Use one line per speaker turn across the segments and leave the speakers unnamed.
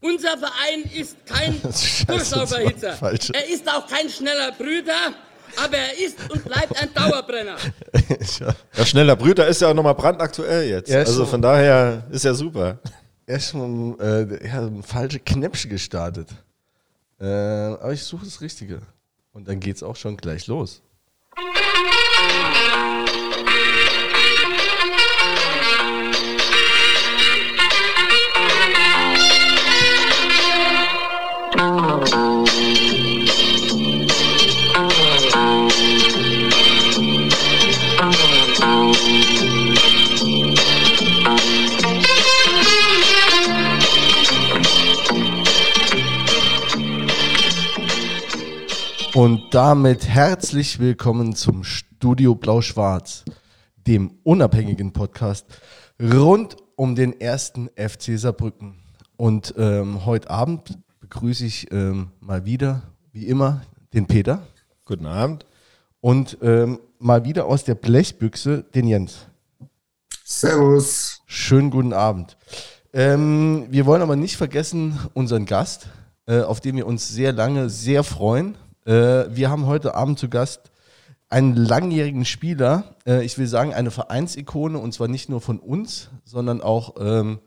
Unser Verein ist kein Durchlauferhitzer. Er ist auch kein schneller Brüder, aber er ist und bleibt ein Dauerbrenner.
ja, schneller Brüder ist ja auch nochmal brandaktuell jetzt. Ja, also von daher ist ja super.
Er ist schon äh, ja, ein falsche Knäpsche gestartet. Äh, aber ich suche das Richtige. Und dann geht es auch schon gleich los. Und damit herzlich willkommen zum Studio Blau-Schwarz, dem unabhängigen Podcast rund um den ersten FC Saarbrücken. Und ähm, heute Abend begrüße ich ähm, mal wieder, wie immer, den Peter.
Guten Abend.
Und ähm, mal wieder aus der Blechbüchse den Jens.
Servus.
Schönen guten Abend. Ähm, wir wollen aber nicht vergessen unseren Gast, äh, auf den wir uns sehr lange sehr freuen. Äh, wir haben heute Abend zu Gast einen langjährigen Spieler, äh, ich will sagen eine Vereinsikone und zwar nicht nur von uns, sondern auch ähm,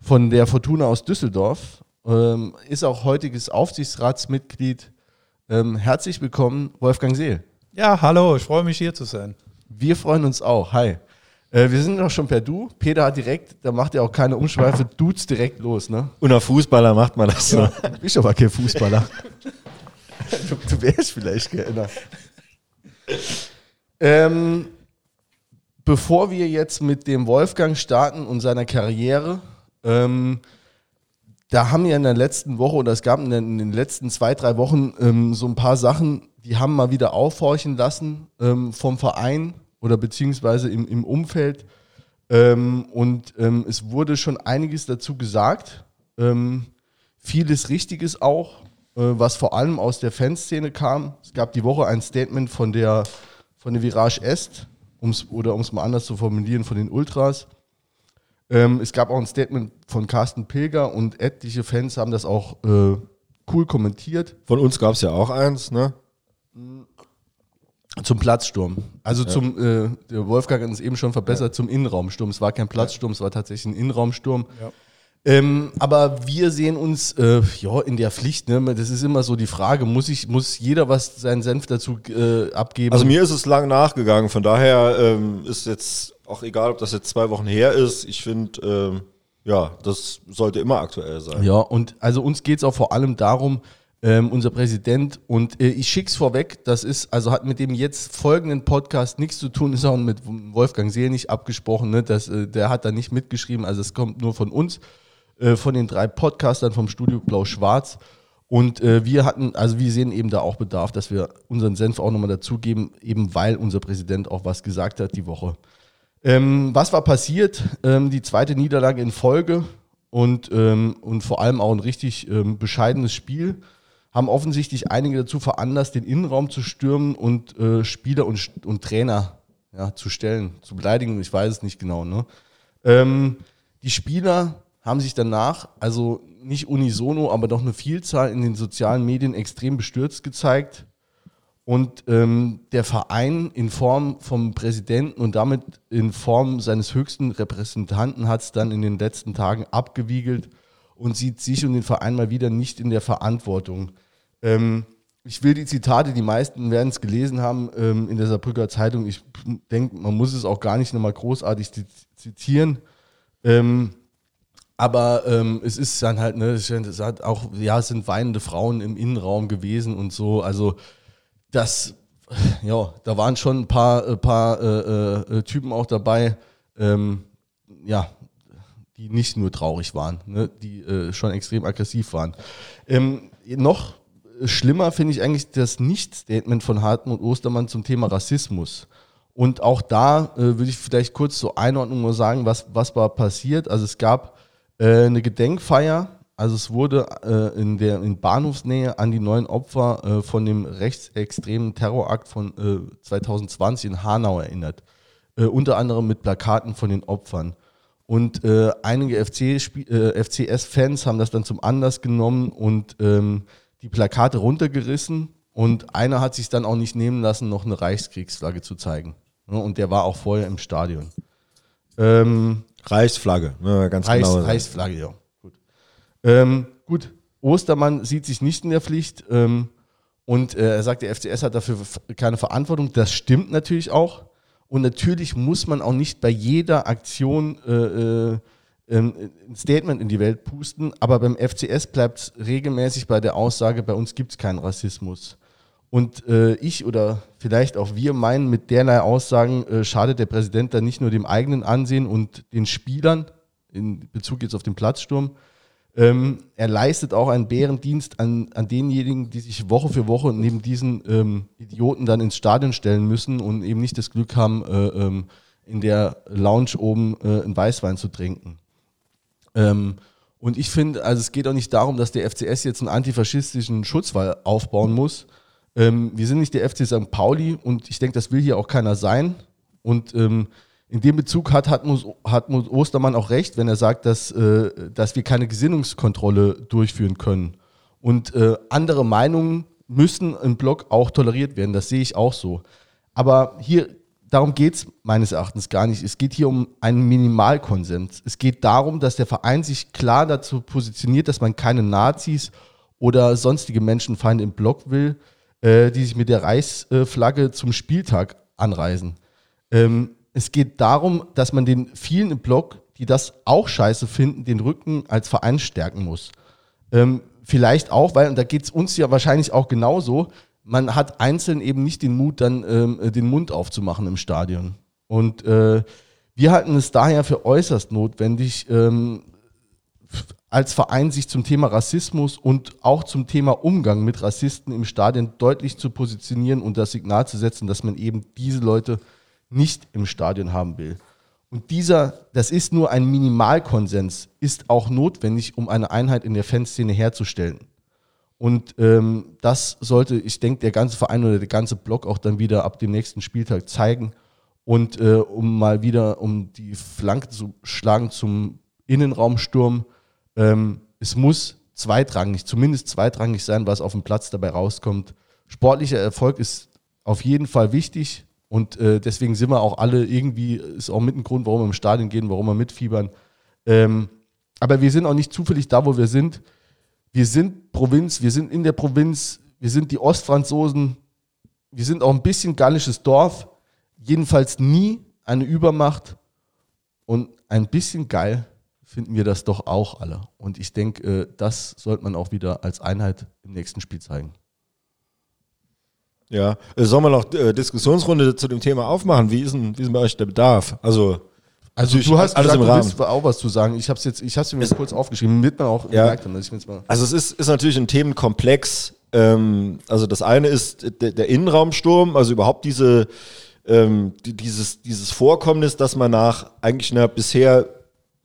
von der Fortuna aus Düsseldorf. Ähm, ist auch heutiges Aufsichtsratsmitglied. Ähm, herzlich willkommen, Wolfgang Seel.
Ja, hallo, ich freue mich hier zu sein.
Wir freuen uns auch. Hi. Äh, wir sind doch schon per Du. Peter hat direkt, da macht er auch keine Umschweife, duzt direkt los, ne?
Und als Fußballer macht man das so.
Ja, du bist aber kein Fußballer. du, du wärst vielleicht gerne. Ähm, bevor wir jetzt mit dem Wolfgang starten und seiner Karriere, ähm, da haben wir in der letzten Woche oder es gab in den, in den letzten zwei, drei Wochen ähm, so ein paar Sachen, die haben mal wieder aufhorchen lassen ähm, vom Verein oder beziehungsweise im, im Umfeld. Ähm, und ähm, es wurde schon einiges dazu gesagt. vieles Richtiges auch. Äh, was vor allem aus der Fanszene kam. Es gab die Woche ein Statement von der, von der Virage Est, um's, oder um es mal anders zu formulieren, von den Ultras. Ähm, es gab auch ein Statement von Carsten Pilger und etliche Fans haben das auch äh, cool kommentiert.
Von uns gab es ja auch eins, ne?
Zum Platzsturm. Also ja. zum, äh, der Wolfgang hat es eben schon verbessert, ja. zum Innenraumsturm. Es war kein Platzsturm, es war tatsächlich ein Innenraumsturm. Ja. Ähm, aber wir sehen uns äh, ja in der Pflicht. Ne? Das ist immer so die Frage: Muss ich, muss jeder was seinen Senf dazu äh, abgeben?
Also mir ist es lang nachgegangen. Von daher ähm, ist jetzt auch egal, ob das jetzt zwei Wochen her ist. Ich finde, ähm, ja, das sollte immer aktuell sein.
Ja, und also uns geht es auch vor allem darum, ähm, unser Präsident und äh, ich schick's vorweg, das ist, also hat mit dem jetzt folgenden Podcast nichts zu tun, ist auch mit Wolfgang Seel nicht abgesprochen, ne? das, äh, der hat da nicht mitgeschrieben, also es kommt nur von uns. Äh, von den drei Podcastern vom Studio Blau-Schwarz. Und äh, wir hatten, also wir sehen eben da auch Bedarf, dass wir unseren Senf auch nochmal dazugeben, eben weil unser Präsident auch was gesagt hat die Woche. Ähm, was war passiert? Ähm, die zweite Niederlage in Folge und, ähm, und vor allem auch ein richtig ähm, bescheidenes Spiel haben offensichtlich einige dazu veranlasst, den Innenraum zu stürmen und äh, Spieler und, und Trainer ja, zu stellen, zu beleidigen. Ich weiß es nicht genau. Ne? Ähm, die Spieler haben sich danach, also nicht unisono, aber doch eine Vielzahl in den sozialen Medien extrem bestürzt gezeigt. Und ähm, der Verein in Form vom Präsidenten und damit in Form seines höchsten Repräsentanten hat es dann in den letzten Tagen abgewiegelt und sieht sich und den Verein mal wieder nicht in der Verantwortung. Ähm, ich will die Zitate, die meisten werden es gelesen haben ähm, in der Saarbrücker Zeitung. Ich denke, man muss es auch gar nicht nochmal großartig zitieren. Ähm, aber ähm, es ist dann halt, ne, es hat auch, ja, es sind weinende Frauen im Innenraum gewesen und so. Also das, ja, da waren schon ein paar, ein äh, paar äh, äh, Typen auch dabei, ähm, ja, die nicht nur traurig waren, ne, die äh, schon extrem aggressiv waren. Ähm, noch schlimmer finde ich eigentlich das Nicht-Statement von Hartmut Ostermann zum Thema Rassismus. Und auch da äh, würde ich vielleicht kurz zur Einordnung nur sagen, was, was war passiert. Also es gab äh, eine Gedenkfeier. Also es wurde äh, in der in Bahnhofsnähe an die neuen Opfer äh, von dem rechtsextremen Terrorakt von 2020 äh, in Hanau erinnert. Äh, unter anderem mit Plakaten von den Opfern. Und äh, einige FC, FCS-Fans haben das dann zum Anlass genommen und ähm, die Plakate runtergerissen. Und einer hat sich dann auch nicht nehmen lassen, noch eine Reichskriegsflagge zu zeigen. Und der war auch vorher im Stadion.
Ähm, Reichsflagge, ne, ganz
Reichs, genau. Reichsflagge, ja. Gut. Ähm, gut, Ostermann sieht sich nicht in der Pflicht ähm, und äh, er sagt, der FCS hat dafür keine Verantwortung. Das stimmt natürlich auch. Und natürlich muss man auch nicht bei jeder Aktion äh, äh, ähm, ein Statement in die Welt pusten, aber beim FCS bleibt es regelmäßig bei der Aussage, bei uns gibt es keinen Rassismus. Und äh, ich oder vielleicht auch wir meinen, mit derlei Aussagen äh, schadet der Präsident dann nicht nur dem eigenen Ansehen und den Spielern, in Bezug jetzt auf den Platzsturm, ähm, er leistet auch einen Bärendienst an, an denjenigen, die sich Woche für Woche neben diesen ähm, Idioten dann ins Stadion stellen müssen und eben nicht das Glück haben, äh, ähm, in der Lounge oben äh, einen Weißwein zu trinken. Ähm, und ich finde, also es geht auch nicht darum, dass der FCS jetzt einen antifaschistischen Schutzwall aufbauen muss. Ähm, wir sind nicht der FC St. Pauli und ich denke, das will hier auch keiner sein. Und ähm, in dem Bezug hat Hartmut, Hartmut Ostermann auch recht, wenn er sagt, dass, äh, dass wir keine Gesinnungskontrolle durchführen können. Und äh, andere Meinungen müssen im Blog auch toleriert werden. Das sehe ich auch so. Aber hier, darum geht es meines Erachtens gar nicht. Es geht hier um einen Minimalkonsens. Es geht darum, dass der Verein sich klar dazu positioniert, dass man keine Nazis oder sonstige Menschenfeinde im Blog will, äh, die sich mit der Reichsflagge zum Spieltag anreisen. Ähm, es geht darum, dass man den vielen im Blog, die das auch scheiße finden, den Rücken als Verein stärken muss. Ähm, vielleicht auch, weil, und da geht es uns ja wahrscheinlich auch genauso, man hat einzeln eben nicht den Mut, dann ähm, den Mund aufzumachen im Stadion. Und äh, wir halten es daher für äußerst notwendig, ähm, als Verein sich zum Thema Rassismus und auch zum Thema Umgang mit Rassisten im Stadion deutlich zu positionieren und das Signal zu setzen, dass man eben diese Leute nicht im Stadion haben will. Und dieser, das ist nur ein Minimalkonsens, ist auch notwendig, um eine Einheit in der Fanszene herzustellen. Und ähm, das sollte, ich denke, der ganze Verein oder der ganze Block auch dann wieder ab dem nächsten Spieltag zeigen. Und äh, um mal wieder, um die Flanke zu schlagen zum Innenraumsturm, ähm, es muss zweitrangig, zumindest zweitrangig sein, was auf dem Platz dabei rauskommt. Sportlicher Erfolg ist auf jeden Fall wichtig, und äh, deswegen sind wir auch alle irgendwie, ist auch mit ein Grund, warum wir im Stadion gehen, warum wir mitfiebern. Ähm, aber wir sind auch nicht zufällig da, wo wir sind. Wir sind Provinz, wir sind in der Provinz, wir sind die Ostfranzosen, wir sind auch ein bisschen gallisches Dorf, jedenfalls nie eine Übermacht. Und ein bisschen geil finden wir das doch auch alle. Und ich denke, äh, das sollte man auch wieder als Einheit im nächsten Spiel zeigen.
Ja, äh, sollen wir noch äh, Diskussionsrunde zu dem Thema aufmachen? Wie ist denn, wie ist denn bei euch der Bedarf? Also,
also du hast alles gesagt, im Rahmen. du auch was zu sagen. Ich habe es jetzt, ich habe es mir jetzt kurz aufgeschrieben, damit man auch
ja. gemerkt hat. Ich mal also es ist, ist natürlich ein Themenkomplex. Ähm, also das eine ist der, der Innenraumsturm, also überhaupt diese ähm, die, dieses, dieses Vorkommnis, dass man nach eigentlich einer bisher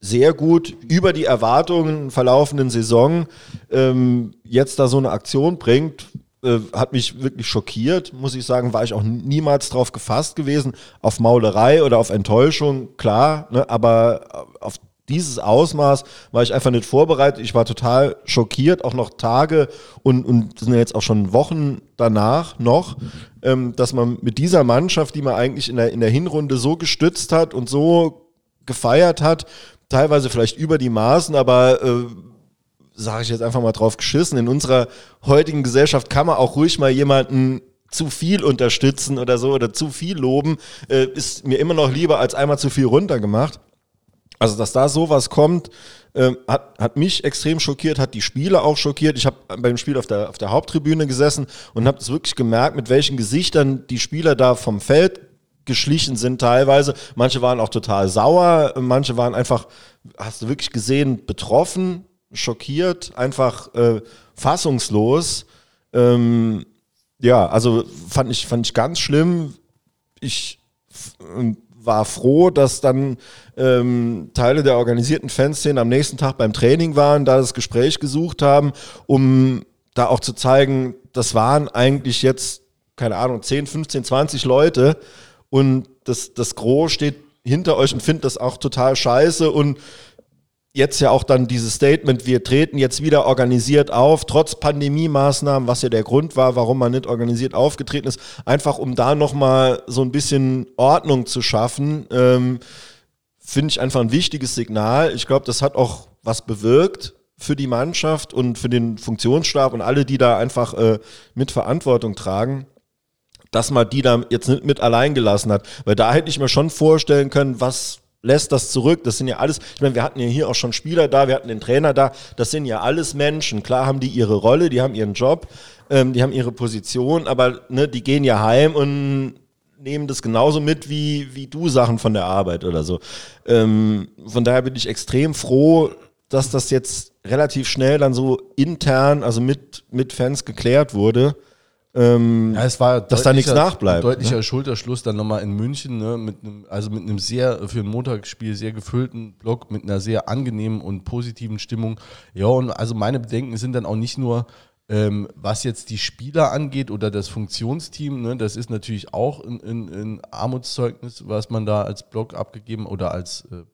sehr gut über die Erwartungen verlaufenden Saison ähm, jetzt da so eine Aktion bringt, äh, hat mich wirklich schockiert, muss ich sagen, war ich auch niemals drauf gefasst gewesen, auf Maulerei oder auf Enttäuschung, klar, ne, aber auf dieses Ausmaß war ich einfach nicht vorbereitet. Ich war total schockiert, auch noch Tage und, und sind ja jetzt auch schon Wochen danach noch, ähm, dass man mit dieser Mannschaft, die man eigentlich in der, in der Hinrunde so gestützt hat und so gefeiert hat, teilweise vielleicht über die Maßen, aber äh, sage ich jetzt einfach mal drauf geschissen, in unserer heutigen Gesellschaft kann man auch ruhig mal jemanden zu viel unterstützen oder so oder zu viel loben, äh, ist mir immer noch lieber als einmal zu viel runtergemacht. Also, dass da sowas kommt, äh, hat, hat mich extrem schockiert, hat die Spieler auch schockiert. Ich habe beim Spiel auf der, auf der Haupttribüne gesessen und habe es wirklich gemerkt, mit welchen Gesichtern die Spieler da vom Feld geschlichen sind teilweise. Manche waren auch total sauer, manche waren einfach, hast du wirklich gesehen, betroffen schockiert, einfach äh, fassungslos. Ähm, ja, also fand ich, fand ich ganz schlimm. Ich war froh, dass dann ähm, Teile der organisierten Fanszene am nächsten Tag beim Training waren, da das Gespräch gesucht haben, um da auch zu zeigen, das waren eigentlich jetzt, keine Ahnung, 10, 15, 20 Leute und das, das Gros steht hinter euch und finde das auch total scheiße. Und jetzt ja auch dann dieses Statement, wir treten jetzt wieder organisiert auf, trotz Pandemie-Maßnahmen, was ja der Grund war, warum man nicht organisiert aufgetreten ist, einfach um da nochmal so ein bisschen Ordnung zu schaffen, ähm, finde ich einfach ein wichtiges Signal. Ich glaube, das hat auch was bewirkt für die Mannschaft und für den Funktionsstab und alle, die da einfach äh, mit Verantwortung tragen dass man die da jetzt nicht mit allein gelassen hat. Weil da hätte ich mir schon vorstellen können, was lässt das zurück. Das sind ja alles, ich meine, wir hatten ja hier auch schon Spieler da, wir hatten den Trainer da. Das sind ja alles Menschen. Klar haben die ihre Rolle, die haben ihren Job, ähm, die haben ihre Position, aber ne, die gehen ja heim und nehmen das genauso mit wie, wie du Sachen von der Arbeit oder so. Ähm, von daher bin ich extrem froh, dass das jetzt relativ schnell dann so intern, also mit, mit Fans geklärt wurde.
Ähm, ja, es war dass da nichts nachbleibt. Ein deutlicher ne? Schulterschluss dann nochmal in München, ne, mit einem, also mit einem sehr, für ein Montagsspiel sehr gefüllten Block, mit einer sehr angenehmen und positiven Stimmung. Ja, und also meine Bedenken sind dann auch nicht nur, ähm, was jetzt die Spieler angeht oder das Funktionsteam, ne, das ist natürlich auch ein Armutszeugnis, was man da als Block abgegeben oder als äh,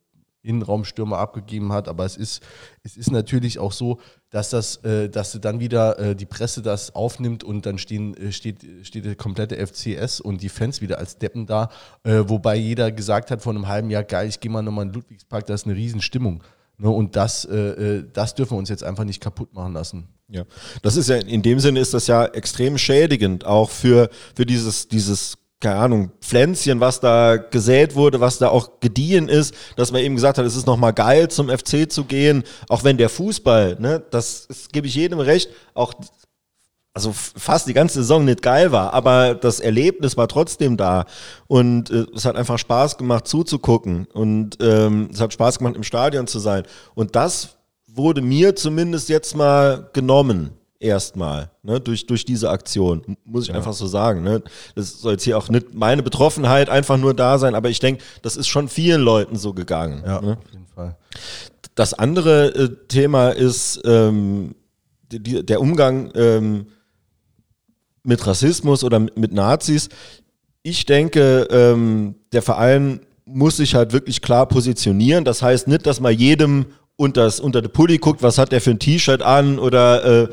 Innenraumstürmer abgegeben hat. Aber es ist, es ist natürlich auch so, dass das, äh, dass dann wieder äh, die Presse das aufnimmt und dann stehen, äh, steht, steht der komplette FCS und die Fans wieder als Deppen da, äh, wobei jeder gesagt hat vor einem halben Jahr, geil, ich gehe mal nochmal in Ludwigspark, da ist eine Riesenstimmung. Ne, und das, äh, das dürfen wir uns jetzt einfach nicht kaputt machen lassen.
Ja, das ist ja, in dem Sinne ist das ja extrem schädigend, auch für, für dieses, dieses keine Ahnung, Pflänzchen, was da gesät wurde, was da auch gediehen ist, dass man eben gesagt hat, es ist nochmal geil, zum FC zu gehen, auch wenn der Fußball, ne, das, das gebe ich jedem recht, auch also fast die ganze Saison nicht geil war, aber das Erlebnis war trotzdem da und äh, es hat einfach Spaß gemacht zuzugucken und ähm, es hat Spaß gemacht im Stadion zu sein und das wurde mir zumindest jetzt mal genommen erstmal, ne, durch, durch diese Aktion, muss ich ja. einfach so sagen. Ne. Das soll jetzt hier auch nicht meine Betroffenheit einfach nur da sein, aber ich denke, das ist schon vielen Leuten so gegangen. Ja, ne. auf jeden Fall. Das andere äh, Thema ist ähm, die, der Umgang ähm, mit Rassismus oder mit, mit Nazis. Ich denke, ähm, der Verein muss sich halt wirklich klar positionieren. Das heißt nicht, dass man jedem unter das, unter der Pulli guckt, was hat der für ein T-Shirt an oder äh,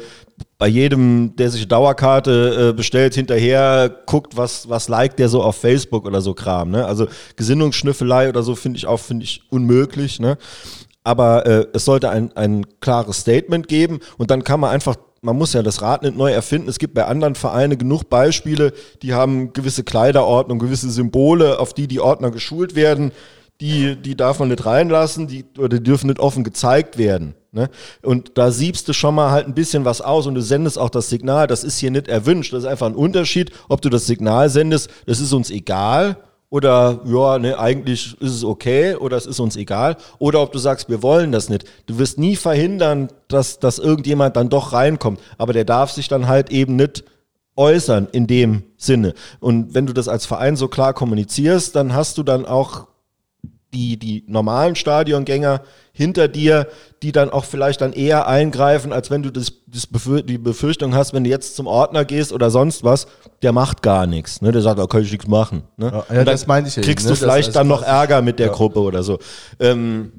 bei jedem, der sich eine Dauerkarte äh, bestellt, hinterher guckt, was, was liked der so auf Facebook oder so Kram. Ne? Also Gesinnungsschnüffelei oder so finde ich auch finde ich unmöglich. Ne? Aber äh, es sollte ein, ein klares Statement geben und dann kann man einfach man muss ja das Rad nicht neu erfinden. Es gibt bei anderen Vereinen genug Beispiele, die haben gewisse Kleiderordnung, gewisse Symbole, auf die die Ordner geschult werden die, die darf man nicht reinlassen, die, oder die dürfen nicht offen gezeigt werden. Ne? Und da siebst du schon mal halt ein bisschen was aus und du sendest auch das Signal, das ist hier nicht erwünscht. Das ist einfach ein Unterschied, ob du das Signal sendest, das ist uns egal oder ja, ne, eigentlich ist es okay oder es ist uns egal oder ob du sagst, wir wollen das nicht. Du wirst nie verhindern, dass, dass irgendjemand dann doch reinkommt, aber der darf sich dann halt eben nicht äußern in dem Sinne. Und wenn du das als Verein so klar kommunizierst, dann hast du dann auch die, die normalen Stadiongänger hinter dir, die dann auch vielleicht dann eher eingreifen, als wenn du das, das Befür die Befürchtung hast, wenn du jetzt zum Ordner gehst oder sonst was, der macht gar nichts. Ne? Der sagt, da kann ich nichts machen. Ne? Ja, ja das meine ich ja. Kriegst eben, ne? du vielleicht dann noch Ärger mit der ja. Gruppe oder so. Ähm,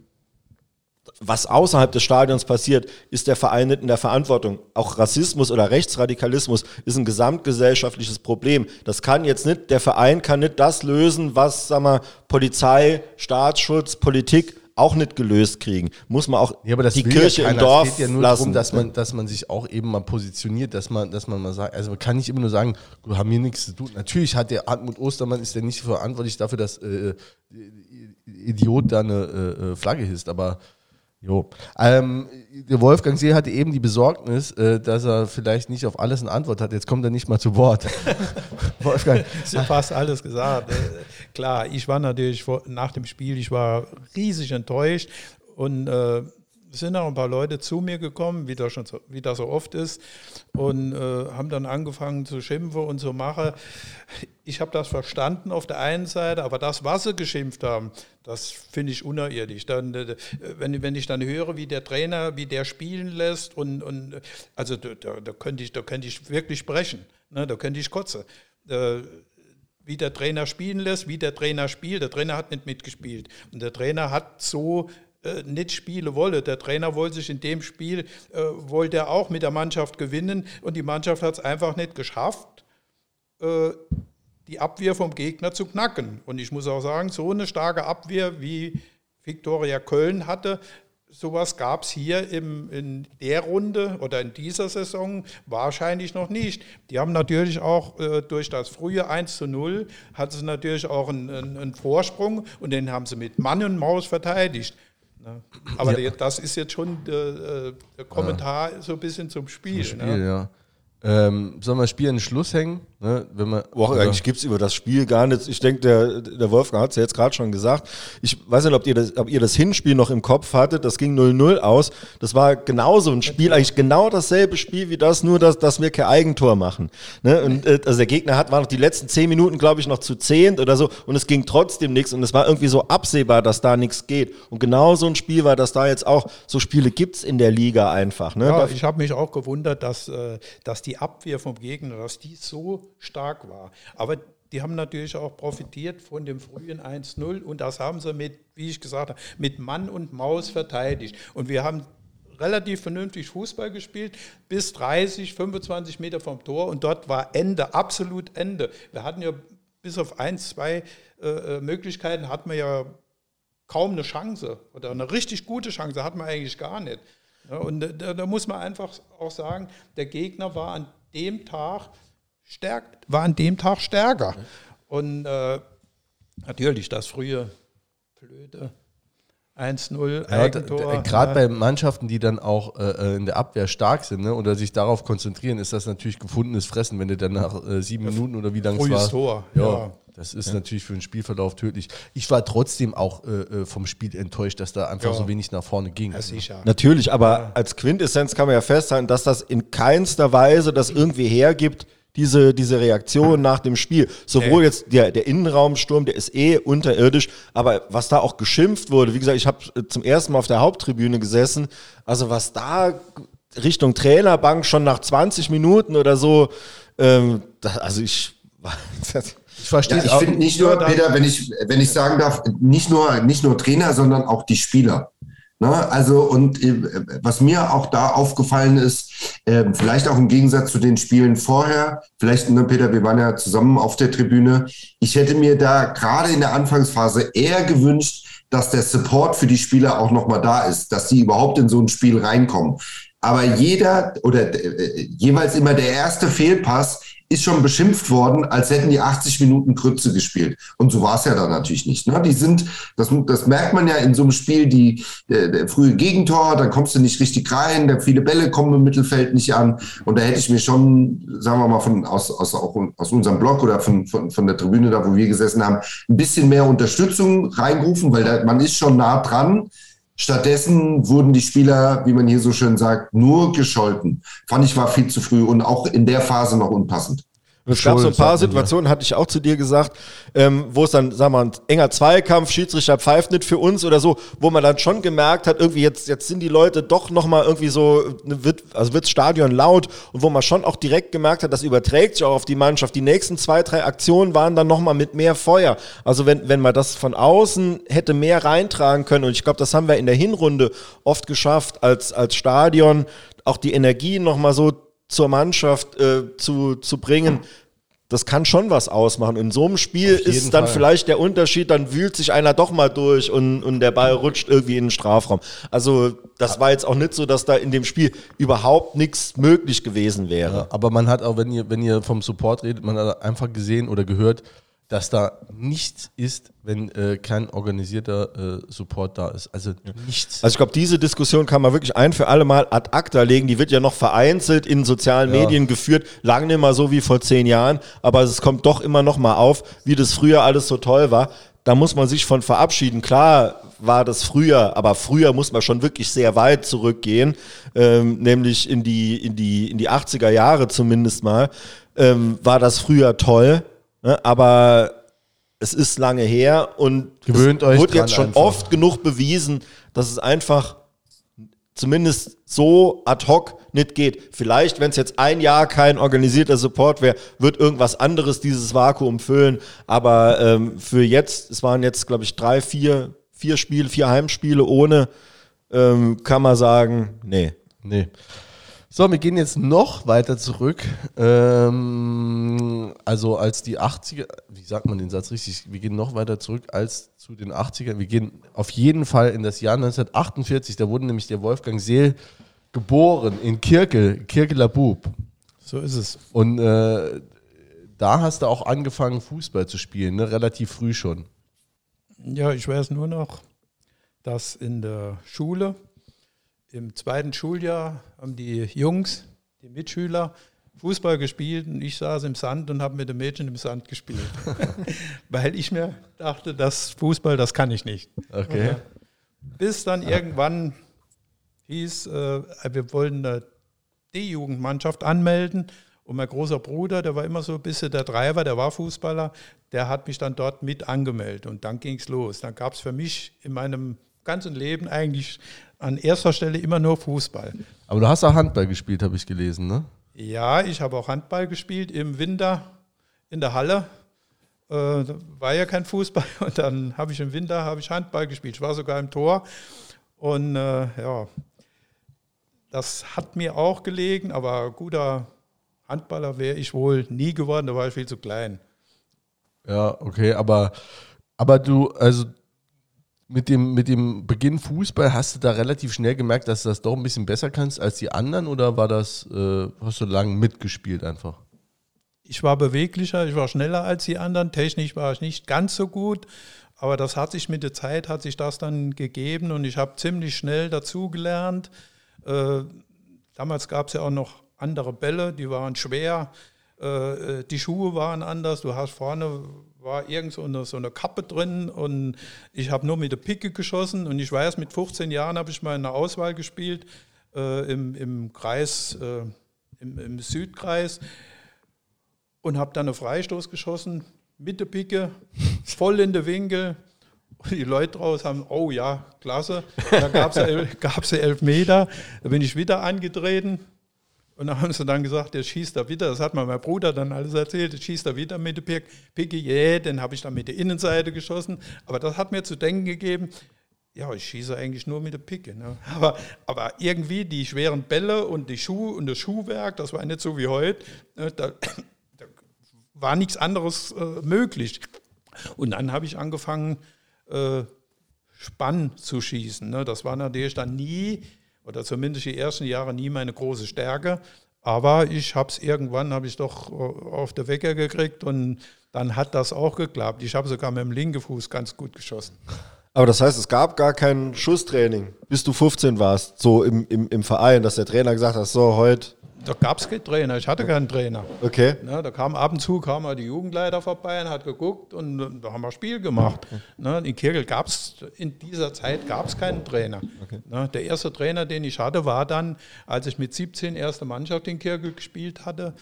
was außerhalb des Stadions passiert, ist der Verein nicht in der Verantwortung. Auch Rassismus oder Rechtsradikalismus ist ein gesamtgesellschaftliches Problem. Das kann jetzt nicht, der Verein kann nicht das lösen, was, sag mal, Polizei, Staatsschutz, Politik auch nicht gelöst kriegen. Muss man auch
ja, die Kirche ja im Dorf es geht ja nur lassen. Darum, dass man, dass man sich auch eben mal positioniert, dass man, dass man mal sagt, also man kann nicht immer nur sagen, du hast mir nichts zu tun. Natürlich hat der Hartmut Ostermann ist ja nicht verantwortlich dafür, dass äh, Idiot da eine äh, Flagge hisst, aber Jo. Ähm, der Wolfgang See hatte eben die Besorgnis, äh, dass er vielleicht nicht auf alles eine Antwort hat. Jetzt kommt er nicht mal zu Wort.
Wolfgang. Ist ja fast alles gesagt. Äh, klar, ich war natürlich vor, nach dem Spiel, ich war riesig enttäuscht und äh, sind auch ein paar Leute zu mir gekommen, wie das, schon so, wie das so oft ist, und äh, haben dann angefangen zu schimpfen und zu machen. Ich habe das verstanden auf der einen Seite, aber das, was sie geschimpft haben, das finde ich unerirdisch. Dann, äh, wenn, wenn ich dann höre, wie der Trainer, wie der spielen lässt, und, und also da, da, könnte ich, da könnte ich wirklich sprechen, ne, da könnte ich kotzen. Äh, wie der Trainer spielen lässt, wie der Trainer spielt. Der Trainer hat nicht mitgespielt. Und der Trainer hat so äh, nicht spielen wolle. Der Trainer wollte sich in dem Spiel, äh, wollte er auch mit der Mannschaft gewinnen und die Mannschaft hat es einfach nicht geschafft, äh, die Abwehr vom Gegner zu knacken. Und ich muss auch sagen, so eine starke Abwehr wie Viktoria Köln hatte, sowas gab es hier im, in der Runde oder in dieser Saison wahrscheinlich noch nicht. Die haben natürlich auch äh, durch das frühe 1 zu 0 hat sie natürlich auch einen, einen, einen, Vorsprung und den haben sie mit Mann und Maus verteidigt. Ne? Aber ja. das ist jetzt schon der, äh, der Kommentar ja. so ein bisschen zum Spiel. Zum Spiel
ne? ja. Ähm, sollen wir das Spiel an den Schluss hängen? Ne,
wenn man, Boah, eigentlich gibt es über das Spiel gar nichts. Ich denke, der, der Wolfgang hat es ja jetzt gerade schon gesagt. Ich weiß nicht, ob ihr, das, ob ihr das Hinspiel noch im Kopf hattet. Das ging 0-0 aus. Das war genauso ein Spiel, eigentlich genau dasselbe Spiel wie das, nur dass, dass wir kein Eigentor machen. Ne? Und äh, also der Gegner hat, war noch die letzten zehn Minuten, glaube ich, noch zu zehnt oder so. Und es ging trotzdem nichts. Und es war irgendwie so absehbar, dass da nichts geht. Und genau so ein Spiel war das da jetzt auch. So Spiele gibt es in der Liga einfach. Ne?
Ja, ich habe mich auch gewundert, dass, äh, dass die Abwehr vom Gegner, dass die so stark war. Aber die haben natürlich auch profitiert von dem frühen 1-0 und das haben sie mit, wie ich gesagt habe, mit Mann und Maus verteidigt. Und wir haben relativ vernünftig Fußball gespielt, bis 30, 25 Meter vom Tor und dort war Ende, absolut Ende. Wir hatten ja bis auf ein, zwei äh, äh Möglichkeiten, hatten wir ja kaum eine Chance oder eine richtig gute Chance, hatten wir eigentlich gar nicht. Ja, und da, da muss man einfach auch sagen, der Gegner war an dem Tag stärkt, war an dem Tag stärker. Und äh, natürlich das frühe blöde 1-0
Eigentor. Ja, Gerade bei Mannschaften, die dann auch äh, in der Abwehr stark sind ne, oder sich darauf konzentrieren, ist das natürlich gefundenes Fressen, wenn du dann nach äh, sieben Minuten oder wie lange es war.
Tor.
Ja, ja. Das ist ja. natürlich für den Spielverlauf tödlich. Ich war trotzdem auch äh, äh vom Spiel enttäuscht, dass da einfach ja. so wenig nach vorne ging.
Ja, sicher. Natürlich, aber als Quintessenz kann man ja festhalten, dass das in keinster Weise das irgendwie hergibt, diese, diese Reaktion nach dem Spiel. Sowohl jetzt der, der Innenraumsturm, der ist eh unterirdisch, aber was da auch geschimpft wurde, wie gesagt, ich habe äh, zum ersten Mal auf der Haupttribüne gesessen, also was da Richtung Trainerbank schon nach 20 Minuten oder so, ähm, da, also ich.
Ich verstehe ja, Ich finde nicht nur, Peter, wenn ich, wenn ich sagen darf, nicht nur, nicht nur Trainer, sondern auch die Spieler. Ne? Also, und äh, was mir auch da aufgefallen ist, äh, vielleicht auch im Gegensatz zu den Spielen vorher, vielleicht, ne, Peter, wir waren ja zusammen auf der Tribüne, ich hätte mir da gerade in der Anfangsphase eher gewünscht, dass der Support für die Spieler auch nochmal da ist, dass sie überhaupt in so ein Spiel reinkommen. Aber jeder oder äh, jeweils immer der erste Fehlpass ist schon beschimpft worden, als hätten die 80 Minuten Krütze gespielt. Und so war es ja dann natürlich nicht. Ne? Die sind, das, das merkt man ja in so einem Spiel, die der, der frühe Gegentor, dann kommst du nicht richtig rein, der viele Bälle kommen im Mittelfeld nicht an. Und da hätte ich mir schon, sagen wir mal, von aus, aus, auch aus unserem Blog oder von, von, von der Tribüne, da wo wir gesessen haben, ein bisschen mehr Unterstützung reingerufen, weil da, man ist schon nah dran. Stattdessen wurden die Spieler, wie man hier so schön sagt, nur gescholten. Fand ich war viel zu früh und auch in der Phase noch unpassend.
Es gab so ein paar Situationen, hatte ich auch zu dir gesagt, ähm, wo es dann, sagen wir mal, ein enger Zweikampf, Schiedsrichter pfeift nicht für uns oder so, wo man dann schon gemerkt hat, irgendwie jetzt, jetzt sind die Leute doch nochmal irgendwie so, wird, also wird Stadion laut und wo man schon auch direkt gemerkt hat, das überträgt sich auch auf die Mannschaft. Die nächsten zwei, drei Aktionen waren dann nochmal mit mehr Feuer. Also wenn, wenn man das von außen hätte mehr reintragen können und ich glaube, das haben wir in der Hinrunde oft geschafft als, als Stadion, auch die Energie nochmal so zur Mannschaft äh, zu, zu bringen, das kann schon was ausmachen. In so einem Spiel ist dann Fall. vielleicht der Unterschied, dann wühlt sich einer doch mal durch und, und der Ball rutscht irgendwie in den Strafraum. Also das war jetzt auch nicht so, dass da in dem Spiel überhaupt nichts möglich gewesen wäre. Ja,
aber man hat auch, wenn ihr, wenn ihr vom Support redet, man hat einfach gesehen oder gehört, dass da nichts ist, wenn äh, kein organisierter äh, Support da ist. Also nichts.
Also ich glaube, diese Diskussion kann man wirklich ein für alle Mal ad acta legen. Die wird ja noch vereinzelt in sozialen ja. Medien geführt, lange nicht mal so wie vor zehn Jahren, aber es kommt doch immer noch mal auf, wie das früher alles so toll war. Da muss man sich von verabschieden. Klar war das früher, aber früher muss man schon wirklich sehr weit zurückgehen, ähm, nämlich in die, in, die, in die 80er Jahre zumindest mal, ähm, war das früher toll Ne? Aber es ist lange her und
Gewöhnt es
wurde jetzt schon einfach. oft genug bewiesen, dass es einfach zumindest so ad hoc nicht geht. Vielleicht, wenn es jetzt ein Jahr kein organisierter Support wäre, wird irgendwas anderes dieses Vakuum füllen. Aber ähm, für jetzt, es waren jetzt, glaube ich, drei, vier, vier Spiele, vier Heimspiele ohne, ähm, kann man sagen, nee.
Nee. So, wir gehen jetzt noch weiter zurück. Ähm, also als die 80er, wie sagt man den Satz richtig? Wir gehen noch weiter zurück als zu den 80ern. Wir gehen auf jeden Fall in das Jahr 1948. Da wurde nämlich der Wolfgang Seel geboren in Kirkel, Kirkeler Bub.
So ist es.
Und äh, da hast du auch angefangen, Fußball zu spielen, ne? relativ früh schon.
Ja, ich weiß nur noch, dass in der Schule im zweiten Schuljahr haben die Jungs, die Mitschüler, Fußball gespielt und ich saß im Sand und habe mit den Mädchen im Sand gespielt. Weil ich mir dachte, das Fußball, das kann ich nicht.
Okay.
Bis dann irgendwann hieß, äh, wir wollten eine D-Jugendmannschaft anmelden. Und mein großer Bruder, der war immer so ein bisschen der Treiber, der war Fußballer, der hat mich dann dort mit angemeldet. Und dann ging es los. Dann gab es für mich in meinem ganzen Leben eigentlich an erster Stelle immer nur Fußball.
Aber du hast auch Handball gespielt, habe ich gelesen, ne?
Ja, ich habe auch Handball gespielt im Winter in der Halle. Äh, war ja kein Fußball und dann habe ich im Winter habe ich Handball gespielt. Ich war sogar im Tor und äh, ja, das hat mir auch gelegen, aber guter Handballer wäre ich wohl nie geworden, da war ich viel zu klein.
Ja, okay, aber, aber du, also mit dem, mit dem Beginn Fußball, hast du da relativ schnell gemerkt, dass du das doch ein bisschen besser kannst als die anderen oder war das, äh, hast du lange mitgespielt einfach?
Ich war beweglicher, ich war schneller als die anderen, technisch war ich nicht ganz so gut, aber das hat sich mit der Zeit, hat sich das dann gegeben und ich habe ziemlich schnell dazugelernt. Äh, damals gab es ja auch noch andere Bälle, die waren schwer, äh, äh, die Schuhe waren anders, du hast vorne war irgend so eine, so eine Kappe drin und ich habe nur mit der Picke geschossen und ich weiß, mit 15 Jahren habe ich mal in der Auswahl gespielt äh, im, im Kreis, äh, im, im, Südkreis und habe dann einen Freistoß geschossen mit der Picke, voll in den Winkel. Die Leute draußen haben, oh ja, klasse. Da gab es elf Meter. Da bin ich wieder angetreten, und dann haben sie dann gesagt, der schießt da wieder, das hat mir mein Bruder dann alles erzählt, der schießt da wieder mit der Picke, yeah, den habe ich dann mit der Innenseite geschossen. Aber das hat mir zu denken gegeben, ja, ich schieße eigentlich nur mit der Picke. Ne? Aber, aber irgendwie die schweren Bälle und die Schuhe und das Schuhwerk, das war nicht so wie heute, ne? da, da, war nichts anderes äh, möglich. Und dann habe ich angefangen, äh, Spann zu schießen. Ne? Das war natürlich dann nie oder zumindest die ersten Jahre nie meine große Stärke. Aber ich habe es irgendwann, habe ich doch äh, auf der Wecker gekriegt und dann hat das auch geklappt. Ich habe sogar mit dem linken Fuß ganz gut geschossen.
Aber das heißt, es gab gar kein Schusstraining, bis du 15 warst, so im, im, im Verein, dass der Trainer gesagt hat, so heute
da gab es keinen Trainer, ich hatte keinen Trainer.
Okay.
Ne, da kam ab und zu kam die Jugendleiter vorbei und hat geguckt und da haben wir Spiel gemacht. Ne, in Kirkel gab es in dieser Zeit gab's keinen Trainer. Okay. Ne, der erste Trainer, den ich hatte, war dann, als ich mit 17 erste Mannschaft in Kirkel gespielt hatte.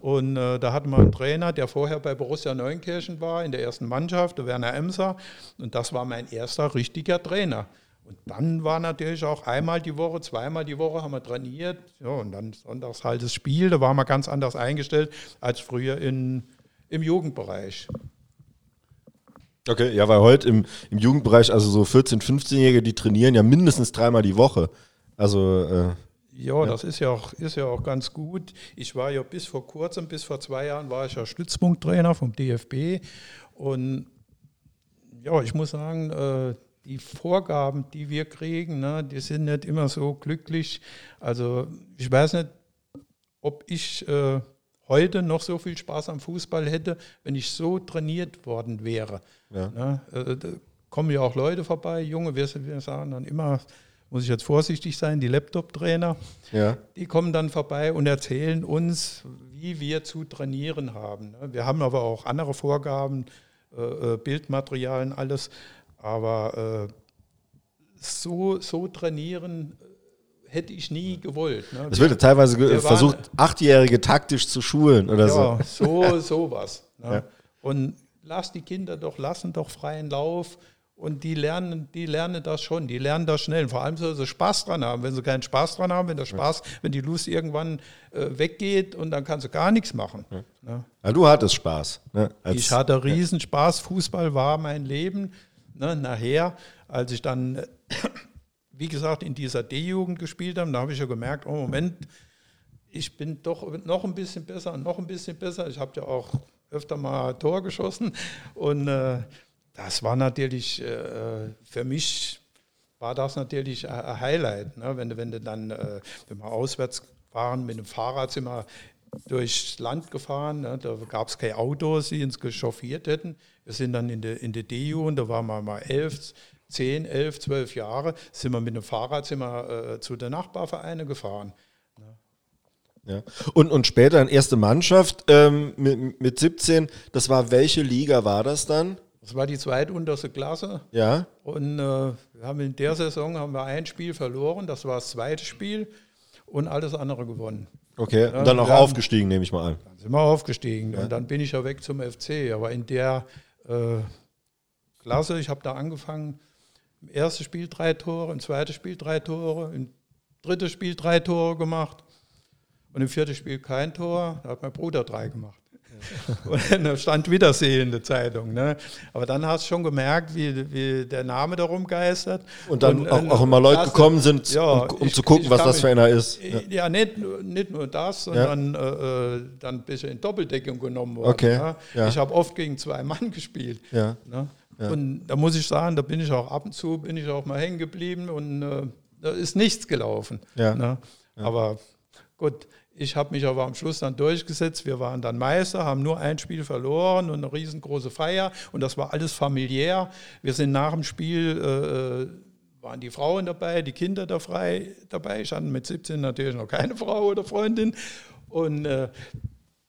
Und äh, da hatten wir einen Trainer, der vorher bei Borussia Neunkirchen war, in der ersten Mannschaft, der Werner Emser. Und das war mein erster richtiger Trainer. Und dann war natürlich auch einmal die Woche, zweimal die Woche haben wir trainiert. Ja, und dann sonntags halt das Spiel. Da waren wir ganz anders eingestellt als früher in, im Jugendbereich.
Okay, ja, weil heute im, im Jugendbereich, also so 14-, 15-Jährige, die trainieren ja mindestens dreimal die Woche. Also. Äh,
ja, das ist ja, auch, ist ja auch ganz gut. Ich war ja bis vor kurzem, bis vor zwei Jahren, war ich ja Stützpunkttrainer vom DFB. Und ja, ich muss sagen, äh, die Vorgaben, die wir kriegen, ne, die sind nicht immer so glücklich. Also ich weiß nicht, ob ich äh, heute noch so viel Spaß am Fußball hätte, wenn ich so trainiert worden wäre. Ja. Ne, äh, da kommen ja auch Leute vorbei, Junge, wir, wir sagen dann immer, muss ich jetzt vorsichtig sein, die Laptop-Trainer, ja. die kommen dann vorbei und erzählen uns, wie wir zu trainieren haben. Ne. Wir haben aber auch andere Vorgaben, äh, äh Bildmaterialien, alles. Aber äh, so, so trainieren äh, hätte ich nie gewollt.
Ne? Es wird teilweise wir versucht, waren, Achtjährige taktisch zu schulen oder
ja, so. so sowas. Ne? Ja. Und lass die Kinder doch, lassen doch freien Lauf Und die lernen, die lernen das schon, die lernen das schnell. vor allem soll sie Spaß dran haben. Wenn sie keinen Spaß dran haben, wenn der Spaß, wenn die Lust irgendwann äh, weggeht und dann kannst du gar nichts machen. Ja.
Ne? Ja, du hattest Spaß. Ne?
ich hatte riesen Spaß. Fußball war mein Leben. Ne? Nachher, als ich dann, wie gesagt, in dieser D-Jugend gespielt habe, da habe ich ja gemerkt, oh Moment, ich bin doch noch ein bisschen besser noch ein bisschen besser. Ich habe ja auch öfter mal Tor geschossen und äh, das war natürlich äh, für mich war das natürlich ein Highlight, ne? wenn, wenn du dann, äh, wenn wir auswärts waren mit dem Fahrrad sind durchs Land gefahren, ne? da gab es keine Autos, die uns geschoffiert hätten. Wir sind dann in der in de DU und da waren wir mal elf, zehn, elf, zwölf Jahre, sind wir mit dem Fahrrad sind wir, äh, zu den Nachbarvereinen gefahren.
Ja. Und, und später in erste Mannschaft ähm, mit, mit 17, das war welche Liga war das dann?
Das war die zweitunterste Klasse.
Ja.
Und äh, wir haben in der Saison haben wir ein Spiel verloren, das war das zweite Spiel und alles andere gewonnen.
Okay, und dann auch aufgestiegen, nehme ich mal an.
Dann sind wir aufgestiegen ja. und dann bin ich ja weg zum FC. Aber in der äh, Klasse, ich habe da angefangen, im ersten Spiel drei Tore, im zweiten Spiel drei Tore, im dritten Spiel drei Tore gemacht und im vierten Spiel kein Tor. Da hat mein Bruder drei gemacht. Und da stand Wiedersehen in der Zeitung. Ne? Aber dann hast du schon gemerkt, wie, wie der Name darum geistert.
Und dann und, auch, auch, immer Leute gekommen sind, ja, um, um ich, zu gucken, was das für einer ist.
Ja, ja nicht, nicht nur das, sondern ja. äh, äh dann ein bisschen in Doppeldeckung genommen worden.
Okay.
Ne? Ich habe oft gegen zwei Mann gespielt.
Ja.
Ne? Und da muss ich sagen, da bin ich auch ab und zu, bin ich auch mal hängen geblieben und äh, da ist nichts gelaufen.
Ja. Ne?
Aber gut, ich habe mich aber am Schluss dann durchgesetzt. Wir waren dann Meister, haben nur ein Spiel verloren und eine riesengroße Feier. Und das war alles familiär. Wir sind nach dem Spiel, äh, äh waren die Frauen dabei, die Kinder da frei dabei. Ich hatte mit 17 natürlich noch keine Frau oder Freundin. Und äh,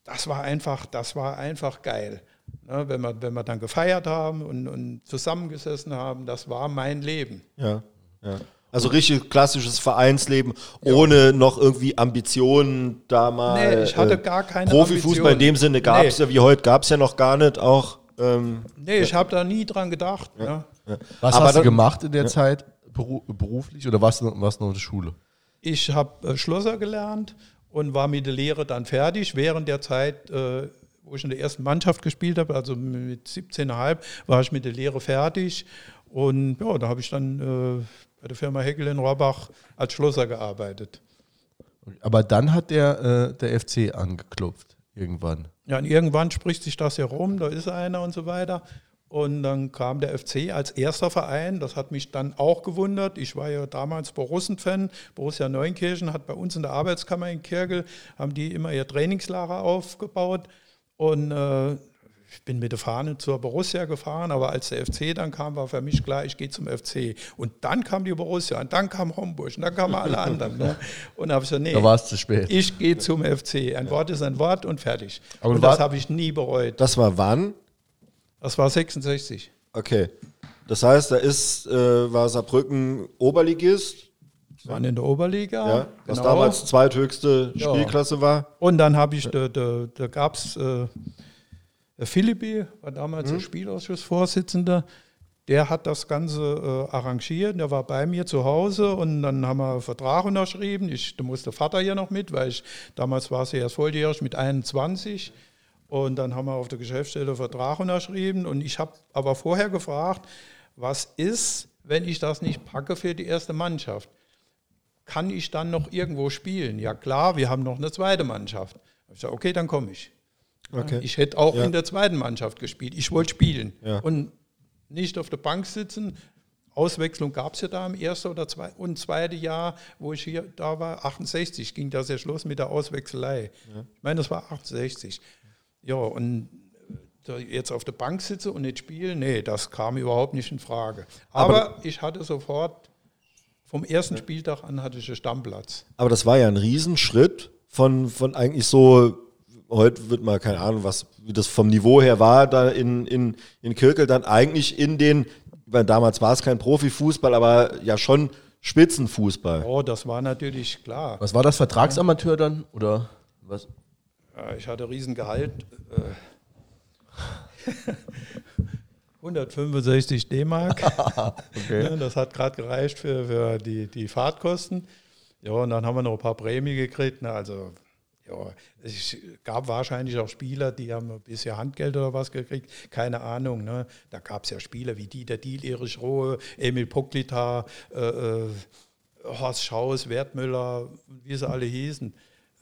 das war einfach, das war einfach geil. Ne, wenn, wir, wenn wir dann gefeiert haben und, und zusammengesessen haben, das war mein Leben.
Ja, ja. Also richtig klassisches Vereinsleben, ohne ja. noch irgendwie Ambitionen da mal.
Nee, ich hatte äh, gar keine
Profifußball in dem Sinne gab es nee. ja, wie heute gab es ja noch gar nicht auch. Ähm,
nee, ich habe da nie dran gedacht. Ja.
Ja. Was Aber hast dann, du gemacht in der Zeit beruflich oder warst du, warst du noch in der Schule?
Ich habe äh, Schlosser gelernt und war mit der Lehre dann fertig. Während der Zeit, äh, wo ich in der ersten Mannschaft gespielt habe, also mit 17,5, war ich mit der Lehre fertig. Und ja, da habe ich dann äh, bei der Firma Heckel in Rohrbach als Schlosser gearbeitet.
Aber dann hat der, äh, der FC angeklopft, irgendwann.
Ja, und irgendwann spricht sich das ja rum, da ist einer und so weiter. Und dann kam der FC als erster Verein. Das hat mich dann auch gewundert. Ich war ja damals Borussen-Fan. Borussia Neunkirchen hat bei uns in der Arbeitskammer in Kirgel, haben die immer ihr Trainingslager aufgebaut. Und äh, ich bin mit der Fahne zur Borussia gefahren, aber als der FC dann kam, war für mich klar, ich gehe zum FC. Und dann kam die Borussia und dann kam Homburg und dann kamen alle anderen. Ne? Und habe ich gesagt, nee,
da war es zu spät.
Ich gehe zum FC. Ein Wort ist ein Wort und fertig. Aber und das habe ich nie bereut.
Das war wann?
Das war 66.
Okay. Das heißt, da ist, äh, war Saarbrücken Oberligist.
Waren in der Oberliga.
Ja, was genau. damals zweithöchste Spielklasse ja. war.
Und dann habe ich, da, da, da gab es äh, der Philippi war damals mhm. der Spielausschussvorsitzender. Der hat das Ganze äh, arrangiert. Der war bei mir zu Hause und dann haben wir einen Vertrag unterschrieben. Ich, da musste Vater hier noch mit, weil ich damals war sie erst volljährig mit 21. Und dann haben wir auf der Geschäftsstelle einen Vertrag unterschrieben. Und ich habe aber vorher gefragt, was ist, wenn ich das nicht packe für die erste Mannschaft? Kann ich dann noch irgendwo spielen? Ja klar, wir haben noch eine zweite Mannschaft. Ich sage, okay, dann komme ich. Okay. Ich hätte auch ja. in der zweiten Mannschaft gespielt. Ich wollte spielen
ja.
und nicht auf der Bank sitzen. Auswechslung gab es ja da im ersten oder zwei, und zweiten Jahr, wo ich hier da war, 68 ging das ja Schluss mit der Auswechselei. Ja. Ich meine, das war 68. Ja, und jetzt auf der Bank sitze und nicht spielen, nee, das kam überhaupt nicht in Frage. Aber, Aber ich hatte sofort, vom ersten Spieltag an hatte ich einen Stammplatz.
Aber das war ja ein Riesenschritt von, von eigentlich so heute wird mal, keine Ahnung, was, wie das vom Niveau her war, da in, in, in Kirkel dann eigentlich in den, weil damals war es kein Profifußball, aber ja schon Spitzenfußball.
Oh, das war natürlich klar.
Was war das, Vertragsamateur dann? Oder was?
Ja, ich hatte Riesengehalt. Äh. 165 D-Mark. okay. ja, das hat gerade gereicht für, für die, die Fahrtkosten. Ja, und dann haben wir noch ein paar Prämien gekriegt. Ne? Also, ja, es gab wahrscheinlich auch Spieler, die haben ein bisschen Handgeld oder was gekriegt. Keine Ahnung. Ne? Da gab es ja Spieler wie Dieter Diel, Erich Rohe, Emil Poklita, äh, äh, Horst Schaus, Wertmüller, wie sie alle hießen.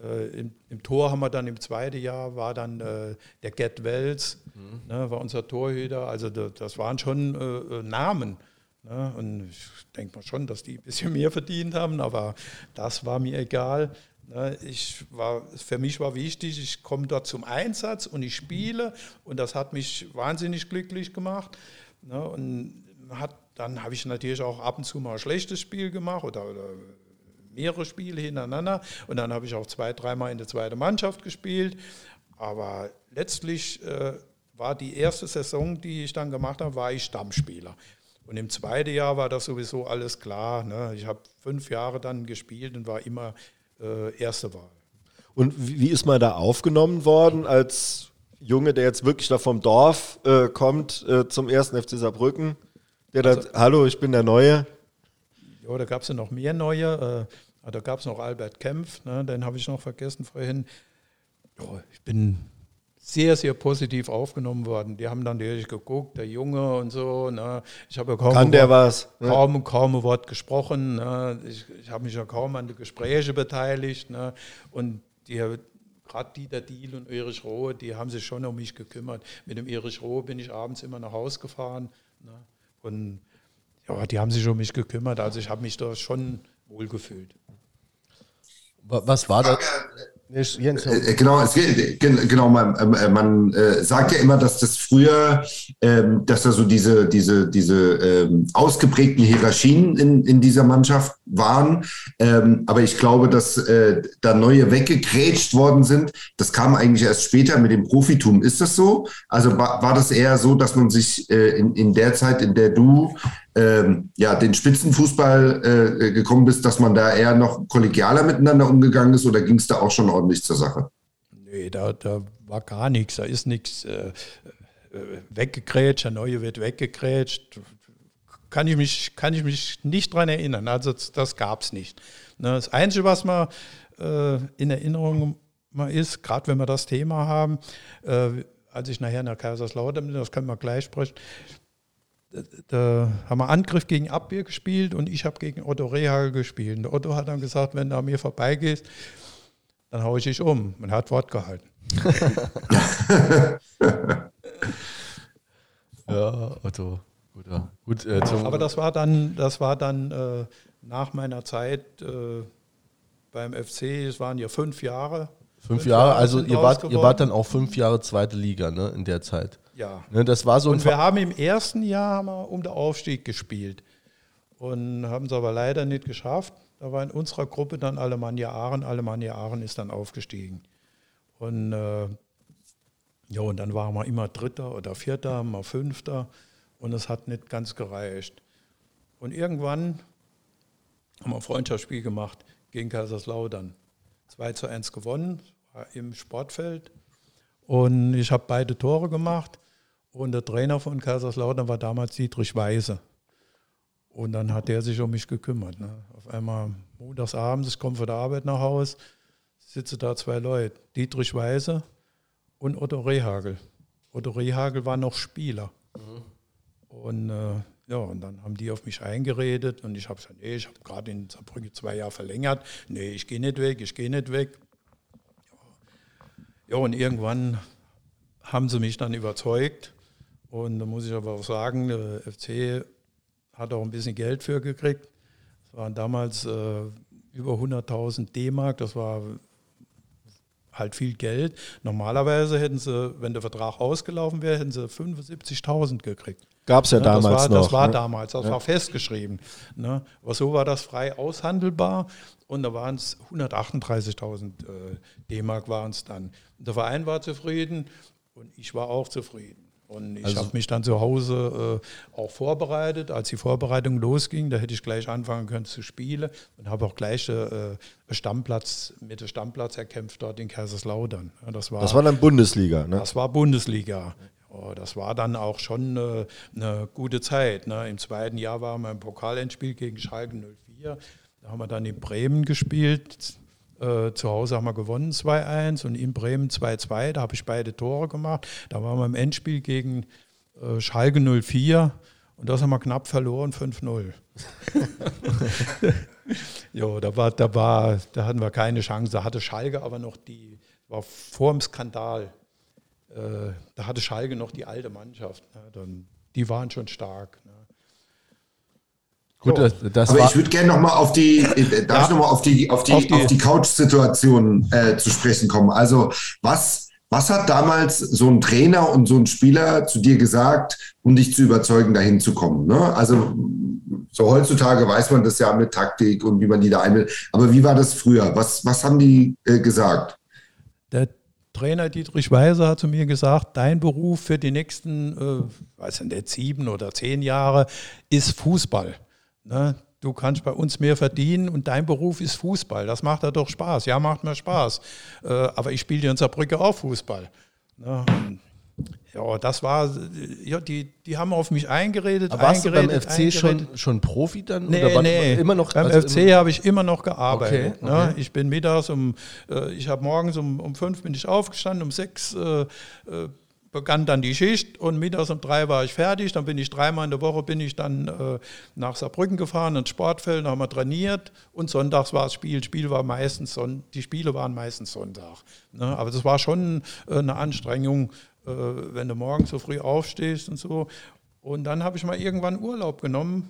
Äh, im, im, Tor haben wir dann im zweiten Jahr war dann äh, der Get Wells, mhm. ne, war unser Torhüter. Also das, das waren schon äh, äh, Namen. Ne? Und ich denke mal schon, dass die ein bisschen mehr verdient haben, aber das war mir egal. Ne? Ich war, für mich war wichtig, ich komme dort zum Einsatz und ich spiele und das hat mich wahnsinnig glücklich gemacht. Ne? Und hat, dann habe ich natürlich auch ab und zu mal ein schlechtes Spiel gemacht oder, oder mehrere Spiele hintereinander und dann habe ich auch zwei, dreimal in der zweiten Mannschaft gespielt. Aber letztlich äh, war die erste Saison, die ich dann gemacht habe, war ich Stammspieler. Und im zweiten Jahr war das sowieso alles klar. Ne? Ich habe fünf Jahre dann gespielt und war immer äh, erste Wahl.
Und wie ist man da aufgenommen worden als Junge, der jetzt wirklich da vom Dorf äh, kommt äh, zum ersten FC Saarbrücken? Der also, da, hallo, ich bin der Neue.
Ja, da gab es ja noch mehr neue. Äh, da gab es noch Albert Kempf, ne, den habe ich noch vergessen vorhin. Ja, ich bin sehr, sehr positiv aufgenommen worden. Die haben dann natürlich geguckt, der Junge und so. Ne. Ich habe ja kaum,
Kann der
Wort,
was,
ne? kaum, kaum ein Wort gesprochen. Ne. Ich, ich habe mich ja kaum an den Gesprächen beteiligt. Ne. Und die gerade Dieter Diel und Erich Rohe, die haben sich schon um mich gekümmert. Mit dem Erich Rohe bin ich abends immer nach Hause gefahren. Ne? Und ja, die haben sich um mich gekümmert. Also ich habe mich da schon wohlgefühlt.
Was war das?
Jens, äh, genau, es, genau, man, äh, man äh, sagt ja immer, dass das früher, ähm, dass da so diese, diese, diese ähm, ausgeprägten Hierarchien in, in dieser Mannschaft waren. Ähm, aber ich glaube, dass äh, da neue weggekrätscht worden sind. Das kam eigentlich erst später mit dem Profitum. Ist das so? Also war, war das eher so, dass man sich äh, in, in der Zeit, in der du ähm, ja, den Spitzenfußball äh, gekommen bist, dass man da eher noch kollegialer miteinander umgegangen ist oder ging es da auch schon ordentlich zur Sache?
Nee, da, da war gar nichts, da ist nichts äh, äh weggekrätscht, der Neue wird weggekrätscht. Kann ich mich, kann ich mich nicht daran erinnern, also das, gab es nicht. Ne, das Einzige, was man äh, in Erinnerung ist, gerade wenn wir das Thema haben, äh, als ich nachher nach Kaiserslautern bin, das können wir gleich sprechen, da haben wir Angriff gegen Abwehr gespielt und ich habe gegen Otto Rehagel gespielt. Und Otto hat dann gesagt, wenn du an mir vorbeigehst, dann haue ich dich um. Man hat Wort gehalten.
ja, Otto. Guter. Gut,
äh, Aber das war dann, das war dann äh, nach meiner Zeit äh, beim FC, es waren ja fünf Jahre.
Fünf, Jahre, also ihr wart, ihr wart dann auch fünf Jahre zweite Liga, ne, in der Zeit.
Ja.
Ne, das war so
und wir haben im ersten Jahr haben wir um den Aufstieg gespielt und haben es aber leider nicht geschafft. Da war in unserer Gruppe dann Alemannia Aachen. Alemannia Aachen ist dann aufgestiegen. Und äh, ja, und dann waren wir immer Dritter oder Vierter, mal Fünfter und es hat nicht ganz gereicht. Und irgendwann haben wir ein Freundschaftsspiel gemacht gegen Kaiserslautern. 2 zu 1 gewonnen, im Sportfeld. Und ich habe beide Tore gemacht. Und der Trainer von Kaiserslautern war damals Dietrich Weise. Und dann hat der sich um mich gekümmert. Ne? Auf einmal montags ich komme von der Arbeit nach Hause, sitzen da zwei Leute, Dietrich Weise und Otto Rehagel. Otto Rehagel war noch Spieler. Mhm. Und äh, ja, und dann haben die auf mich eingeredet und ich habe gesagt, nee, ich habe gerade in Saarbrücken zwei Jahre verlängert. Nee, ich gehe nicht weg, ich gehe nicht weg. Ja, und irgendwann haben sie mich dann überzeugt und da muss ich aber auch sagen, der FC hat auch ein bisschen Geld für gekriegt. Es waren damals äh, über 100.000 D-Mark, das war halt viel Geld. Normalerweise hätten sie, wenn der Vertrag ausgelaufen wäre, hätten sie 75.000 gekriegt.
Gab es ja, ja, damals
das
war, noch.
Das war ne? damals, das ja. war festgeschrieben. Ne? Aber so war das frei aushandelbar und da waren es 138.000 äh, D-Mark waren es dann. Der Verein war zufrieden und ich war auch zufrieden. Und ich also, habe mich dann zu Hause äh, auch vorbereitet. Als die Vorbereitung losging, da hätte ich gleich anfangen können zu spielen und habe auch gleich äh, Stammplatz mit dem Stammplatz erkämpft dort in Kaiserslautern.
Das, war, das war dann Bundesliga, ne?
Das war Bundesliga. Oh, das war dann auch schon eine, eine gute Zeit. Ne? Im zweiten Jahr waren wir im Pokalendspiel gegen Schalke 04. Da haben wir dann in Bremen gespielt. Äh, zu Hause haben wir gewonnen 2-1 und in Bremen 2-2. Da habe ich beide Tore gemacht. Da waren wir im Endspiel gegen äh, Schalke 04 und das haben wir knapp verloren, 5-0. ja, da war, da war, da hatten wir keine Chance. Da hatte Schalke aber noch die, war vor dem Skandal äh, da hatte Schalke noch die alte Mannschaft. Ne? Dann, die waren schon stark. Ne?
Gut, das, das Aber ich würde gerne nochmal auf die, äh, darf ja. ich noch mal auf die, auf die, auf die, die Couch-Situation äh, zu sprechen kommen. Also was, was hat damals so ein Trainer und so ein Spieler zu dir gesagt, um dich zu überzeugen, dahin zu kommen? Ne? Also so heutzutage weiß man das ja mit Taktik und wie man die da einwählt. Aber wie war das früher? Was, was haben die äh, gesagt?
Der Trainer Dietrich Weiser hat zu mir gesagt, dein Beruf für die nächsten, äh, weiß nicht, sieben oder zehn Jahre ist Fußball. Ne? Du kannst bei uns mehr verdienen und dein Beruf ist Fußball. Das macht ja doch Spaß. Ja, macht mir Spaß. Äh, aber ich spiele in Saarbrücke auch Fußball. Ne? Ja, das war, ja, die, die haben auf mich eingeredet.
Aber warst eingeredet, du beim FC eingeredet. schon, schon Profi dann?
Nee, oder nee. Immer noch, beim also FC habe ich immer noch gearbeitet. Okay, ne? okay. Ich bin mittags um, äh, ich habe morgens um, um fünf bin ich aufgestanden, um sechs äh, äh, begann dann die Schicht und mittags um drei war ich fertig. Dann bin ich dreimal in der Woche bin ich dann äh, nach Saarbrücken gefahren, ins Sportfeld, haben wir trainiert und sonntags war das Spiel. Spiel war meistens Son die Spiele waren meistens Sonntag. Ne? Aber das war schon äh, eine Anstrengung äh, wenn du morgens so früh aufstehst und so. Und dann habe ich mal irgendwann Urlaub genommen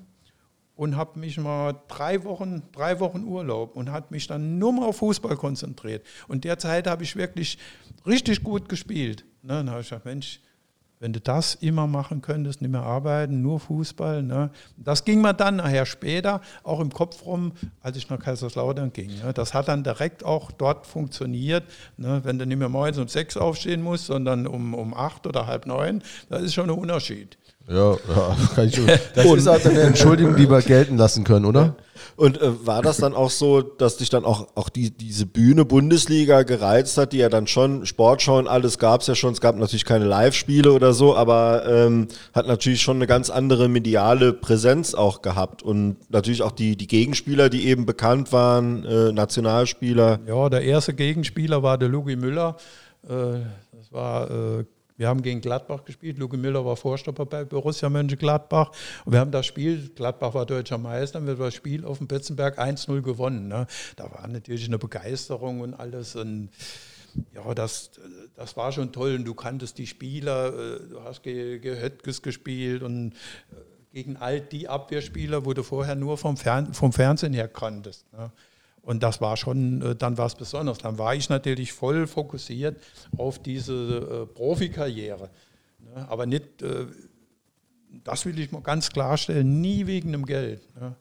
und habe mich mal drei Wochen, drei Wochen Urlaub und hat mich dann nur mal auf Fußball konzentriert. Und derzeit habe ich wirklich richtig gut gespielt. Ne, dann habe ich gesagt, Mensch, wenn du das immer machen könntest, nicht mehr arbeiten, nur Fußball. Ne? Das ging mir dann nachher später auch im Kopf rum, als ich nach Kaiserslautern ging. Ne? Das hat dann direkt auch dort funktioniert. Ne? Wenn du nicht mehr morgens um sechs aufstehen musst, sondern um, um acht oder halb neun, das ist schon ein Unterschied.
Ja, ja kann ich schon. Das ist halt eine Entschuldigung, die wir gelten lassen können, oder?
Und äh, war das dann auch so, dass dich dann auch, auch die, diese Bühne Bundesliga gereizt hat, die ja dann schon, Sportschau und alles gab es ja schon, es gab natürlich keine Live-Spiele oder so, aber ähm, hat natürlich schon eine ganz andere mediale Präsenz auch gehabt und natürlich auch die, die Gegenspieler, die eben bekannt waren, äh, Nationalspieler.
Ja, der erste Gegenspieler war der Lugi Müller. Äh, das war äh, wir haben gegen Gladbach gespielt. Luke Müller war Vorstopper bei Borussia Mönchengladbach. Und wir haben das Spiel, Gladbach war deutscher Meister, haben wir das Spiel auf dem Betzenberg 1-0 gewonnen. Ne? Da war natürlich eine Begeisterung und alles. Und ja, das, das war schon toll. Und du kanntest die Spieler, äh, du hast gegen Höttges gespielt und äh, gegen all die Abwehrspieler, wo du vorher nur vom, Fern vom Fernsehen her kanntest. Ne? Und das war schon äh, dann was Besonderes. Dann war ich natürlich voll fokussiert auf diese äh, Profikarriere. Ne? Aber nicht, äh, das will ich mal ganz klarstellen, nie wegen dem Geld. Ne?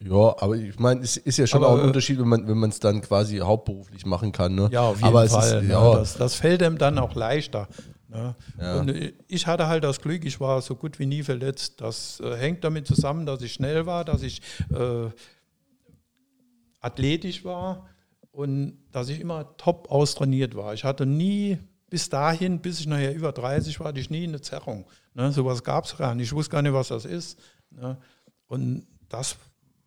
Ja, aber ich meine, es ist ja schon aber, auch ein Unterschied, wenn man wenn es dann quasi hauptberuflich machen kann. Ne?
Ja, auf jeden aber Fall. Ist, ja. das, das, fällt einem dann auch leichter. Ne? Ja. Und ich hatte halt das Glück, ich war so gut wie nie verletzt. Das äh, hängt damit zusammen, dass ich schnell war, dass ich äh, athletisch war und dass ich immer top austrainiert war. Ich hatte nie bis dahin, bis ich nachher über 30 war, hatte ich nie eine Zerrung. Ne, sowas gab es gar nicht. Ich wusste gar nicht, was das ist. Ne, und das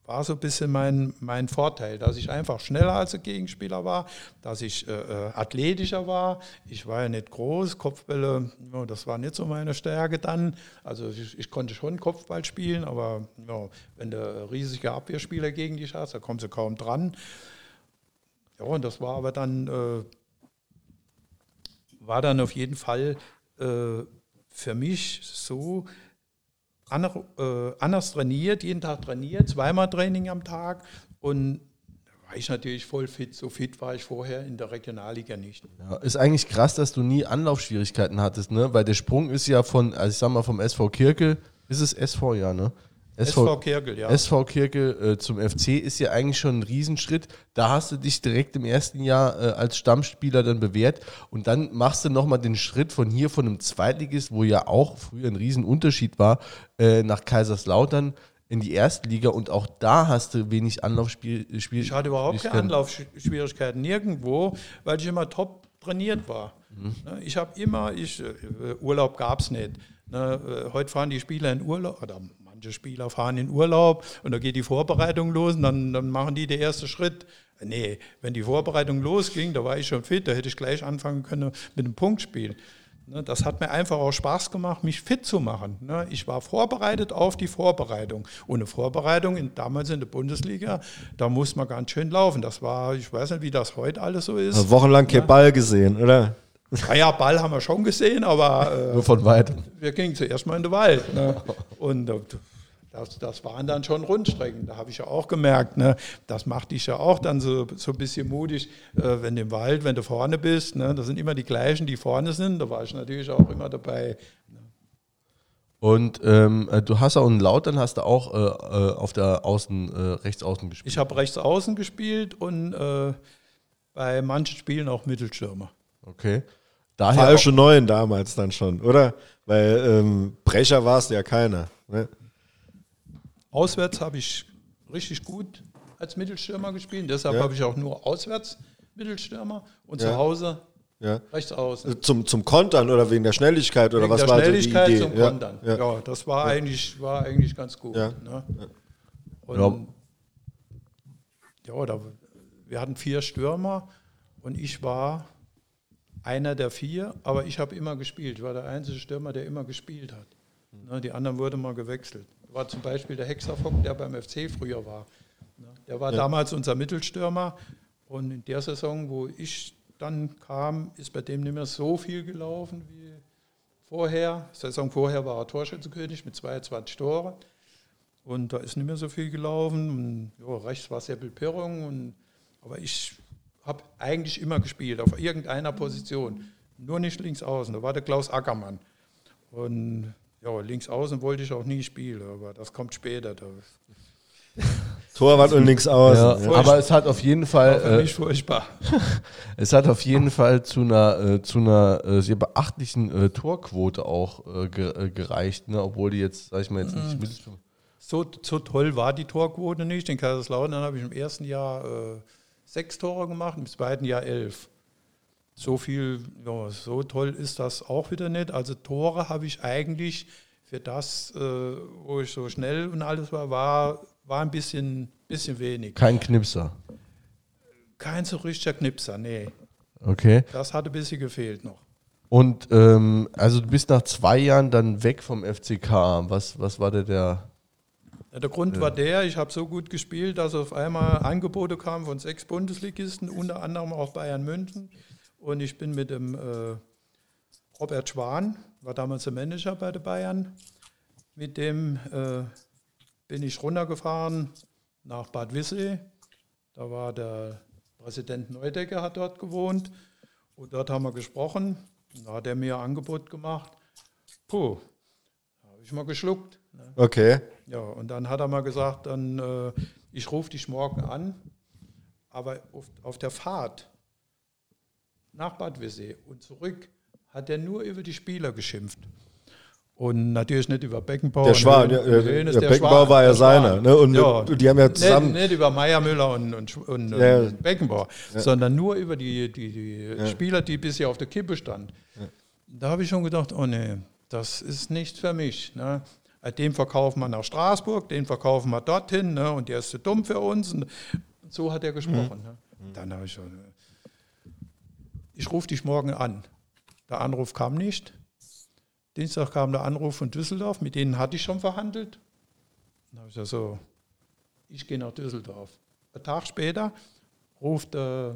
war so ein bisschen mein, mein Vorteil, dass ich einfach schneller als der Gegenspieler war, dass ich äh, äh, athletischer war. Ich war ja nicht groß, Kopfbälle, ja, das war nicht so meine Stärke dann. Also ich, ich konnte schon Kopfball spielen, aber ja, wenn du riesige Abwehrspieler gegen dich hast, da kommst du kaum dran. Ja, und das war aber dann, äh, war dann auf jeden Fall äh, für mich so, anders trainiert, jeden Tag trainiert, zweimal Training am Tag und war ich natürlich voll fit. So fit war ich vorher in der Regionalliga nicht.
Ja, ist eigentlich krass, dass du nie Anlaufschwierigkeiten hattest, ne? Weil der Sprung ist ja von, also ich sag mal, vom SV Kirke, ist es SV, ja, ne?
SV, SV Kirkel, ja.
SV Kirkel äh, zum FC ist ja eigentlich schon ein Riesenschritt. Da hast du dich direkt im ersten Jahr äh, als Stammspieler dann bewährt und dann machst du nochmal den Schritt von hier, von einem Zweitligist, wo ja auch früher ein Riesenunterschied war, äh, nach Kaiserslautern in die erste Liga und auch da hast du wenig Anlaufschwierigkeiten.
Ich hatte überhaupt keine Anlaufschwierigkeiten nirgendwo, weil ich immer top trainiert war. Mhm. Ich habe immer, ich, äh, Urlaub gab es nicht. Ne, heute fahren die Spieler in Urlaub, oder manche Spieler fahren in Urlaub und da geht die Vorbereitung los und dann, dann machen die den ersten Schritt. Nee, wenn die Vorbereitung losging, da war ich schon fit, da hätte ich gleich anfangen können mit dem Punktspiel. Ne, das hat mir einfach auch Spaß gemacht, mich fit zu machen. Ne, ich war vorbereitet auf die Vorbereitung. Ohne Vorbereitung, in, damals in der Bundesliga, da muss man ganz schön laufen. Das war, ich weiß nicht, wie das heute alles so ist.
Wochenlang kein Ball gesehen, oder?
Ja, Ball haben wir schon gesehen, aber.
Äh, Nur von weitem.
Wir gingen zuerst mal in den Wald. Ne? Und äh, das, das waren dann schon Rundstrecken. Da habe ich ja auch gemerkt, ne, das macht dich ja auch dann so, so ein bisschen mutig, äh, wenn du im Wald, wenn du vorne bist. Ne, das sind immer die gleichen, die vorne sind. Da war ich natürlich auch immer dabei. Ne.
Und ähm, äh, du hast auch einen Laut, dann hast du auch äh, äh auf der Außen, äh, Rechtsaußen gespielt.
Ich habe Rechtsaußen gespielt und äh, bei manchen Spielen auch Mittelstürmer.
Okay.
Daher Falsche Neuen damals dann schon, oder? Weil ähm, Brecher war es ja keiner. Ne?
Auswärts habe ich richtig gut als Mittelstürmer gespielt. Deshalb ja. habe ich auch nur auswärts Mittelstürmer und ja. zu Hause ja. rechts außen.
Äh, zum, zum Kontern oder wegen der Schnelligkeit oder wegen was der war
Schnelligkeit so die Idee? zum Kontern. Ja, ja. das war, Eigentlich, war eigentlich ganz gut. Ja. Ne? Und, ja, da, wir hatten vier Stürmer und ich war einer der vier, aber ich habe immer gespielt. Ich war der einzige Stürmer, der immer gespielt hat. Ne, die anderen wurden mal gewechselt war zum Beispiel der Hexerfock, der beim FC früher war. Ne? Der war ja. damals unser Mittelstürmer und in der Saison, wo ich dann kam, ist bei dem nicht mehr so viel gelaufen wie vorher. Saison vorher war er Torschützenkönig mit 22 Toren und da ist nicht mehr so viel gelaufen. Und, ja, rechts war Seppel Pirrung, und, aber ich habe eigentlich immer gespielt auf irgendeiner Position, nur nicht links außen. Da war der Klaus Ackermann. Und ja, links außen wollte ich auch nie spielen, aber das kommt später.
Torwart und links außen.
Ja, aber es hat auf jeden Fall.
Für mich äh, furchtbar.
es hat auf jeden Fall zu einer, äh, zu einer äh, sehr beachtlichen äh, Torquote auch äh, äh, gereicht, ne? obwohl die jetzt, sag ich mal, jetzt nicht.
Mhm. So, so toll war die Torquote nicht. In Kaiserslautern habe ich im ersten Jahr sechs Tore gemacht, im zweiten Jahr elf so viel, ja, so toll ist das auch wieder nicht. Also Tore habe ich eigentlich für das, äh, wo ich so schnell und alles war, war, war ein bisschen, bisschen wenig.
Kein Knipser.
Kein so richtiger Knipser, nee.
Okay.
Das hatte ein bisschen gefehlt noch.
Und ähm, also du bist nach zwei Jahren dann weg vom FCK. Was, was war der, der
ja, der Grund ja. war der, ich habe so gut gespielt, dass auf einmal Angebote kamen von sechs Bundesligisten, unter anderem auch Bayern München. Und ich bin mit dem äh, Robert Schwan, war damals der Manager bei den Bayern, mit dem äh, bin ich runtergefahren nach Bad Wissee. Da war der Präsident Neudecker, hat dort gewohnt. Und dort haben wir gesprochen. Da hat er mir ein Angebot gemacht. Puh, habe ich mal geschluckt.
Ne? Okay.
Ja, und dann hat er mal gesagt, dann, äh, ich rufe dich morgen an, aber auf, auf der Fahrt nach Bad Wissee und zurück hat er nur über die Spieler geschimpft. Und natürlich nicht über Beckenbauer.
Der Schwan, ja, der, der, der Beckenbauer war ja seiner. Ne? Und, ja. die haben ja zusammen.
Nicht, nicht über Meiermüller und, und, und, ja. und Beckenbauer, sondern nur über die, die, die Spieler, die bisher auf der Kippe standen. Da habe ich schon gedacht, oh nee, das ist nicht für mich. Ne? Den verkaufen wir nach Straßburg, den verkaufen wir dorthin ne? und der ist zu dumm für uns. Und so hat er gesprochen. Mhm. Ne? Dann habe ich schon, ich rufe dich morgen an. Der Anruf kam nicht. Dienstag kam der Anruf von Düsseldorf, mit denen hatte ich schon verhandelt. Dann habe ich gesagt, so, ich gehe nach Düsseldorf. Ein Tag später ruft äh,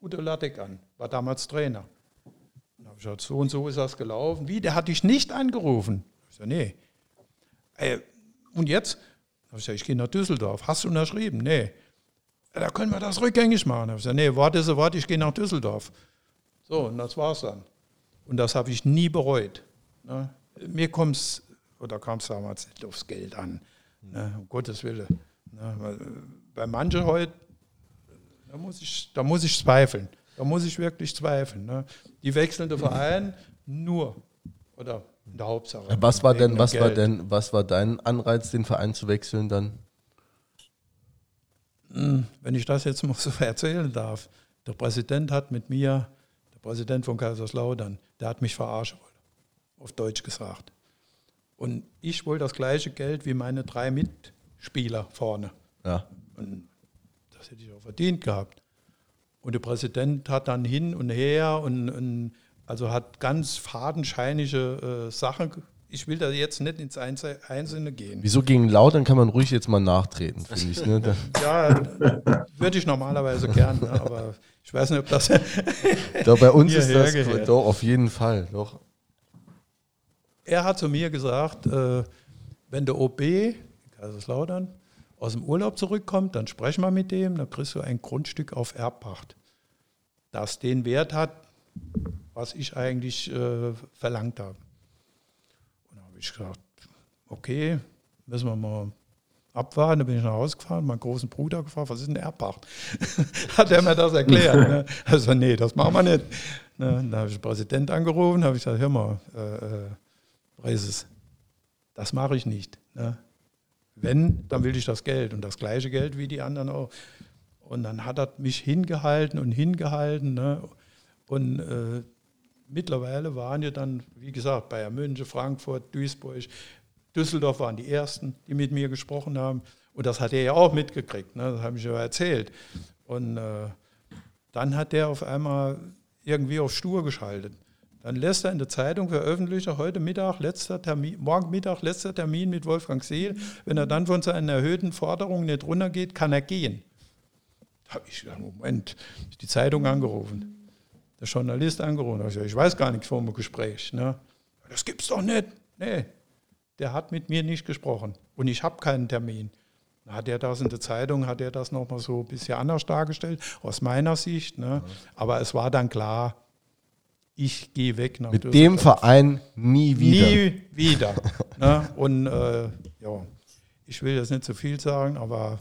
Udo Lattek an, war damals Trainer. Dann habe ich gesagt, so und so ist das gelaufen. Wie, der hat dich nicht angerufen? Ich sage, nee. Äh, und jetzt? Dann habe ich gesagt, ich gehe nach Düsseldorf. Hast du unterschrieben? Nee. Da können wir das rückgängig machen. Dann habe ich gesagt, nee, warte, so, warte, ich gehe nach Düsseldorf. So, und das war's dann. Und das habe ich nie bereut. Ne? Mir kommt es, oder kam es damals nicht aufs Geld an, ne? um Gottes Willen. Ne? Bei manchen heute, da muss, ich, da muss ich zweifeln. Da muss ich wirklich zweifeln. Ne? Die wechselnde Verein nur, oder in der Hauptsache.
Was war denn, was war denn, was war dein Anreiz, den Verein zu wechseln dann?
Hm, wenn ich das jetzt mal so erzählen darf. Der Präsident hat mit mir Präsident von Kaiserslautern, der hat mich verarschen wollen, auf Deutsch gesagt. Und ich wollte das gleiche Geld wie meine drei Mitspieler vorne.
Ja.
Und das hätte ich auch verdient gehabt. Und der Präsident hat dann hin und her und, und also hat ganz fadenscheinige äh, Sachen. Ich will da jetzt nicht ins Einzelne gehen.
Wieso gegen Lautern kann man ruhig jetzt mal nachtreten, finde ich. Ne?
ja, würde ich normalerweise gern, aber ich weiß nicht, ob das.
doch, bei uns ist das gehört. doch auf jeden Fall. Doch.
Er hat zu mir gesagt, äh, wenn der OB in Kaiserslautern aus dem Urlaub zurückkommt, dann sprechen wir mit dem, dann kriegst du ein Grundstück auf Erbpacht, das den Wert hat, was ich eigentlich äh, verlangt habe. Und da habe ich gesagt, okay, müssen wir mal abwarten. Dann bin ich nach Hause gefahren, meinen großen Bruder gefragt, was ist denn Erbpacht? Hat er mir das erklärt. ne? Also, nee, das machen wir nicht. Ne? Dann habe ich den Präsident angerufen, habe ich gesagt, hör mal, äh, äh, Preises, das mache ich nicht. Ne? Wenn, dann will ich das Geld und das gleiche Geld wie die anderen auch. Und dann hat er mich hingehalten und hingehalten. Ne? Und äh, mittlerweile waren ja dann, wie gesagt, Bayern München, Frankfurt, Duisburg, Düsseldorf waren die ersten, die mit mir gesprochen haben. Und das hat er ja auch mitgekriegt, ne? das habe ich ja erzählt. Und äh, dann hat der auf einmal irgendwie auf Stur geschaltet. Dann lässt er in der Zeitung veröffentlichen, heute Mittag, letzter Termin, morgen Mittag, letzter Termin mit Wolfgang Seel. Wenn er dann von seinen erhöhten Forderungen nicht runtergeht, kann er gehen. Da habe ich gesagt, Moment, die Zeitung angerufen. Der Journalist angerufen. Ich, gesagt, ich weiß gar nichts vom Gespräch. Ne? Das gibt's doch nicht. Nee, der hat mit mir nicht gesprochen. Und ich habe keinen Termin. Hat er das in der Zeitung, hat er das nochmal so ein bisschen anders dargestellt, aus meiner Sicht. Ne? Aber es war dann klar, ich gehe weg
nach Mit Düsseldorf. dem Verein nie wieder.
Nie wieder. ne? Und äh, ja, ich will jetzt nicht zu viel sagen, aber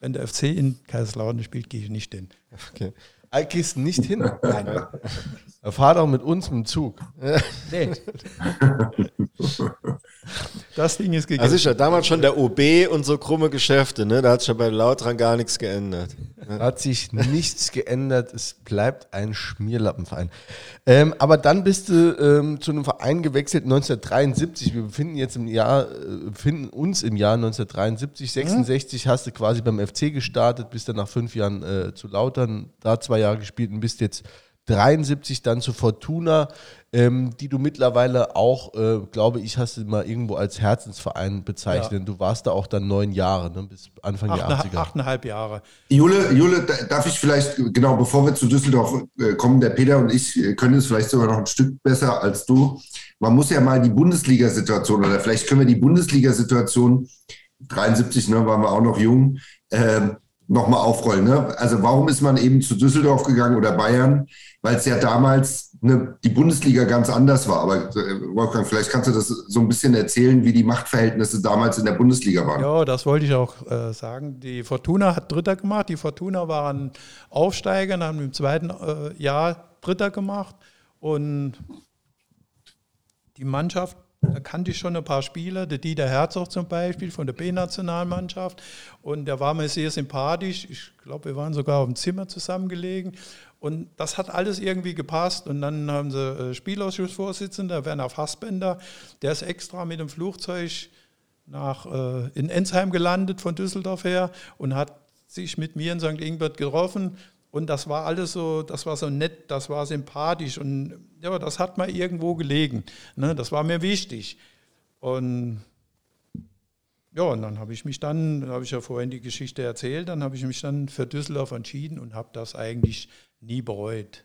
wenn der FC in Kaiserslautern spielt, gehe ich nicht hin.
Okay. Gehst nicht hin? Nein. Er fahrt auch mit uns mit dem Zug. Nee.
Das Ding ist
gegessen. Also ist ja damals schon der OB und so krumme Geschäfte, ne? Da hat sich ja bei Lautran gar nichts geändert.
Da hat sich nichts geändert. Es bleibt ein Schmierlappenverein. Ähm, aber dann bist du ähm, zu einem Verein gewechselt 1973. Wir befinden jetzt im Jahr, äh, befinden uns im Jahr 1973. 66 mhm. hast du quasi beim FC gestartet, bist dann nach fünf Jahren äh, zu Lautern, da zwei Jahre gespielt und bist jetzt 73 dann zu Fortuna, ähm, die du mittlerweile auch, äh, glaube ich, hast du mal irgendwo als Herzensverein bezeichnet. Ja. Du warst da auch dann neun Jahre, ne, bis Anfang Acht, der 80er.
Achteinhalb Jahre.
Jule, Jule, darf ich vielleicht, genau, bevor wir zu Düsseldorf äh, kommen, der Peter und ich äh, können es vielleicht sogar noch ein Stück besser als du. Man muss ja mal die Bundesliga-Situation oder vielleicht können wir die Bundesliga-Situation, 73, ne, waren wir auch noch jung, äh, nochmal aufrollen. Ne? Also warum ist man eben zu Düsseldorf gegangen oder Bayern? Weil es ja damals ne, die Bundesliga ganz anders war. Aber äh, Wolfgang, vielleicht kannst du das so ein bisschen erzählen, wie die Machtverhältnisse damals in der Bundesliga waren.
Ja, das wollte ich auch äh, sagen. Die Fortuna hat Dritter gemacht. Die Fortuna waren Aufsteiger, haben im zweiten äh, Jahr Dritter gemacht. Und die Mannschaft da kannte ich schon ein paar Spieler, der Dieter Herzog zum Beispiel von der B-Nationalmannschaft. Und der war mir sehr sympathisch. Ich glaube, wir waren sogar auf dem Zimmer zusammengelegen. Und das hat alles irgendwie gepasst. Und dann haben sie äh, Spielausschussvorsitzender Werner Fassbender, der ist extra mit dem Flugzeug nach, äh, in Ensheim gelandet von Düsseldorf her und hat sich mit mir in St. Ingbert getroffen und das war alles so, das war so nett, das war sympathisch und ja, das hat mir irgendwo gelegen. Ne? Das war mir wichtig. Und ja, und dann habe ich mich dann, habe ich ja vorhin die Geschichte erzählt, dann habe ich mich dann für Düsseldorf entschieden und habe das eigentlich nie bereut.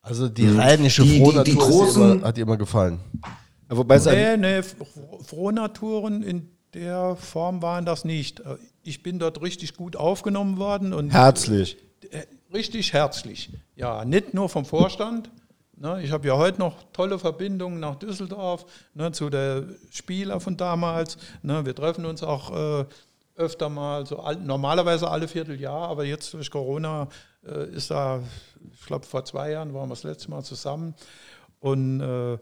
Also die rheinische Frohnatur hat dir immer gefallen.
Wobei nee, nee, Frohnaturen in der Form waren das nicht ich bin dort richtig gut aufgenommen worden. Und
herzlich.
Äh, richtig herzlich. Ja, nicht nur vom Vorstand. Ne, ich habe ja heute noch tolle Verbindungen nach Düsseldorf ne, zu der Spieler von damals. Ne, wir treffen uns auch äh, öfter mal, so all, normalerweise alle Vierteljahr, aber jetzt durch Corona äh, ist da, ich glaube vor zwei Jahren waren wir das letzte Mal zusammen. Und äh,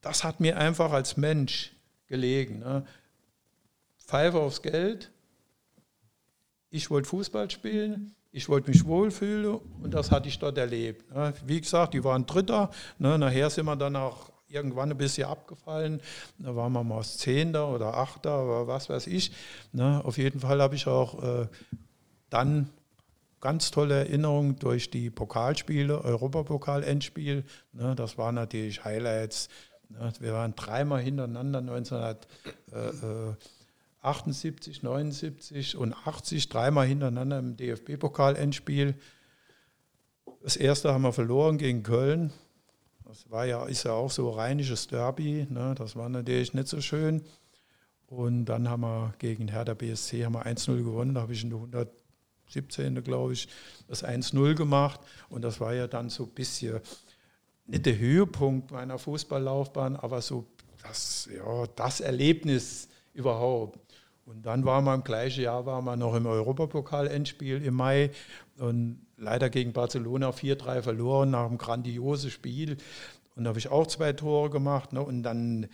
das hat mir einfach als Mensch gelegen. Ne? Pfeife aufs Geld, ich wollte Fußball spielen, ich wollte mich wohlfühlen und das hatte ich dort erlebt. Ne? Wie gesagt, die waren Dritter, ne? nachher sind wir dann auch irgendwann ein bisschen abgefallen. Da waren wir mal Zehnter oder Achter oder was weiß ich. Ne? Auf jeden Fall habe ich auch äh, dann ganz tolle Erinnerungen durch die Pokalspiele, Europapokal-Endspiel. Ne? Das waren natürlich Highlights. Ne? Wir waren dreimal hintereinander 1978, 79 und 80, dreimal hintereinander im DFB-Pokal-Endspiel. Das erste haben wir verloren gegen Köln. Das war ja, ist ja auch so rheinisches Derby. Ne? Das war natürlich nicht so schön. Und dann haben wir gegen Hertha BSC haben wir 1-0 gewonnen. Da habe ich in der 117. glaube ich, das 1-0 gemacht. Und das war ja dann so ein bisschen nicht der Höhepunkt meiner Fußballlaufbahn, aber so das, ja, das Erlebnis überhaupt. Und dann waren wir im gleichen Jahr waren wir noch im Europapokal-Endspiel im Mai und leider gegen Barcelona 4-3 verloren nach einem grandiosen Spiel. Und da habe ich auch zwei Tore gemacht. Ne? Und dann,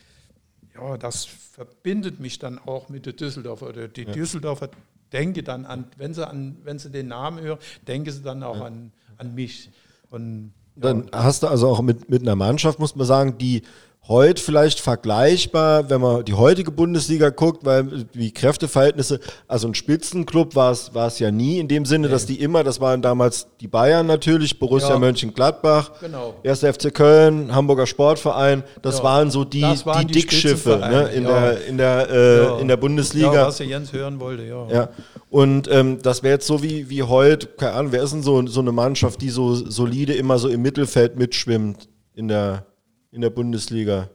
ja, das verbindet mich dann auch mit der Düsseldorfer. Oder die ja. Düsseldorfer denke dann an, wenn sie, an, wenn sie den Namen hören, denken sie dann auch ja. an, an mich. Und,
ja, dann hast du also auch mit, mit einer Mannschaft, muss man sagen, die heute vielleicht vergleichbar, wenn man die heutige Bundesliga guckt, weil die Kräfteverhältnisse, also ein Spitzenclub war es, war es ja nie in dem Sinne, nee. dass die immer, das waren damals die Bayern natürlich, Borussia ja. Mönchengladbach, genau. 1. FC Köln, Hamburger Sportverein, das ja. waren so die, waren die, die Dickschiffe ne, in, ja. der, in, der, äh, in der Bundesliga. Ja,
was der Jens hören wollte, ja.
ja. Und ähm, das wäre jetzt so wie, wie heute, keine Ahnung, wer ist denn so, so eine Mannschaft, die so solide immer so im Mittelfeld mitschwimmt in der in der Bundesliga.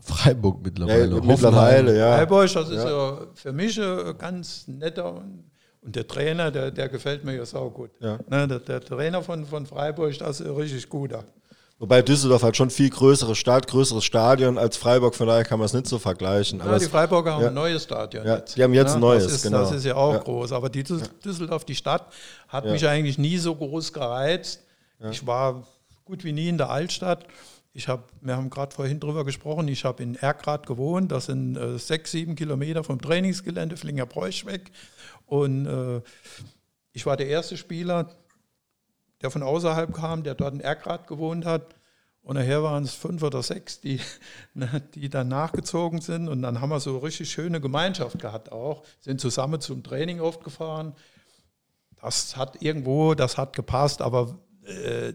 Freiburg mittlerweile.
Ja, mittlerweile, ja.
Freiburg, das ist ja, für mich ein ganz netter und, und der Trainer, der, der gefällt mir ja sau gut. Ja. Ne, der, der, Trainer von, von Freiburg, das ist richtig guter.
Wobei Düsseldorf hat schon viel größere Stadt, größeres Stadion als Freiburg, von daher kann man es nicht so vergleichen.
Ja, aber die Freiburger haben ein neues Stadion
ja, jetzt. Die haben jetzt ein neues,
das ist,
genau.
Das ist ja auch groß. Aber die Düsseldorf, die Stadt, hat mich eigentlich nie so groß gereizt. Ich war gut wie nie in der Altstadt. Ich hab, wir haben gerade vorhin drüber gesprochen, ich habe in Ergrad gewohnt, das sind äh, sechs, sieben Kilometer vom Trainingsgelände Flinger-Bräuch weg. Und äh, ich war der erste Spieler, der von außerhalb kam, der dort in Ergrad gewohnt hat. Und nachher waren es fünf oder sechs, die, ne, die dann nachgezogen sind. Und dann haben wir so richtig schöne Gemeinschaft gehabt auch, sind zusammen zum Training oft gefahren. Das hat irgendwo, das hat gepasst, aber äh,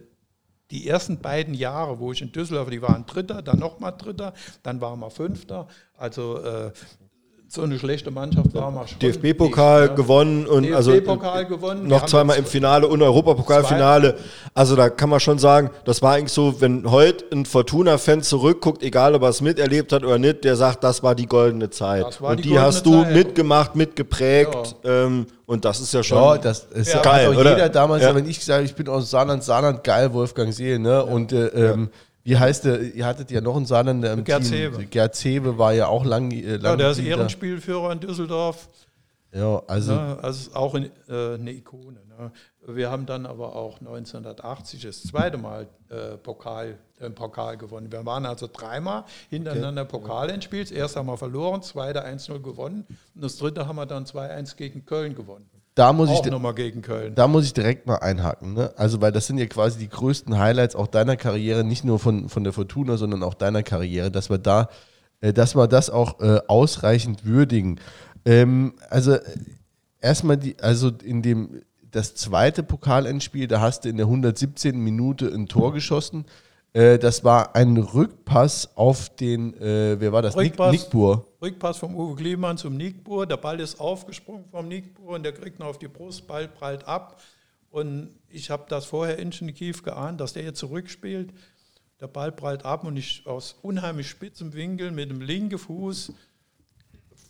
die ersten beiden Jahre, wo ich in Düsseldorf, die waren Dritter, dann nochmal Dritter, dann waren wir Fünfter. Also äh, so eine schlechte Mannschaft war mal
schon. DFB-Pokal ja. gewonnen und DFB also
gewonnen.
noch zweimal im Finale und Europapokalfinale. Also da kann man schon sagen, das war eigentlich so, wenn heute ein Fortuna-Fan zurückguckt, egal ob er es miterlebt hat oder nicht, der sagt, das war die goldene Zeit. und die, die hast du Zeit. mitgemacht, mitgeprägt. Ja. Ähm, und das ist ja schon ja,
das ist ja, geil, oder? Jeder damals, wenn ich sage, ich bin aus Saarland, Saarland, geil, Wolfgang See, ne? Und äh, ähm, wie heißt der? Ihr hattet ja noch einen Saarländer im
Gerd Team. Zewe.
Gerd Zewe war ja auch lang. Äh, lang
ja, der ist Ehrenspielführer in Düsseldorf.
Ja, also.
Ja, also auch in, äh, eine Ikone. Ne? Wir haben dann aber auch 1980 das zweite Mal äh, Pokal, den Pokal gewonnen. Wir waren also dreimal hintereinander okay. Pokalendspiels. Erst haben wir verloren, zweite 1-0 gewonnen und das dritte haben wir dann 2-1 gegen Köln gewonnen
da muss
auch
ich
nochmal gegen Köln.
Da muss ich direkt mal einhaken. Ne? Also, weil das sind ja quasi die größten Highlights auch deiner Karriere, nicht nur von, von der Fortuna, sondern auch deiner Karriere, dass wir da, äh, dass wir das auch äh, ausreichend würdigen. Ähm, also erstmal die, also in dem das zweite Pokalendspiel, da hast du in der 117. Minute ein Tor geschossen. Äh, das war ein Rückpass auf den, äh, wer war das?
Rückpass, Nick, Nickbur. Rückpass vom Uwe Klemann zum Nickbur. Der Ball ist aufgesprungen vom Nickbur und der kriegt noch auf die Brust, Ball prallt ab. Und ich habe das vorher instinktiv geahnt, dass der jetzt zurückspielt. Der Ball prallt ab und ich aus unheimlich spitzem Winkel mit dem linken Fuß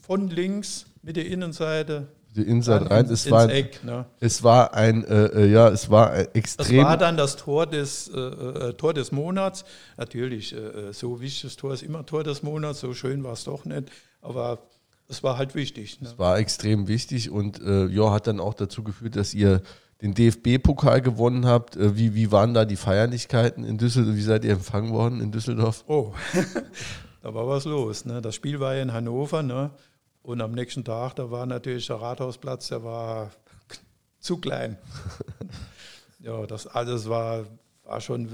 von links mit der Innenseite
die Inside rein. Es war, Eck, ne? es war ein, äh, äh ja, es war extrem.
Das war dann das Tor des, äh, äh Tor des Monats. Natürlich, äh, äh, so wichtig das Tor ist immer Tor des Monats, so schön war es doch nicht, aber es war halt wichtig.
Ne? Es war extrem wichtig und äh, ja, hat dann auch dazu geführt, dass ihr den DFB-Pokal gewonnen habt. wie, wie waren da die Feierlichkeiten in Düsseldorf? Wie seid ihr empfangen worden in Düsseldorf?
Oh, da war was los. Ne? Das Spiel war ja in Hannover. Ne? Und am nächsten Tag, da war natürlich der Rathausplatz, der war zu klein. ja, das alles war, war schon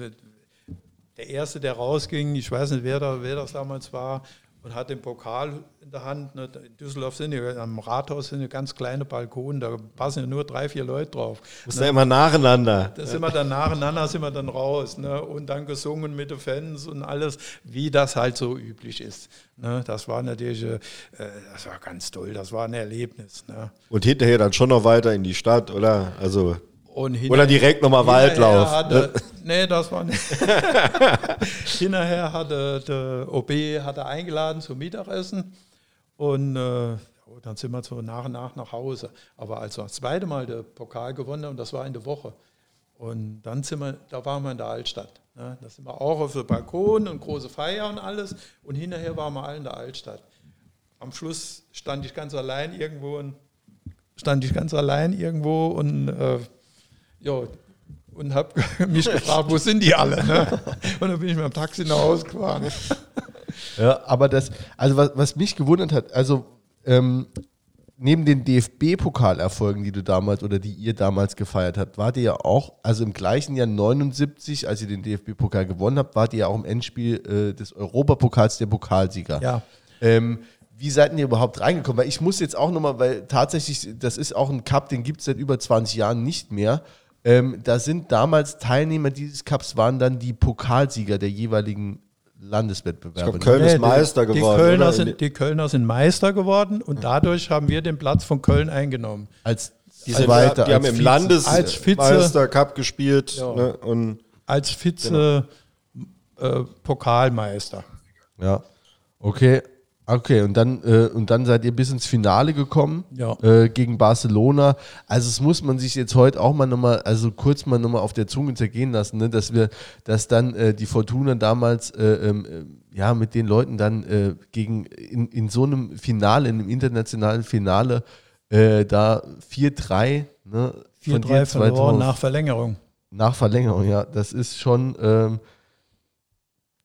der Erste, der rausging. Ich weiß nicht, wer, da, wer das damals war und hat den Pokal in der Hand. Ne, in Düsseldorf sind ja, am Rathaus sind ja ganz kleine Balkone, da passen ja nur drei, vier Leute drauf.
Das ist ja immer nacheinander.
Da sind wir dann nacheinander, sind wir dann raus. Ne? Und dann gesungen mit den Fans und alles, wie das halt so üblich ist. Ne? Das war natürlich, äh, das war ganz toll, das war ein Erlebnis. Ne?
Und hinterher dann schon noch weiter in die Stadt, oder? Also oder direkt nochmal Waldlauf.
Hatte, ne? nee, das war nicht. hinterher hatte der OB hatte eingeladen zum Mittagessen und äh, dann sind wir so nach und nach nach Hause. Aber als wir das zweite Mal den Pokal gewonnen haben, das war in der Woche. Und dann sind wir, da waren wir in der Altstadt. Ne? Da sind wir auch auf dem Balkon und große Feier und alles. Und hinterher waren wir alle in der Altstadt. Am Schluss stand ich ganz allein irgendwo und stand ich ganz allein irgendwo und äh, ja, und habe mich gefragt, wo sind die alle? Ne? Und dann bin ich mit dem Taxi nach Hause gefahren.
Ja, aber das, also was, was mich gewundert hat, also ähm, neben den DFB-Pokalerfolgen, die du damals oder die ihr damals gefeiert habt, wart ihr ja auch, also im gleichen Jahr 79, als ihr den DFB-Pokal gewonnen habt, wart ihr ja auch im Endspiel äh, des Europapokals der Pokalsieger.
Ja.
Ähm, wie seid ihr überhaupt reingekommen? Weil ich muss jetzt auch nochmal, weil tatsächlich, das ist auch ein Cup, den gibt es seit über 20 Jahren nicht mehr. Ähm, da sind damals Teilnehmer dieses Cups waren dann die Pokalsieger der jeweiligen Landeswettbewerbe.
Ich glaub, Köln ist Meister
die,
geworden.
Die Kölner, sind, die Kölner, sind, Meister geworden und dadurch haben wir den Platz von Köln eingenommen.
Als
die, sind, weiter, die haben im Landesmeister Cup gespielt ja. ne, und
als Vize genau. äh, Pokalmeister.
Ja, okay. Okay, und dann, äh, und dann seid ihr bis ins Finale gekommen
ja.
äh, gegen Barcelona. Also es muss man sich jetzt heute auch mal nochmal, also kurz mal nochmal auf der Zunge zergehen lassen, ne? dass wir, dass dann äh, die Fortuna damals äh, ähm, äh, ja mit den Leuten dann äh, gegen in, in so einem Finale, in einem internationalen Finale, da 4-3, ne?
4-3 verloren nach Verlängerung.
Nach Verlängerung, ja. Das ist schon. Ähm,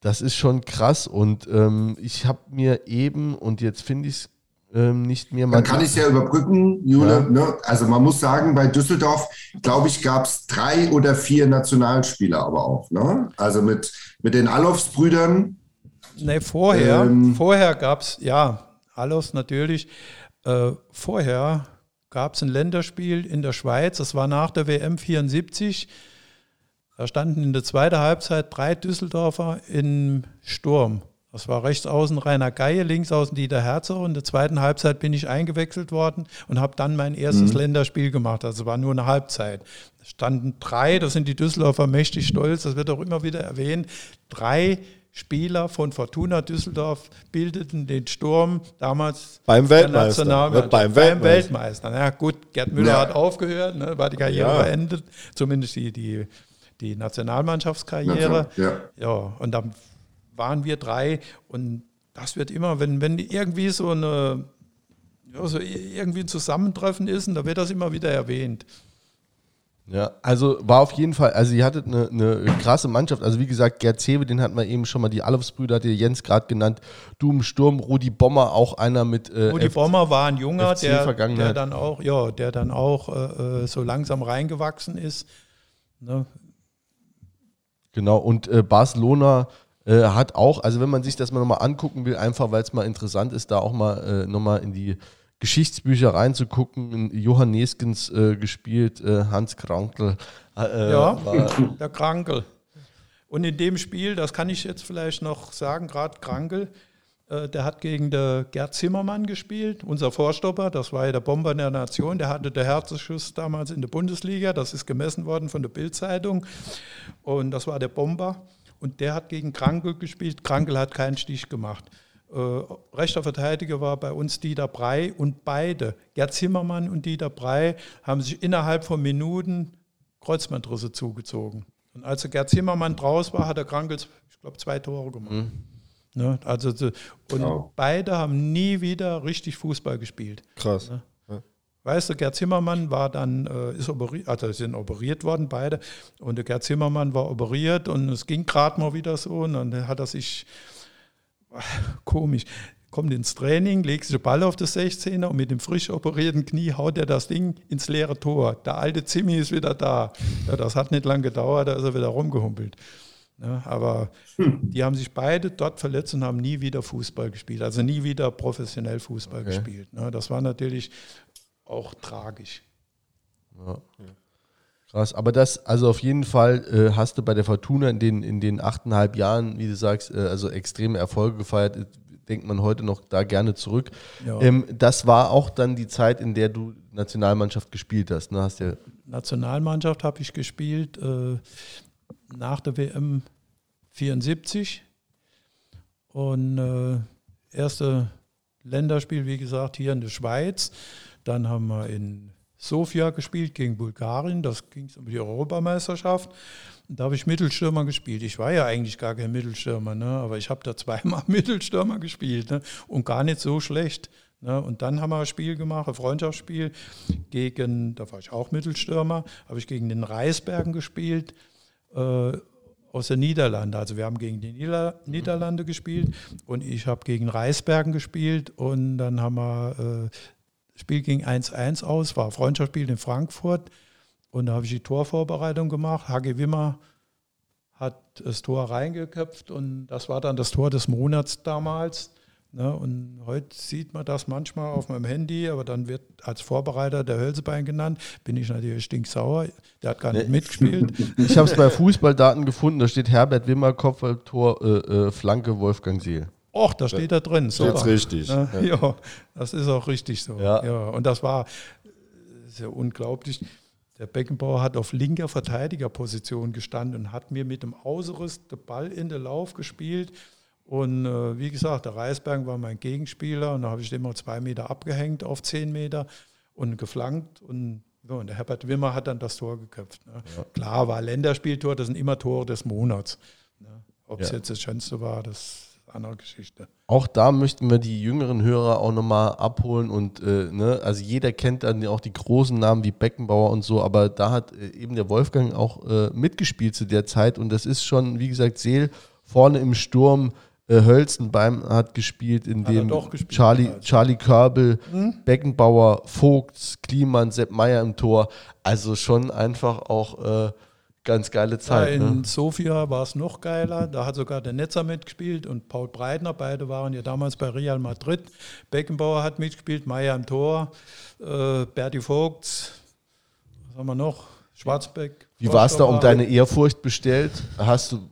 das ist schon krass und ähm, ich habe mir eben, und jetzt finde ich es ähm, nicht mehr
mal. Dann kann ich es ja überbrücken, Jule. Ja. Ne? Also man muss sagen, bei Düsseldorf, glaube ich, gab es drei oder vier Nationalspieler aber auch. Ne? Also mit, mit den Alofs-Brüdern.
Ne, vorher, ähm, vorher gab es, ja, Alofs natürlich. Äh, vorher gab es ein Länderspiel in der Schweiz, das war nach der WM 74 da standen in der zweiten Halbzeit drei Düsseldorfer im Sturm. Das war rechts außen Rainer Geier, links außen Dieter Herzog. In der zweiten Halbzeit bin ich eingewechselt worden und habe dann mein erstes mhm. Länderspiel gemacht. Also war nur eine Halbzeit. Da standen drei, das sind die Düsseldorfer mächtig stolz, das wird auch immer wieder erwähnt. Drei Spieler von Fortuna Düsseldorf bildeten den Sturm damals
beim Weltmeister.
Beim, beim Weltmeister. Weltmeister. Ja, gut, Gerd Müller ja. hat aufgehört, ne, war die Karriere ja. beendet, zumindest die, die die Nationalmannschaftskarriere. Ja. ja, und dann waren wir drei und das wird immer, wenn, wenn irgendwie so eine ja, so irgendwie ein Zusammentreffen ist, und da wird das immer wieder erwähnt.
Ja, also war auf jeden Fall, also ihr hattet eine, eine krasse Mannschaft. Also wie gesagt, Gerd Zebe, den hatten wir eben schon mal, die Alofs-Brüder, hat ihr Jens gerade genannt, du im Sturm, Rudi Bommer, auch einer mit
äh, Rudi FC, Bommer war ein Junger, der, der, dann auch, ja, der dann auch äh, äh, so langsam reingewachsen ist. Ne?
Genau, und äh, Barcelona äh, hat auch, also wenn man sich das mal nochmal angucken will, einfach weil es mal interessant ist, da auch mal äh, nochmal in die Geschichtsbücher reinzugucken. Johann Neskens äh, gespielt, äh, Hans Krankel.
Äh, ja, der Krankel. Und in dem Spiel, das kann ich jetzt vielleicht noch sagen, gerade Krankel, äh, der hat gegen der Gerd Zimmermann gespielt, unser Vorstopper, das war ja der Bomber der Nation, der hatte der Herzenschuss damals in der Bundesliga, das ist gemessen worden von der Bildzeitung und das war der Bomber und der hat gegen Krankel gespielt, Krankel hat keinen Stich gemacht. Äh, rechter Verteidiger war bei uns Dieter Brey und beide, Gerd Zimmermann und Dieter Brey, haben sich innerhalb von Minuten Kreuzbandrisse zugezogen. Und als der Gerd Zimmermann draus war, hat der Krankel, ich glaube, zwei Tore gemacht. Mhm. Ne? Also, und genau. beide haben nie wieder richtig Fußball gespielt.
Krass.
Ne? Weißt du, Gerd Zimmermann war dann, äh, ist operiert, also sind operiert worden, beide. Und der Gerd Zimmermann war operiert und es ging gerade mal wieder so. Und dann hat er sich, komisch, kommt ins Training, legt sich den Ball auf das 16er und mit dem frisch operierten Knie haut er das Ding ins leere Tor. Der alte Zimmi ist wieder da. Ja, das hat nicht lange gedauert, da ist er wieder rumgehumpelt. Ja, aber hm. die haben sich beide dort verletzt und haben nie wieder Fußball gespielt, also nie wieder professionell Fußball okay. gespielt. Ja, das war natürlich auch tragisch.
Ja. Krass, aber das, also auf jeden Fall äh, hast du bei der Fortuna in den, in den achteinhalb Jahren, wie du sagst, äh, also extreme Erfolge gefeiert denkt man heute noch da gerne zurück. Ja. Ähm, das war auch dann die Zeit, in der du Nationalmannschaft gespielt hast. Ne? hast ja
Nationalmannschaft habe ich gespielt äh, nach der WM 74 und äh, erste Länderspiel, wie gesagt, hier in der Schweiz. Dann haben wir in Sofia gespielt gegen Bulgarien. Das ging um die Europameisterschaft. Da habe ich Mittelstürmer gespielt. Ich war ja eigentlich gar kein Mittelstürmer, ne? aber ich habe da zweimal Mittelstürmer gespielt ne? und gar nicht so schlecht. Ne? Und dann haben wir ein Spiel gemacht, ein Freundschaftsspiel gegen, da war ich auch Mittelstürmer, habe ich gegen den Reisbergen gespielt. Äh, aus den Niederlanden. Also wir haben gegen die Nieder Niederlande gespielt und ich habe gegen Reisbergen gespielt und dann haben wir äh, Spiel ging 1-1 aus, war Freundschaftsspiel in Frankfurt. Und da habe ich die Torvorbereitung gemacht. Hage Wimmer hat das Tor reingeköpft und das war dann das Tor des Monats damals. Ne? Und heute sieht man das manchmal auf meinem Handy, aber dann wird als Vorbereiter der Hölzebein genannt. Bin ich natürlich stinksauer. Der hat gar nicht mitgespielt.
Ich habe es bei Fußballdaten gefunden, da steht Herbert Wimmer, Kopfballtor, äh, äh, Flanke Wolfgang Seel.
Och, da steht da drin.
Steht richtig.
Ne? Ja. ja. das ist auch richtig so. Ja. ja. Und das war sehr unglaublich. Der Beckenbauer hat auf linker Verteidigerposition gestanden und hat mir mit dem Außenriss den Ball in den Lauf gespielt. Und äh, wie gesagt, der Reisberg war mein Gegenspieler und da habe ich den mal zwei Meter abgehängt auf zehn Meter und geflankt. Und, so, und der Herbert Wimmer hat dann das Tor geköpft. Ne? Ja. Klar, war Länderspieltor, das sind immer Tore des Monats. Ne? Ob es ja. jetzt das Schönste war, das andere Geschichte.
Auch da möchten wir die jüngeren Hörer auch nochmal abholen und äh, ne, also jeder kennt dann auch die großen Namen wie Beckenbauer und so, aber da hat äh, eben der Wolfgang auch äh, mitgespielt zu der Zeit und das ist schon, wie gesagt, Seel vorne im Sturm. Äh, Hölzenbeim hat gespielt, in hat dem gespielt, Charlie, Charlie Körbel, hm? Beckenbauer, Vogts, Kliemann, Sepp Meier im Tor. Also schon einfach auch äh, Ganz geile Zeit.
Ja, in ne? Sofia war es noch geiler. Da hat sogar der Netzer mitgespielt und Paul Breitner. Beide waren ja damals bei Real Madrid. Beckenbauer hat mitgespielt, Meier im Tor, äh, Berti Vogts, was haben wir noch? Schwarzbeck.
Wie war es da um deine Ehrfurcht bestellt? Hast du.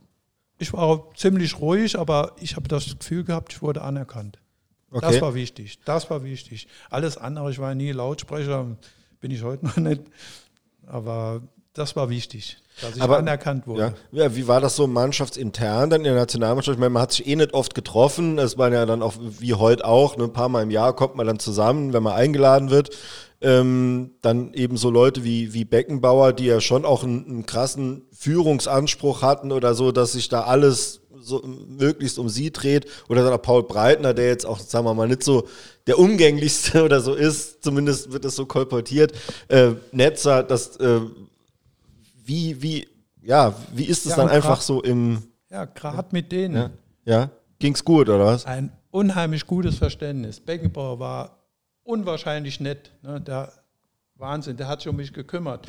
Ich war ziemlich ruhig, aber ich habe das Gefühl gehabt, ich wurde anerkannt. Okay. Das war wichtig. Das war wichtig. Alles andere, ich war nie Lautsprecher, bin ich heute noch nicht. Aber das war wichtig, dass ich Aber, anerkannt wurde.
Ja. ja. wie war das so mannschaftsintern dann in der Nationalmannschaft? Ich meine, man hat sich eh nicht oft getroffen. Es waren ja dann auch wie heute auch, ne, ein paar Mal im Jahr kommt man dann zusammen, wenn man eingeladen wird. Ähm, dann eben so Leute wie, wie Beckenbauer, die ja schon auch einen, einen krassen Führungsanspruch hatten oder so, dass sich da alles so möglichst um sie dreht. Oder dann auch Paul Breitner, der jetzt auch, sagen wir mal, nicht so der umgänglichste oder so ist. Zumindest wird es so kolportiert. Äh, Netzer, das äh, wie, wie, ja, wie ist es ja, dann einfach so im.
Ja, gerade mit denen.
Ja, ja? ging's gut, oder was?
Ein unheimlich gutes Verständnis. Beckenbauer war unwahrscheinlich nett. Ne? Der Wahnsinn, der hat sich um mich gekümmert.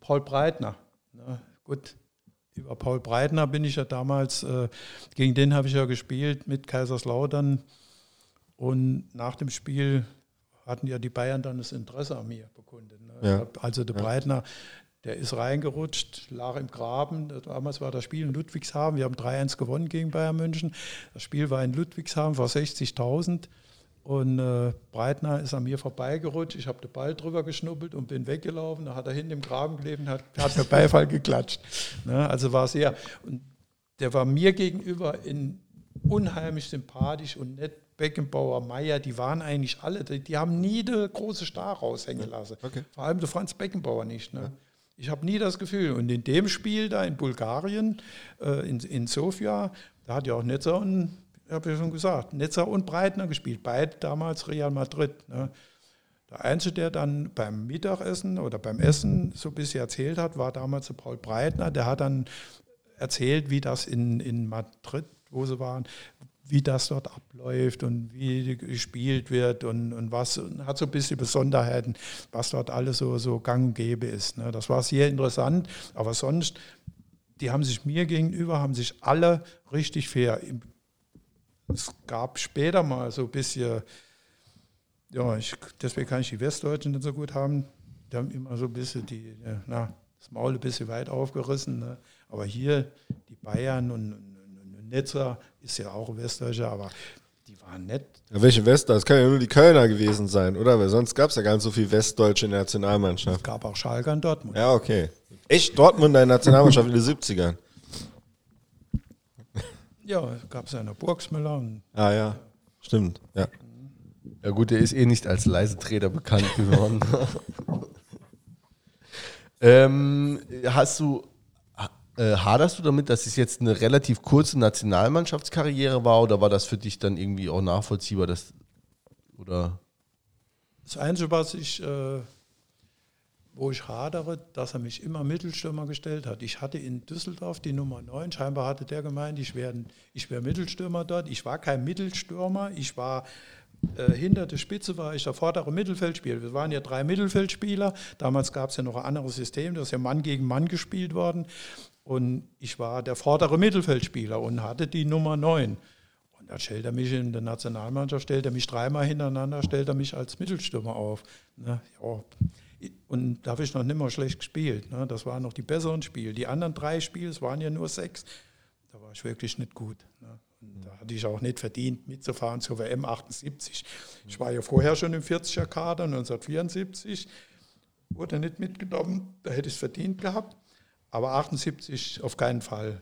Paul Breitner. Ne? Gut, über Paul Breitner bin ich ja damals, äh, gegen den habe ich ja gespielt mit Kaiserslautern. Und nach dem Spiel hatten ja die Bayern dann das Interesse an mir bekundet. Ne? Ja. Also der ja. Breitner, der ist reingerutscht, lag im Graben. Damals war das Spiel in Ludwigshafen. Wir haben 3-1 gewonnen gegen Bayern München. Das Spiel war in Ludwigshafen vor 60.000. Und äh, Breitner ist an mir vorbeigerutscht. Ich habe den Ball drüber geschnuppelt und bin weggelaufen. Da hat er hinten im Graben gelebt und hat, hat mir Beifall geklatscht. Ne? Also war sehr. Und der war mir gegenüber in unheimlich sympathisch und nett. Beckenbauer, Meier, die waren eigentlich alle, die, die haben nie eine große Star raushängen lassen. Okay. Vor allem der Franz Beckenbauer nicht. Ne? Ja. Ich habe nie das Gefühl. Und in dem Spiel da in Bulgarien, äh, in, in Sofia, da hat ja auch Netzer und, habe ich schon gesagt, Netzer und Breitner gespielt. Beide damals Real Madrid. Ne? Der Einzige, der dann beim Mittagessen oder beim Essen so ein bisschen erzählt hat, war damals Paul Breitner. Der hat dann erzählt, wie das in, in Madrid, wo sie waren, wie das dort abläuft und wie gespielt wird und, und was, und hat so ein bisschen Besonderheiten, was dort alles so, so gang und gäbe ist. Ne? Das war sehr interessant, aber sonst, die haben sich mir gegenüber, haben sich alle richtig fair. Es gab später mal so ein bisschen, ja, ich, deswegen kann ich die Westdeutschen nicht so gut haben, die haben immer so ein bisschen die, na, das Maul ein bisschen weit aufgerissen, ne? aber hier die Bayern und, und Netzer ist ja auch Westdeutscher, aber die waren nett.
Ja, welche Wester? Das kann ja nur die Kölner gewesen sein, oder? Weil sonst gab es ja gar nicht so viel westdeutsche Nationalmannschaft. Es
gab auch Schalke in Dortmund.
Ja, okay. Echt Dortmund eine Nationalmannschaft in den 70ern?
Ja, gab es der Burgsmüller.
ah ja, stimmt, ja.
Ja gut, der ist eh nicht als Leiseträger bekannt geworden. ähm, hast du äh, haderst du damit, dass es jetzt eine relativ kurze Nationalmannschaftskarriere war oder war das für dich dann irgendwie auch nachvollziehbar? Dass, oder?
Das Einzige, was ich, äh, wo ich hadere, dass er mich immer Mittelstürmer gestellt hat. Ich hatte in Düsseldorf die Nummer 9, scheinbar hatte der gemeint, ich wäre ich wär Mittelstürmer dort. Ich war kein Mittelstürmer, ich war äh, hinter der Spitze war ich der vordere Mittelfeldspieler. Wir waren ja drei Mittelfeldspieler. Damals gab es ja noch ein anderes System, das ist ja Mann gegen Mann gespielt worden. Und ich war der vordere Mittelfeldspieler und hatte die Nummer 9. Und dann stellt er mich in der Nationalmannschaft, stellt er mich dreimal hintereinander, stellt er mich als Mittelstürmer auf. Ne? Ja. Und da habe ich noch nicht mal schlecht gespielt. Ne? Das waren noch die besseren Spiele. Die anderen drei Spiele, es waren ja nur sechs, da war ich wirklich nicht gut. Ne? Und da hatte ich auch nicht verdient, mitzufahren zur WM 78. Ich war ja vorher schon im 40er Kader 1974, wurde nicht mitgenommen, da hätte ich es verdient gehabt. Aber 78 auf keinen Fall.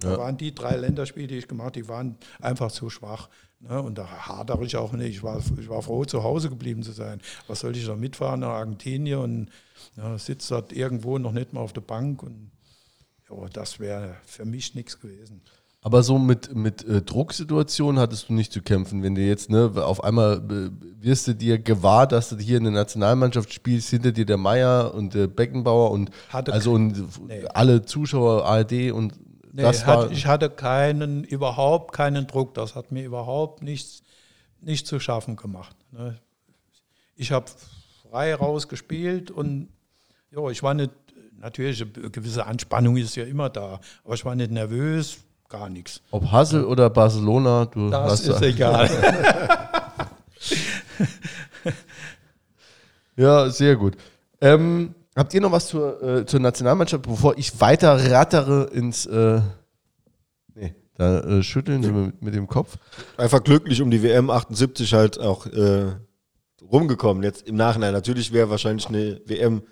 Da ja. waren die drei Länderspiele, die ich gemacht habe, die waren einfach zu schwach. Ne? Und da hadere ich auch nicht. Ich war, ich war froh, zu Hause geblieben zu sein. Was sollte ich da mitfahren nach Argentinien und ja, sitze dort irgendwo noch nicht mal auf der Bank. Und ja, das wäre für mich nichts gewesen.
Aber so mit, mit äh, Drucksituationen hattest du nicht zu kämpfen, wenn du jetzt, ne, auf einmal äh, wirst du dir gewahr, dass du hier in der Nationalmannschaft spielst, hinter dir der Meier und der Beckenbauer und hatte also und nee. alle Zuschauer, ARD und
nee. Hat, ich hatte keinen, überhaupt keinen Druck. Das hat mir überhaupt nichts nicht zu schaffen gemacht. Ne. Ich habe frei rausgespielt und ja, ich war nicht, natürlich, eine gewisse Anspannung ist ja immer da, aber ich war nicht nervös gar nichts.
Ob Hassel oder Barcelona, du
das hast ist da. egal.
ja, sehr gut. Ähm, habt ihr noch was zur, äh, zur Nationalmannschaft, bevor ich weiter rattere ins. Äh, nee, da äh, schütteln sie mit, mit, dem Kopf.
Einfach glücklich um die WM 78 halt auch äh, rumgekommen. Jetzt im Nachhinein. Natürlich wäre wahrscheinlich eine WM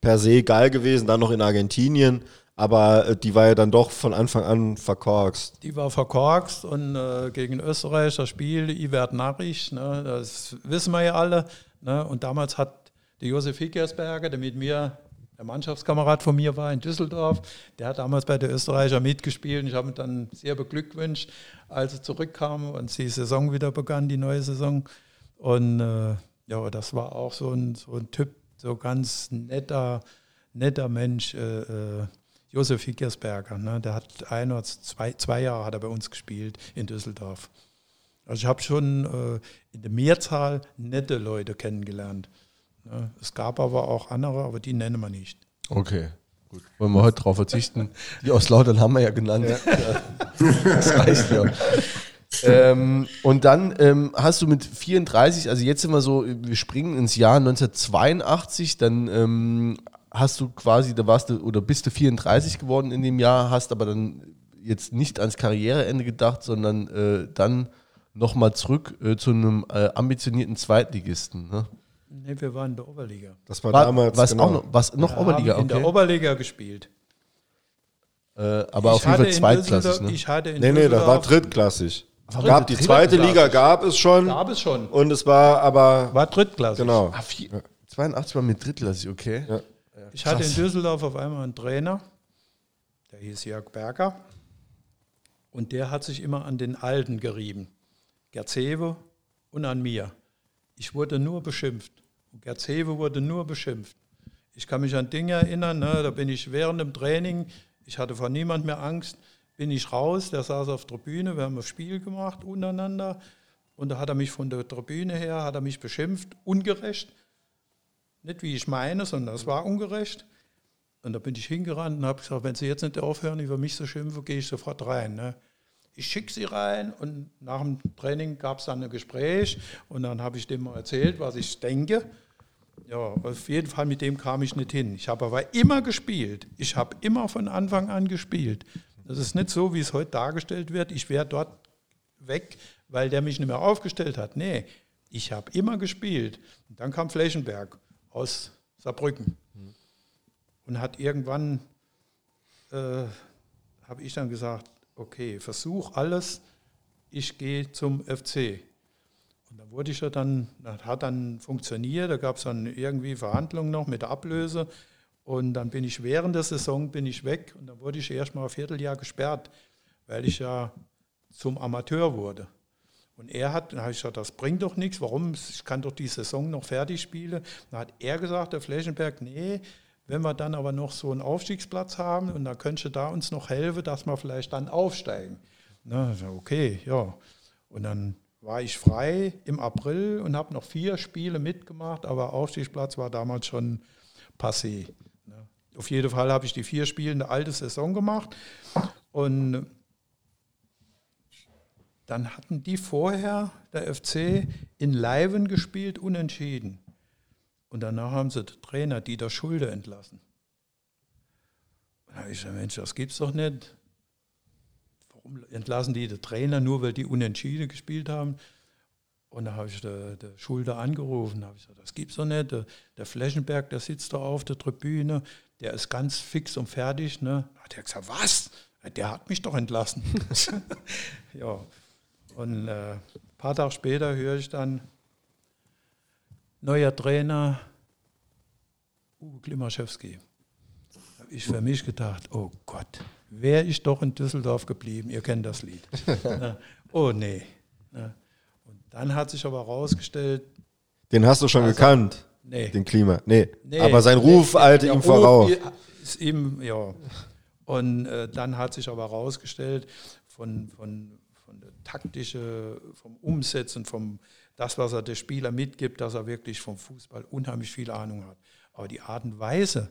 per se geil gewesen, dann noch in Argentinien aber äh, die war ja dann doch von Anfang an verkorkst.
Die war verkorkst und äh, gegen Österreich das Spiel, Ivert Narich, ne, das wissen wir ja alle. Ne, und damals hat der Josef Hickersberger, der mit mir der Mannschaftskamerad von mir war in Düsseldorf, der hat damals bei der Österreicher mitgespielt und ich habe ihn dann sehr beglückwünscht, als er zurückkam und die Saison wieder begann, die neue Saison. Und äh, ja, das war auch so ein, so ein Typ, so ganz netter, netter Mensch. Äh, äh Josef Hickersberger, ne, der hat ein oder zwei, zwei Jahre hat er bei uns gespielt in Düsseldorf. Also ich habe schon äh, in der Mehrzahl nette Leute kennengelernt. Ne. Es gab aber auch andere, aber die nennen wir nicht.
Okay. Gut, wollen wir heute darauf verzichten. Die aus Lautern haben wir ja genannt. Ja. Das reicht ja. ähm, und dann ähm, hast du mit 34, also jetzt sind wir so, wir springen ins Jahr 1982, dann ähm, hast du quasi, da warst du oder bist du 34 geworden in dem Jahr, hast aber dann jetzt nicht ans Karriereende gedacht, sondern äh, dann nochmal zurück äh, zu einem äh, ambitionierten Zweitligisten. Ne?
Ne, wir waren in der Oberliga.
Das war, war damals was genau. auch noch, was noch
wir
Oberliga.
Okay. In der Oberliga gespielt.
Äh, aber ich auf jeden Fall zweitklassig.
Ne? Ich hatte in nee, nee, das war drittklassig. War gab die zweite Liga gab es schon.
Gab es schon.
Und es war aber.
War drittklassig.
Genau.
Ah, 82 war mit drittklassig, okay. Ja.
Ich hatte in Düsseldorf auf einmal einen Trainer, der hieß Jörg Berger. Und der hat sich immer an den Alten gerieben. Gerzewe und an mir. Ich wurde nur beschimpft. Und Gerzewe wurde nur beschimpft. Ich kann mich an Dinge erinnern, ne, da bin ich während dem Training, ich hatte vor niemand mehr Angst, bin ich raus, der saß auf der Tribüne, wir haben ein Spiel gemacht untereinander und da hat er mich von der Tribüne her, hat er mich beschimpft, ungerecht. Nicht wie ich meine, sondern es war ungerecht. Und da bin ich hingerannt und habe gesagt, wenn Sie jetzt nicht aufhören, über mich zu schimpfen, gehe ich sofort rein. Ne? Ich schicke Sie rein und nach dem Training gab es dann ein Gespräch und dann habe ich dem mal erzählt, was ich denke. Ja, auf jeden Fall mit dem kam ich nicht hin. Ich habe aber immer gespielt. Ich habe immer von Anfang an gespielt. Das ist nicht so, wie es heute dargestellt wird. Ich wäre dort weg, weil der mich nicht mehr aufgestellt hat. Nee, ich habe immer gespielt. Und dann kam Flächenberg aus Saarbrücken und hat irgendwann, äh, habe ich dann gesagt, okay, versuch alles, ich gehe zum FC. Und dann wurde ich ja dann, das hat dann funktioniert, da gab es dann irgendwie Verhandlungen noch mit der Ablöse. Und dann bin ich während der Saison bin ich weg und dann wurde ich erst mal ein Vierteljahr gesperrt, weil ich ja zum Amateur wurde. Und er hat, dann habe ich gesagt, das bringt doch nichts, warum? Ich kann doch die Saison noch fertig spielen. Dann hat er gesagt, der Flächenberg, nee, wenn wir dann aber noch so einen Aufstiegsplatz haben und dann könnte da uns noch helfen, dass wir vielleicht dann aufsteigen. Na, okay, ja. Und dann war ich frei im April und habe noch vier Spiele mitgemacht, aber Aufstiegsplatz war damals schon passé. Auf jeden Fall habe ich die vier Spiele eine alte Saison gemacht. Und dann hatten die vorher, der FC, in Leiven gespielt, unentschieden. Und danach haben sie den Trainer Dieter Schulde entlassen. Und da habe ich gesagt, Mensch, das gibt's doch nicht. Warum entlassen die den Trainer nur, weil die unentschieden gespielt haben? Und da habe ich der, der Schulde angerufen, da habe ich gesagt, das gibt's doch nicht. Der, der Flächenberg, der sitzt da auf der Tribüne, der ist ganz fix und fertig. Ne? Da hat er gesagt, was? Der hat mich doch entlassen. ja. Und äh, ein paar Tage später höre ich dann, neuer Trainer, Uwe Klimaschewski. Habe ich für mich gedacht, oh Gott, wäre ich doch in Düsseldorf geblieben. Ihr kennt das Lied. oh nee. Und dann hat sich aber herausgestellt.
Den hast du schon also, gekannt. Nee. Den Klima. Nee. nee aber sein Ruf nee, eilte ihm voraus.
Ist ihm, ja. Und äh, dann hat sich aber herausgestellt, von, von, von der taktische, vom Umsetzen, vom das, was er der Spieler mitgibt, dass er wirklich vom Fußball unheimlich viel Ahnung hat. Aber die Art und Weise,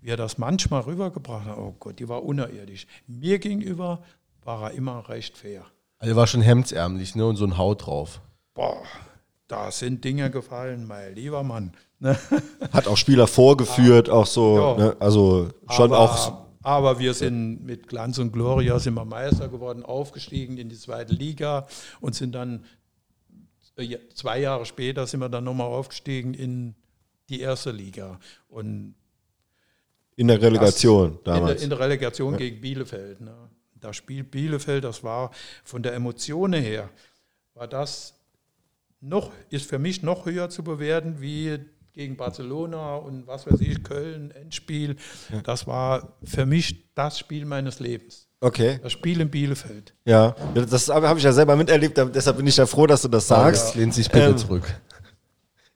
wie er das manchmal rübergebracht hat, oh Gott, die war unerirdisch. Mir gegenüber war er immer recht fair.
Also er war schon hemdsärmlich ne? und so ein Haut drauf.
Boah, da sind Dinge gefallen, mein lieber Mann.
Hat auch Spieler vorgeführt, auch so, ja. ne? also schon
aber,
auch.
Aber wir sind mit Glanz und Gloria sind wir Meister geworden, aufgestiegen in die zweite Liga und sind dann zwei Jahre später sind wir dann nochmal aufgestiegen in die erste Liga. Und
in der Relegation
damals. In der, in der Relegation ja. gegen Bielefeld. Ne? Das Spiel Bielefeld, das war von der Emotion her, war das noch, ist für mich noch höher zu bewerten wie gegen Barcelona und was weiß ich, Köln, Endspiel. Das war für mich das Spiel meines Lebens.
Okay.
Das Spiel in Bielefeld.
Ja, das habe ich ja selber miterlebt, deshalb bin ich ja froh, dass du das sagst.
Ja. Lehnt sich bitte ähm, zurück.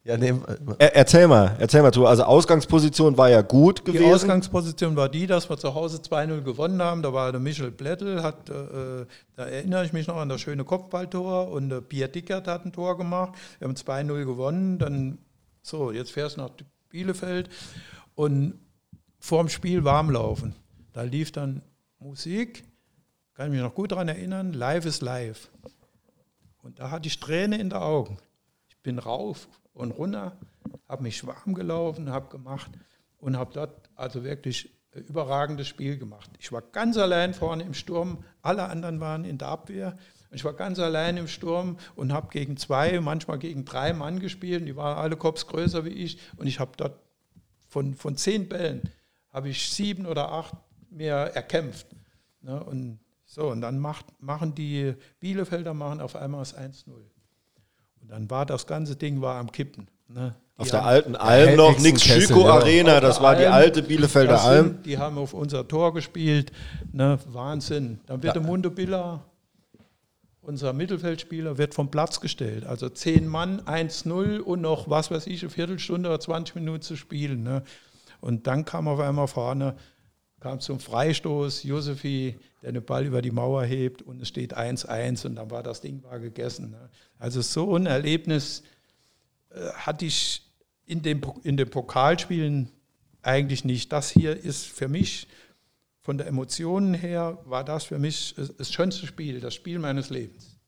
Ja, nee, er, erzähl mal, erzähl mal, du. Also Ausgangsposition war ja gut gewesen.
Die Ausgangsposition war die, dass wir zu Hause 2-0 gewonnen haben. Da war der Michel Blättel, hat, äh, da erinnere ich mich noch an das schöne Kopfballtor und der Pierre Dickert hat ein Tor gemacht. Wir haben 2-0 gewonnen. Dann, so, jetzt fährst du nach Bielefeld und vorm Spiel warm laufen. Da lief dann Musik, kann ich mich noch gut daran erinnern, Live ist live. Und da hatte ich Tränen in den Augen. Ich bin rauf und runter, habe mich warm gelaufen, habe gemacht und habe dort also wirklich ein überragendes Spiel gemacht. Ich war ganz allein vorne im Sturm, alle anderen waren in der Abwehr. Ich war ganz allein im Sturm und habe gegen zwei, manchmal gegen drei Mann gespielt. Die waren alle Kops größer wie ich. Und ich habe dort von, von zehn Bällen, habe ich sieben oder acht mehr erkämpft. Ne? Und so, und dann macht, machen die Bielefelder machen auf einmal das 1-0. Und dann war das ganze Ding war am Kippen. Ne?
Auf der alten Alm noch, nichts Schüko Arena, ja. das war die alte Bielefelder sind, Alm.
Die haben auf unser Tor gespielt, ne? Wahnsinn. Dann wird ja. der Mundo Billa, unser Mittelfeldspieler, wird vom Platz gestellt. Also zehn Mann, 1-0 und noch, was weiß ich, eine Viertelstunde oder 20 Minuten zu spielen. Ne? Und dann kam auf einmal vorne kam zum Freistoß, Josefi, der den Ball über die Mauer hebt und es steht 1-1 und dann war das Ding war gegessen. Ne? Also so ein Erlebnis äh, hatte ich in, dem, in den Pokalspielen eigentlich nicht. Das hier ist für mich, von der Emotionen her, war das für mich das schönste Spiel, das Spiel meines Lebens.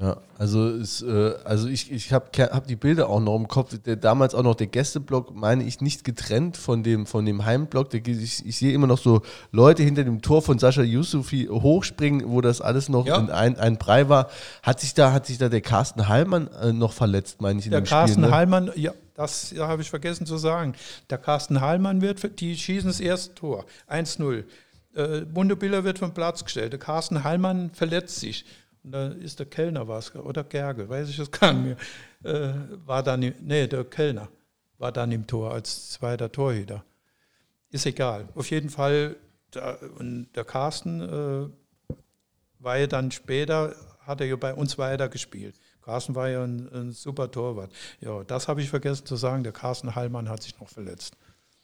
Ja, also, ist, äh, also ich, ich habe hab die Bilder auch noch im Kopf. Der, damals auch noch der Gästeblock, meine ich, nicht getrennt von dem, von dem Heimblock. Der, ich, ich sehe immer noch so Leute hinter dem Tor von Sascha Yusufi hochspringen, wo das alles noch ja. in ein, ein Brei war. Hat sich da, hat sich da der Carsten Hallmann äh, noch verletzt, meine ich, in
der dem Carsten Spiel, ne? Hallmann, ja, das habe ich vergessen zu sagen. Der Carsten Hallmann wird, die schießen das erste Tor, 1-0. Äh, Bundebiller wird vom Platz gestellt. Der Carsten Hallmann verletzt sich. Und da ist der Kellner was, oder Gerge, weiß ich es gar nicht mehr, äh, war dann, nee, der Kellner war dann im Tor als zweiter Torhüter. Ist egal. Auf jeden Fall, der Carsten äh, war ja dann später, hat er ja bei uns weiter gespielt. Carsten war ja ein, ein super Torwart. Ja, das habe ich vergessen zu sagen. Der Carsten Hallmann hat sich noch verletzt.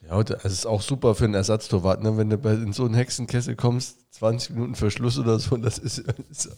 Ja, das ist auch super für einen Ersatztorwart, ne? wenn du in so einen Hexenkessel kommst, 20 Minuten Verschluss oder so, das ist, ist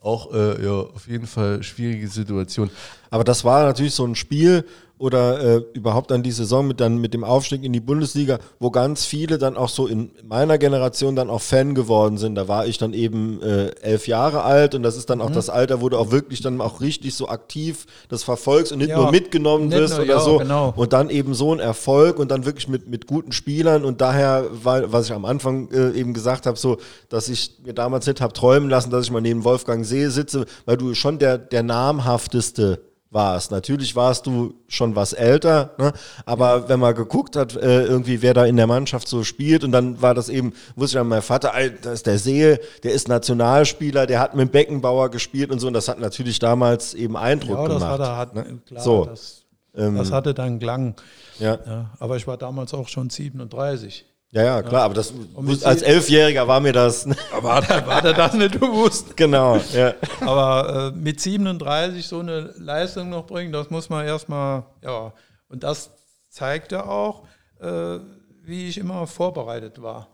auch äh, ja, auf jeden Fall eine schwierige Situation.
Aber das war natürlich so ein Spiel, oder äh, überhaupt dann die Saison mit, dann mit dem Aufstieg in die Bundesliga, wo ganz viele dann auch so in meiner Generation dann auch Fan geworden sind. Da war ich dann eben äh, elf Jahre alt und das ist dann auch mhm. das Alter, wo du auch wirklich dann auch richtig so aktiv das verfolgst und nicht ja, nur mitgenommen nicht wirst nur, oder ja, so. Genau. Und dann eben so ein Erfolg und dann wirklich mit, mit guten Spielern und daher, weil, was ich am Anfang äh, eben gesagt habe, so, dass ich mir damals nicht habe träumen lassen, dass ich mal neben Wolfgang See sitze, weil du schon der, der namhafteste warst. Natürlich warst du schon was älter, ne? aber wenn man geguckt hat, äh, irgendwie wer da in der Mannschaft so spielt und dann war das eben, wusste ich an mein Vater, da ist der See, der ist Nationalspieler, der hat mit Beckenbauer gespielt und so und das hat natürlich damals eben Eindruck ja, das gemacht. Hat er,
hat, ne? klar, so. das, ähm, das hatte dann Klang. Ja. ja. Aber ich war damals auch schon 37.
Ja, ja, klar, aber das als Elfjähriger war mir das.
Aber hat, hat er das nicht gewusst?
Genau, ja.
Aber äh, mit 37 so eine Leistung noch bringen, das muss man erstmal, ja. Und das zeigte auch, äh, wie ich immer vorbereitet war.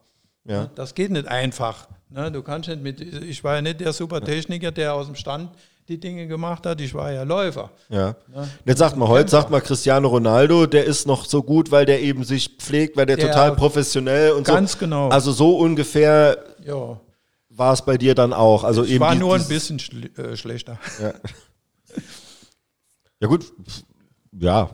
Ja. Das geht nicht einfach. Ne? Du kannst nicht mit, ich war ja nicht der Supertechniker, der aus dem Stand die Dinge gemacht hat. Ich war ja Läufer.
Ja. ja. Jetzt sagt man heute, sagt man Cristiano Ronaldo, der ist noch so gut, weil der eben sich pflegt, weil der, der total professionell und
ganz so. Ganz genau.
Also so ungefähr ja. war es bei dir dann auch. Also
ich eben war nur ein bisschen schl äh, schlechter.
Ja. ja gut, ja,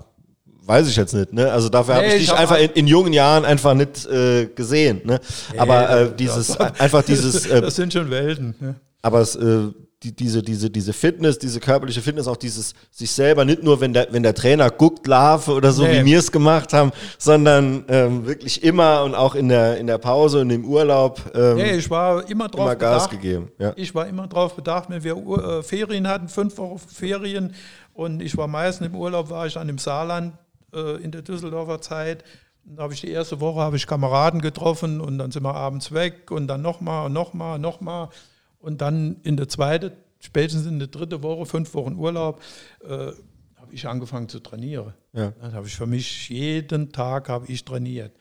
weiß ich jetzt nicht. Ne? Also dafür nee, habe ich dich hab einfach in, in, jungen Jahren einfach nicht äh, gesehen. Ne? Aber äh, dieses, einfach dieses.
Äh, das sind schon Welten. Ne?
Aber es äh, die, diese, diese, diese Fitness, diese körperliche Fitness, auch dieses sich selber, nicht nur, wenn der, wenn der Trainer guckt, Larve oder so, nee. wie wir es gemacht haben, sondern ähm, wirklich immer und auch in der, in der Pause und im Urlaub.
Ähm, nee, ich war immer drauf
immer Gas bedacht, gegeben. Ja.
Ich war immer drauf bedacht, wenn wir äh, Ferien hatten, fünf Wochen Ferien und ich war meistens im Urlaub, war ich dann im Saarland äh, in der Düsseldorfer Zeit. Da habe ich die erste Woche habe ich Kameraden getroffen und dann sind wir abends weg und dann nochmal und nochmal, nochmal. Und dann in der zweiten, spätestens in der dritten Woche, fünf Wochen Urlaub, äh, habe ich angefangen zu trainieren. Ja. Dann habe ich für mich jeden Tag habe ich trainiert.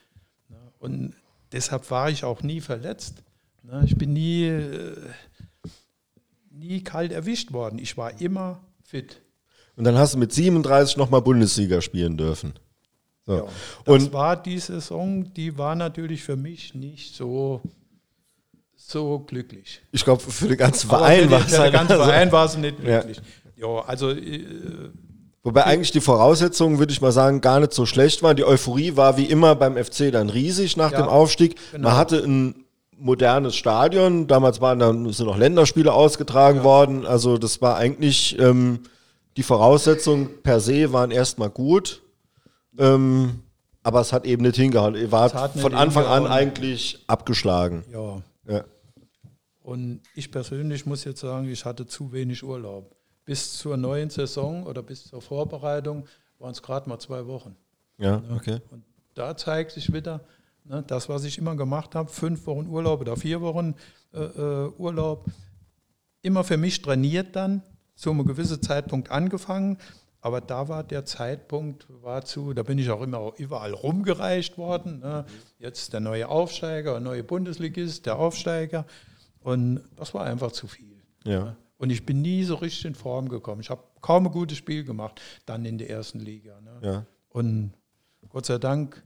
Und deshalb war ich auch nie verletzt. Ich bin nie, äh, nie kalt erwischt worden. Ich war immer fit.
Und dann hast du mit 37 nochmal Bundesliga spielen dürfen.
So. Ja, das und war die Saison, die war natürlich für mich nicht so so glücklich.
Ich glaube, für den ganzen Verein war es
Für den ganzen also, Verein war es nicht glücklich. Ja, ja also. Äh,
Wobei eigentlich die Voraussetzungen, würde ich mal sagen, gar nicht so schlecht waren. Die Euphorie war wie immer beim FC dann riesig nach ja, dem Aufstieg. Genau. Man hatte ein modernes Stadion. Damals waren dann sind noch Länderspiele ausgetragen ja. worden. Also das war eigentlich ähm, die Voraussetzungen per se waren erstmal gut. Ähm, aber es hat eben nicht hingehauen. Ihr wart von Anfang an eigentlich abgeschlagen.
Ja. Und ich persönlich muss jetzt sagen, ich hatte zu wenig Urlaub. Bis zur neuen Saison oder bis zur Vorbereitung waren es gerade mal zwei Wochen.
Ja, okay.
Und da zeigt sich wieder, ne, das, was ich immer gemacht habe, fünf Wochen Urlaub oder vier Wochen äh, äh, Urlaub, immer für mich trainiert dann, zu einem gewissen Zeitpunkt angefangen, Aber da war der Zeitpunkt, war zu, da bin ich auch immer überall rumgereicht worden. Ne? Jetzt der neue Aufsteiger, der neue Bundesligist, der Aufsteiger. Und das war einfach zu viel. Ja. Und ich bin nie so richtig in Form gekommen. Ich habe kaum ein gutes Spiel gemacht, dann in der ersten Liga. Ne? Ja. Und Gott sei Dank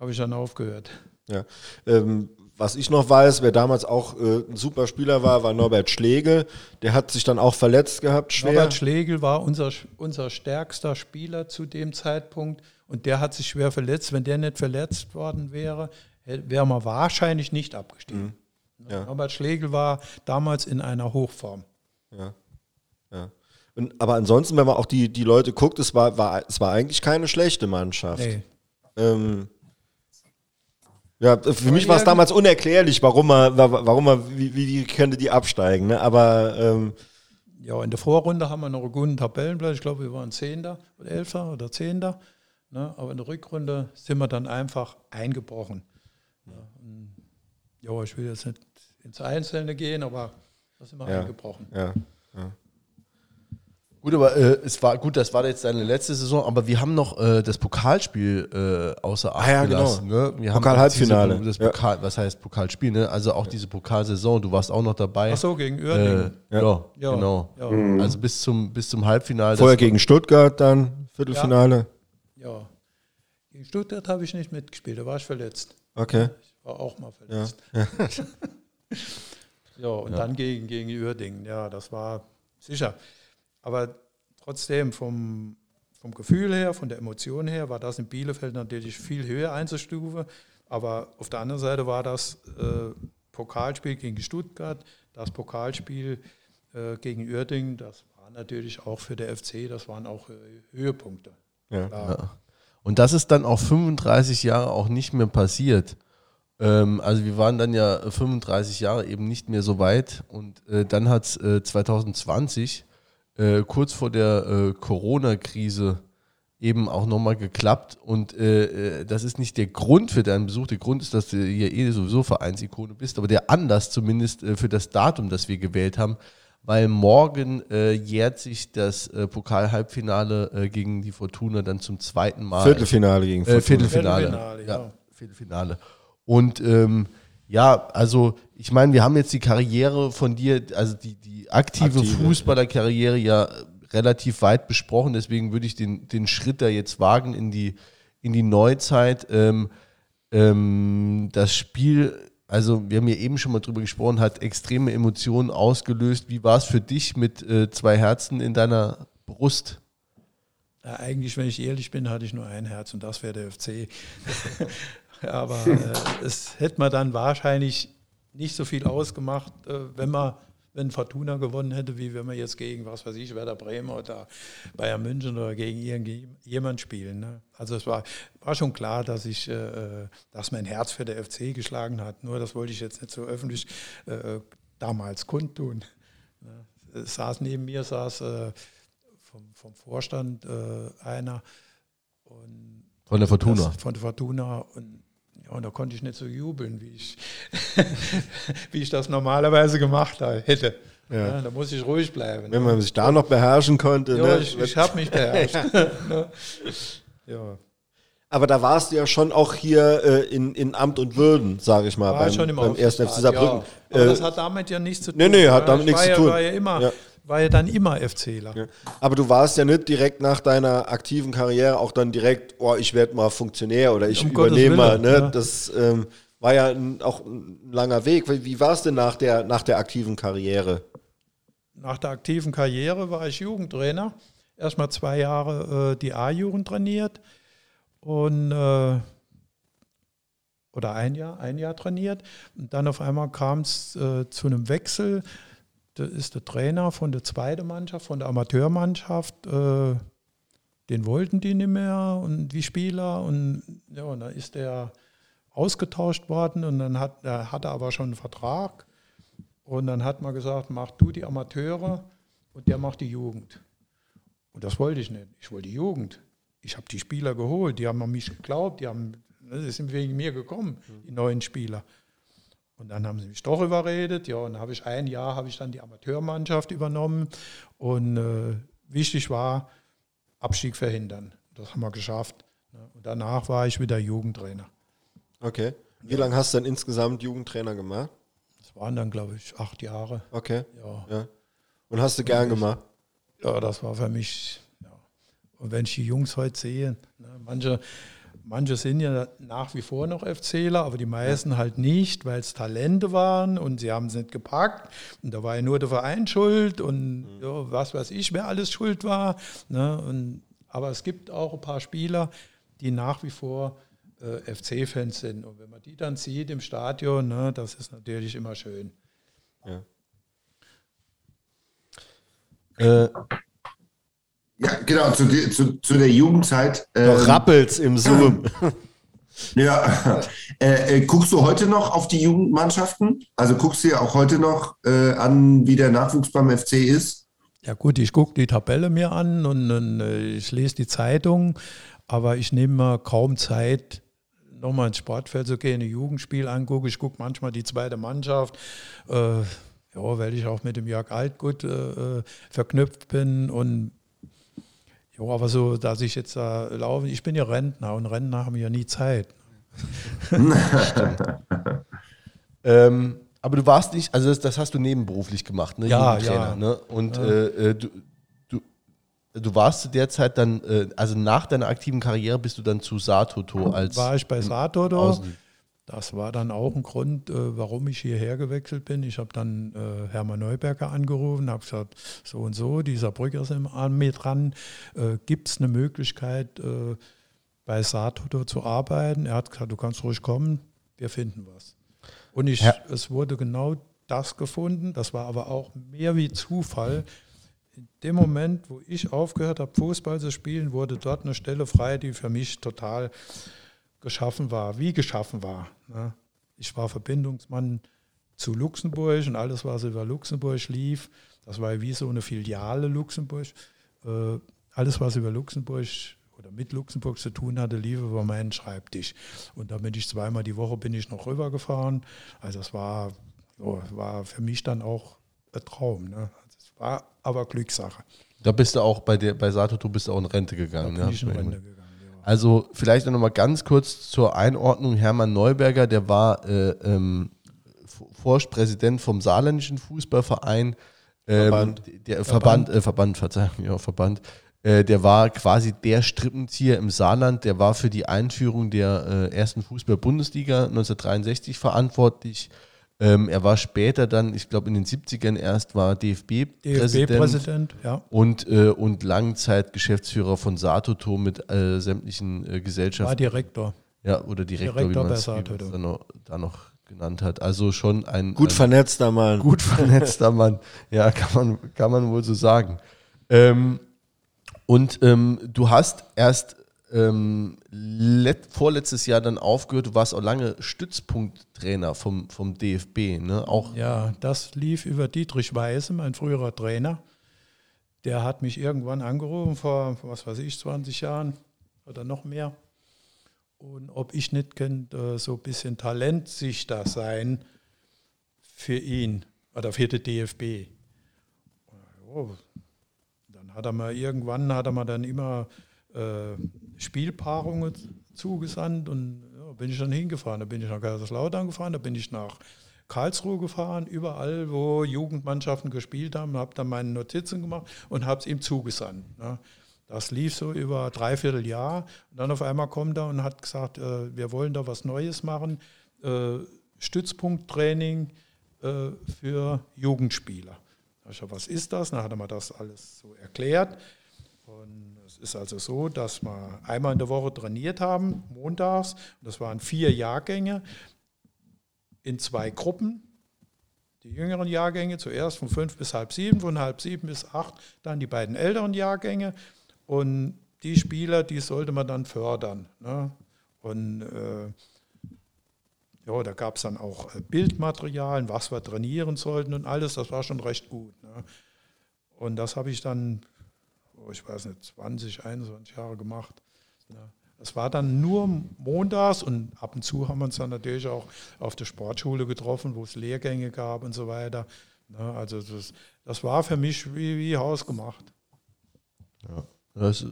habe ich dann aufgehört.
Ja. Ähm, was ich noch weiß, wer damals auch äh, ein super Spieler war, war Norbert Schlegel. Der hat sich dann auch verletzt gehabt,
schwer. Norbert Schlegel war unser, unser stärkster Spieler zu dem Zeitpunkt und der hat sich schwer verletzt. Wenn der nicht verletzt worden wäre, wäre man wahrscheinlich nicht abgestiegen. Mhm. Ja. Norbert Schlegel war damals in einer Hochform.
Ja. ja. Und, aber ansonsten, wenn man auch die, die Leute guckt, es war, war, es war eigentlich keine schlechte Mannschaft. Nee. Ähm, ja, für mich war es damals unerklärlich, warum man, warum man, wie, wie könnte die absteigen, ne? Aber ähm,
ja, in der Vorrunde haben wir noch einen guten Tabellenplatz. Ich glaube, wir waren Zehnter oder Elfter oder Zehnter. Ne? Aber in der Rückrunde sind wir dann einfach eingebrochen. Ja, ich will jetzt nicht ins Einzelne gehen, aber da sind wir ja, eingebrochen.
Ja, ja.
Gut, aber äh, es war gut, das war jetzt deine letzte Saison, aber wir haben noch äh, das Pokalspiel äh, außer Acht ah, ja, genau. gelassen. Genau. Ne?
Pokal-Halbfinale.
Das Pokal, ja. Was heißt Pokalspiel? Ne? Also auch ja. diese Pokalsaison, du warst auch noch dabei.
Ach so, gegen Uerdingen.
Äh, ja. ja. genau. Mhm. Also bis zum, bis zum Halbfinale.
Vorher gegen Stuttgart dann, Viertelfinale.
Ja. Gegen Stuttgart habe ich nicht mitgespielt, da war ich verletzt.
Okay.
Ich war auch mal verletzt. Ja, ja und dann gegen, gegen Uerdingen, ja, das war sicher. Aber trotzdem vom, vom Gefühl her, von der Emotion her, war das in Bielefeld natürlich viel höher einzustufen. Aber auf der anderen Seite war das äh, Pokalspiel gegen Stuttgart, das Pokalspiel äh, gegen Uerdingen, das war natürlich auch für der FC, das waren auch äh, Höhepunkte.
Ja. ja. Und das ist dann auch 35 Jahre auch nicht mehr passiert. Ähm, also wir waren dann ja 35 Jahre eben nicht mehr so weit und äh, dann hat es 2020 äh, kurz vor der äh, Corona-Krise eben auch nochmal geklappt. Und äh, äh, das ist nicht der Grund für deinen Besuch. Der Grund ist, dass du hier eh sowieso Vereinsikone bist, aber der Anlass zumindest äh, für das Datum, das wir gewählt haben, weil morgen äh, jährt sich das äh, Pokal-Halbfinale äh, gegen die Fortuna dann zum zweiten Mal.
Viertelfinale gegen
Fortuna. Viertelfinale. Viertelfinale, ja. ja. Viertelfinale. Und ähm, ja, also ich meine, wir haben jetzt die Karriere von dir, also die, die aktive, aktive Fußballerkarriere ja relativ weit besprochen, deswegen würde ich den, den Schritt da jetzt wagen in die, in die Neuzeit. Ähm, ähm, das Spiel, also wir haben ja eben schon mal drüber gesprochen, hat extreme Emotionen ausgelöst. Wie war es für dich mit äh, zwei Herzen in deiner Brust?
Ja, eigentlich, wenn ich ehrlich bin, hatte ich nur ein Herz und das wäre der FC. Aber äh, es hätte man dann wahrscheinlich nicht so viel ausgemacht, äh, wenn man wenn Fortuna gewonnen hätte, wie wenn wir jetzt gegen, was weiß ich, Werder Bremen oder Bayern München oder gegen irgendjemand spielen. Ne? Also es war, war schon klar, dass ich, äh, dass mein Herz für der FC geschlagen hat. Nur das wollte ich jetzt nicht so öffentlich äh, damals kundtun. Ne? Es saß neben mir, saß äh, vom, vom Vorstand äh, einer und
von der Fortuna.
Das, von der Fortuna und ja, und da konnte ich nicht so jubeln, wie ich, wie ich das normalerweise gemacht hätte. Ja. Ja, da muss ich ruhig bleiben.
Wenn man sich da noch beherrschen konnte.
Ja, ne? ich, ich habe mich beherrscht. Ne?
ja. Aber da warst du ja schon auch hier äh, in, in Amt und Würden, sage ich mal,
War beim, schon im
beim ersten FC Saarbrücken.
Ja. Aber äh, das hat damit ja nichts zu tun.
Nee, nee, hat damit nichts zu tun.
War ja immer, war ja dann immer FCler. Ja.
Aber du warst ja nicht direkt nach deiner aktiven Karriere auch dann direkt, oh, ich werde mal Funktionär oder ich um übernehme mal. Ne? Ja. Das ähm, war ja ein, auch ein langer Weg. Wie war es denn nach der, nach der aktiven Karriere?
Nach der aktiven Karriere war ich Jugendtrainer. Erstmal zwei Jahre äh, die A-Jugend trainiert und äh, oder ein Jahr, ein Jahr trainiert. Und dann auf einmal kam es äh, zu einem Wechsel das ist der Trainer von der zweiten Mannschaft, von der Amateurmannschaft. Äh, den wollten die nicht mehr und die Spieler. Und ja, und dann ist der ausgetauscht worden und dann hat, er hatte aber schon einen Vertrag. Und dann hat man gesagt, mach du die Amateure und der macht die Jugend. Und das wollte ich nicht. Ich wollte die Jugend. Ich habe die Spieler geholt, die haben an mich geglaubt, die haben, die sind wegen mir gekommen, die neuen Spieler. Und dann haben sie mich doch überredet. Ja, und habe ich ein Jahr habe ich dann die Amateurmannschaft übernommen. Und äh, wichtig war, Abstieg verhindern. Das haben wir geschafft. Ne? Und danach war ich wieder Jugendtrainer.
Okay. Wie lange hast du denn insgesamt Jugendtrainer gemacht?
Das waren dann, glaube ich, acht Jahre.
Okay. Ja. ja. Und hast du gern gemacht?
Ja, das war für mich, ja. Und wenn ich die Jungs heute sehe, ne, manche, manche sind ja nach wie vor noch FCler, aber die meisten halt nicht, weil es Talente waren und sie haben es nicht gepackt. Und da war ja nur der Verein schuld und mhm. ja, was weiß ich, wer alles schuld war. Ne? Und, aber es gibt auch ein paar Spieler, die nach wie vor äh, FC-Fans sind. Und wenn man die dann sieht im Stadion, ne, das ist natürlich immer schön.
Ja.
Äh, ja, genau, zu, zu, zu der Jugendzeit.
Äh, rappelt's im Zoom.
Ja, äh, äh, guckst du heute noch auf die Jugendmannschaften? Also guckst du dir auch heute noch äh, an, wie der Nachwuchs beim FC ist?
Ja gut, ich gucke die Tabelle mir an und, und äh, ich lese die Zeitung, aber ich nehme mir kaum Zeit, nochmal ins Sportfeld zu gehen, ein Jugendspiel angucke. Ich gucke manchmal die zweite Mannschaft. Äh, ja, weil ich auch mit dem Jörg Altgut äh, äh, verknüpft bin und ja, aber so, dass ich jetzt da laufe, ich bin ja Rentner und Rentner haben ja nie Zeit.
ähm, aber du warst nicht, also das, das hast du nebenberuflich gemacht, ne?
Ja, ja.
Ne? Und ja. Äh, äh, du, du, du warst zu der Zeit dann, äh, also nach deiner aktiven Karriere bist du dann zu Satoto als.
War ich bei Satoto? Außen das war dann auch ein Grund, äh, warum ich hierher gewechselt bin. Ich habe dann äh, Hermann Neuberger angerufen, habe gesagt, so und so, dieser Brücker ist an mir dran. Äh, Gibt es eine Möglichkeit, bei Saatoto zu arbeiten? Er hat gesagt, du kannst ruhig kommen, wir finden was. Und ich, ja. es wurde genau das gefunden. Das war aber auch mehr wie Zufall. In dem Moment, wo ich aufgehört habe, Fußball zu spielen, wurde dort eine Stelle frei, die für mich total geschaffen war, wie geschaffen war. Ne? Ich war Verbindungsmann zu Luxemburg und alles, was über Luxemburg lief, das war wie so eine Filiale Luxemburg. Äh, alles, was über Luxemburg oder mit Luxemburg zu tun hatte, lief über meinen Schreibtisch. Und da bin ich zweimal die Woche bin ich noch rübergefahren. Also das war, so, war für mich dann auch ein Traum. Ne? Das war aber Glückssache.
Da bist du auch bei der bei Sato, du bist auch in Rente gegangen. Da bin ja? ich in Rente gegangen. Also vielleicht noch mal ganz kurz zur Einordnung. Hermann Neuberger, der war äh, ähm, Vorpräsident vom Saarländischen Fußballverein. Ähm, Verband. Der Verband, äh, Verband, Verzeihung, ja, Verband. Äh, der war quasi der Strippenzieher im Saarland. Der war für die Einführung der äh, ersten Fußball-Bundesliga 1963 verantwortlich. Ähm, er war später dann, ich glaube in den 70ern erst, war DFB-Präsident
DFB ja.
und, äh, und Langzeitgeschäftsführer von Satoto mit äh, sämtlichen äh, Gesellschaften. War
Direktor.
Ja, oder Direktor,
Direktor wie man es
da noch, da noch genannt hat. Also schon ein
gut
ein,
vernetzter Mann.
Gut vernetzter Mann. Ja, kann man, kann man wohl so sagen. Ähm, und ähm, du hast erst ähm, let, vorletztes Jahr dann aufgehört. Du warst auch lange Stützpunkttrainer vom, vom DFB. Ne? Auch
ja, das lief über Dietrich Weise, mein früherer Trainer. Der hat mich irgendwann angerufen vor, was weiß ich, 20 Jahren oder noch mehr. Und ob ich nicht könnte, so ein bisschen Talentsichter sein für ihn oder für den DFB. Oh, dann hat er mal irgendwann, hat er mal dann immer äh, Spielpaarungen zugesandt und ja, bin ich dann hingefahren. Da bin ich nach Kaiserslautern gefahren, da bin ich nach Karlsruhe gefahren, überall, wo Jugendmannschaften gespielt haben, habe dann meine Notizen gemacht und habe es ihm zugesandt. Ne? Das lief so über dreiviertel Jahr und dann auf einmal kommt er und hat gesagt, äh, wir wollen da was Neues machen, äh, Stützpunkttraining äh, für Jugendspieler. Da ich was ist das? Dann hat er mir das alles so erklärt. Und ist also so, dass wir einmal in der Woche trainiert haben, montags. Das waren vier Jahrgänge in zwei Gruppen. Die jüngeren Jahrgänge zuerst von fünf bis halb sieben, von halb sieben bis acht dann die beiden älteren Jahrgänge. Und die Spieler, die sollte man dann fördern. Ne? Und äh, ja, da gab es dann auch äh, Bildmaterialien, was wir trainieren sollten und alles. Das war schon recht gut. Ne? Und das habe ich dann ich weiß nicht, 20, 21 Jahre gemacht. Es war dann nur montags und ab und zu haben wir uns dann natürlich auch auf der Sportschule getroffen, wo es Lehrgänge gab und so weiter. Also das, das war für mich wie, wie hausgemacht.
Ja. Das,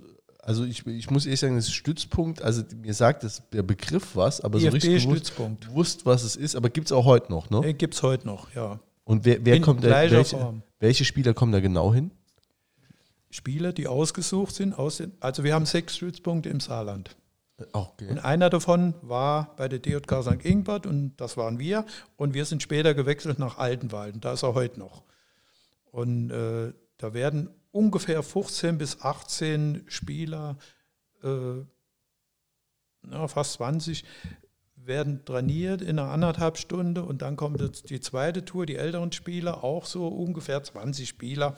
Also ich, ich muss ehrlich sagen, das ist Stützpunkt, also mir sagt das, der Begriff was, aber
so
richtig
Stützpunkt.
wusst, was es ist, aber gibt es auch heute noch, ne?
Gibt es heute noch, ja.
Und wer, wer kommt da, welche, welche Spieler kommen da genau hin?
Spieler, die ausgesucht sind, aus den, also wir haben sechs Stützpunkte im Saarland.
Okay.
Und einer davon war bei der DJK St. Ingbert und das waren wir. Und wir sind später gewechselt nach Altenwald und da ist er heute noch. Und äh, da werden ungefähr 15 bis 18 Spieler, äh, na, fast 20, werden trainiert in einer anderthalb Stunde und dann kommt jetzt die zweite Tour, die älteren Spieler, auch so ungefähr 20 Spieler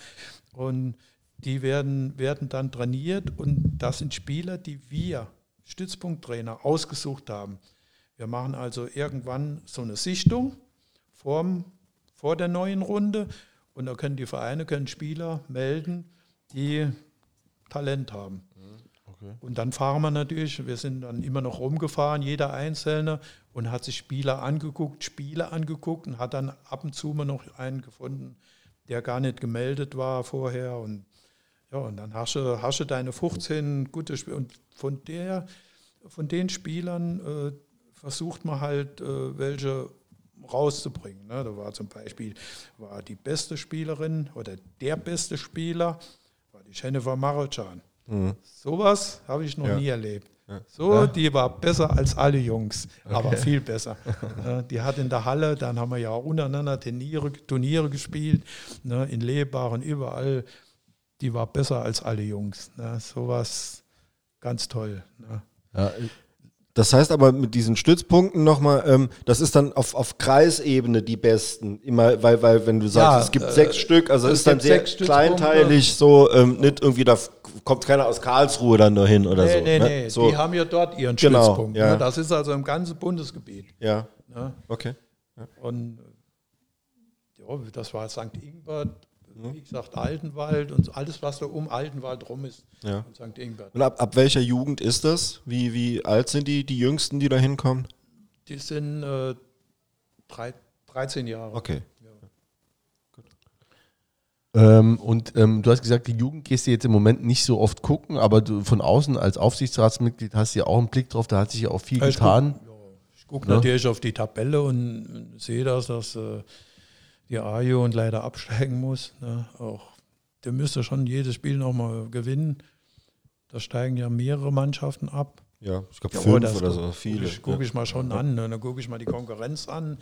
und die werden, werden dann trainiert und das sind Spieler, die wir Stützpunkttrainer ausgesucht haben. Wir machen also irgendwann so eine Sichtung vorm, vor der neuen Runde und da können die Vereine, können Spieler melden, die Talent haben. Okay. Und dann fahren wir natürlich, wir sind dann immer noch rumgefahren, jeder Einzelne, und hat sich Spieler angeguckt, Spiele angeguckt und hat dann ab und zu mal noch einen gefunden, der gar nicht gemeldet war vorher. Und ja, und dann hast du, hast du deine 15 gute Spiele. Und von, der, von den Spielern äh, versucht man halt, äh, welche rauszubringen. Ne? Da war zum Beispiel war die beste Spielerin oder der beste Spieler, war die Jennifer Marochan. Mhm. Sowas habe ich noch ja. nie erlebt. Ja. So, ja. die war besser als alle Jungs, okay. aber viel besser. die hat in der Halle, dann haben wir ja auch untereinander Turniere, Turniere gespielt, ne, in Lebaren, überall. Die war besser als alle Jungs. Ne, sowas ganz toll. Ne.
Ja, das heißt aber mit diesen Stützpunkten nochmal, ähm, das ist dann auf, auf Kreisebene die besten. Immer, weil, weil wenn du sagst, ja, es gibt äh, sechs Stück, also ist dann sehr kleinteilig, so ähm, nicht irgendwie, da kommt keiner aus Karlsruhe dann nur hin oder nee, so. Nee, ne? nee,
so. die haben ja dort ihren genau, Stützpunkt. Ja. Ne? Das ist also im ganzen Bundesgebiet.
Ja. Ne? Okay.
Ja. Und ja, das war St. Ingbert. Wie gesagt, Altenwald und alles, was da um Altenwald rum ist.
Ja. Und St. Ingbert. Und ab, ab welcher Jugend ist das? Wie, wie alt sind die, die Jüngsten, die da hinkommen?
Die sind äh, drei, 13 Jahre.
Okay.
Ähm, und ähm, du hast gesagt, die Jugend gehst du jetzt im Moment nicht so oft gucken, aber du von außen als Aufsichtsratsmitglied hast du ja auch einen Blick drauf, da hat sich ja auch viel ich getan.
Guck, ja, ich gucke ja. Ne? natürlich auf die Tabelle und sehe das, dass äh, die Ajo und leider absteigen muss. Ne? Auch der müsste schon jedes Spiel nochmal gewinnen. Da steigen ja mehrere Mannschaften ab.
Ja, ich glaube ja, fünf oder so, viele.
Gucke ich, guck ich mal schon an. Ne? Dann gucke ich mal die Konkurrenz an.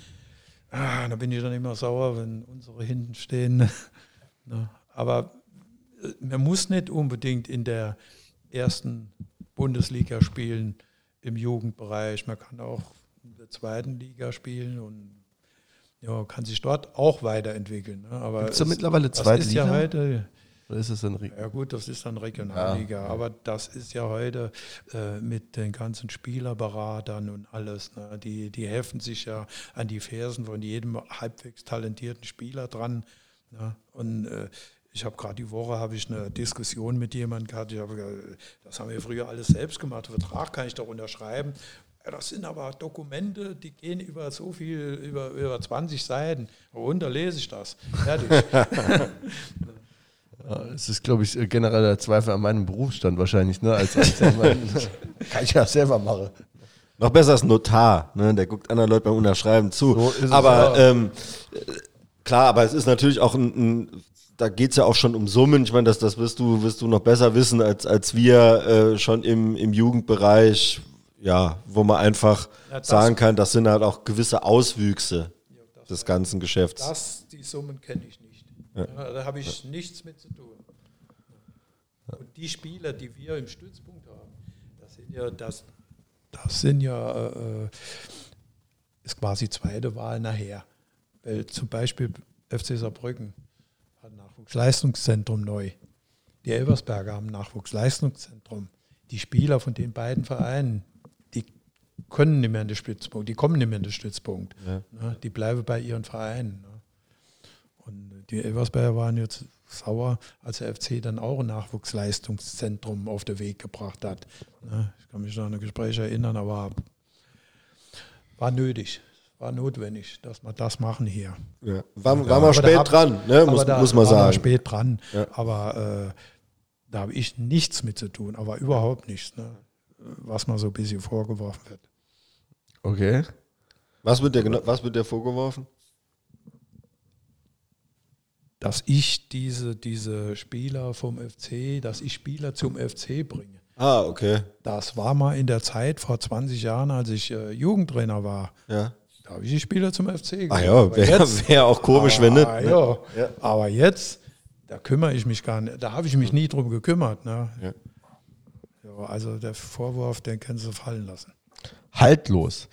Ah, da bin ich dann immer sauer, wenn unsere hinten stehen. ne? Aber äh, man muss nicht unbedingt in der ersten Bundesliga spielen im Jugendbereich. Man kann auch in der zweiten Liga spielen und ja, kann sich dort auch weiterentwickeln. Ne? Aber
Gibt es da mittlerweile zweite
ist Liga? Ja heute,
Oder ist es dann
Ja gut, das ist dann Regionalliga, ja. aber das ist ja heute äh, mit den ganzen Spielerberatern und alles, ne? die, die helfen sich ja an die Fersen von jedem halbwegs talentierten Spieler dran. Ne? Und äh, ich habe gerade die Woche habe ich eine Diskussion mit jemandem gehabt. Ich habe, das haben wir früher alles selbst gemacht. Vertrag kann ich doch unterschreiben. Ja, das sind aber Dokumente, die gehen über so viel, über, über 20 Seiten. Worunter lese ich das? Fertig.
Es ist, glaube ich, generell der Zweifel an meinem Berufsstand wahrscheinlich, ne? Als, als kann ich ja selber machen.
Noch besser als Notar, ne? Der guckt anderen Leuten beim Unterschreiben zu. So aber ja. ähm, klar, aber es ist natürlich auch ein, ein da geht es ja auch schon um Summen. Ich meine, das, das wirst du, wirst du noch besser wissen als, als wir äh, schon im, im Jugendbereich ja, wo man einfach ja, sagen kann, das sind halt auch gewisse Auswüchse ja, des ganzen Geschäfts.
Das, die Summen kenne ich nicht. Ja. da habe ich nichts mit zu tun. Und die Spieler, die wir im Stützpunkt haben, das sind ja, das, das sind ja äh, ist quasi zweite Wahl nachher. Weil zum Beispiel FC Saarbrücken hat ein Nachwuchsleistungszentrum neu. Die Elversberger haben ein Nachwuchsleistungszentrum. Die Spieler von den beiden Vereinen, können nicht mehr in den Stützpunkt, die kommen nicht mehr in den Stützpunkt. Ja. Ne? Die bleiben bei ihren Vereinen. Ne? Und die Elversberger waren jetzt sauer, als der FC dann auch ein Nachwuchsleistungszentrum auf den Weg gebracht hat. Ne? Ich kann mich noch an ein Gespräch erinnern, aber war nötig war notwendig, dass wir das machen hier.
Ja. War, war mal spät dran, ne? muss,
da,
muss man sagen. War
spät dran, ja. aber äh, Da habe ich nichts mit zu tun, aber überhaupt nichts, ne? Was mir so ein bisschen vorgeworfen wird.
Okay.
Was wird der, was wird der vorgeworfen?
Dass ich diese, diese Spieler vom FC, dass ich Spieler zum FC bringe.
Ah, okay.
Das war mal in der Zeit vor 20 Jahren, als ich äh, Jugendtrainer war.
Ja.
Da habe ich die Spieler zum FC
gebracht. Ah ja, wäre wär auch komisch, wenn nicht.
Ne? Ja. ja. Aber jetzt, da kümmere ich mich gar nicht, da habe ich mich nie drum gekümmert. Ne? Ja. Also der Vorwurf, den können Sie fallen lassen.
Haltlos.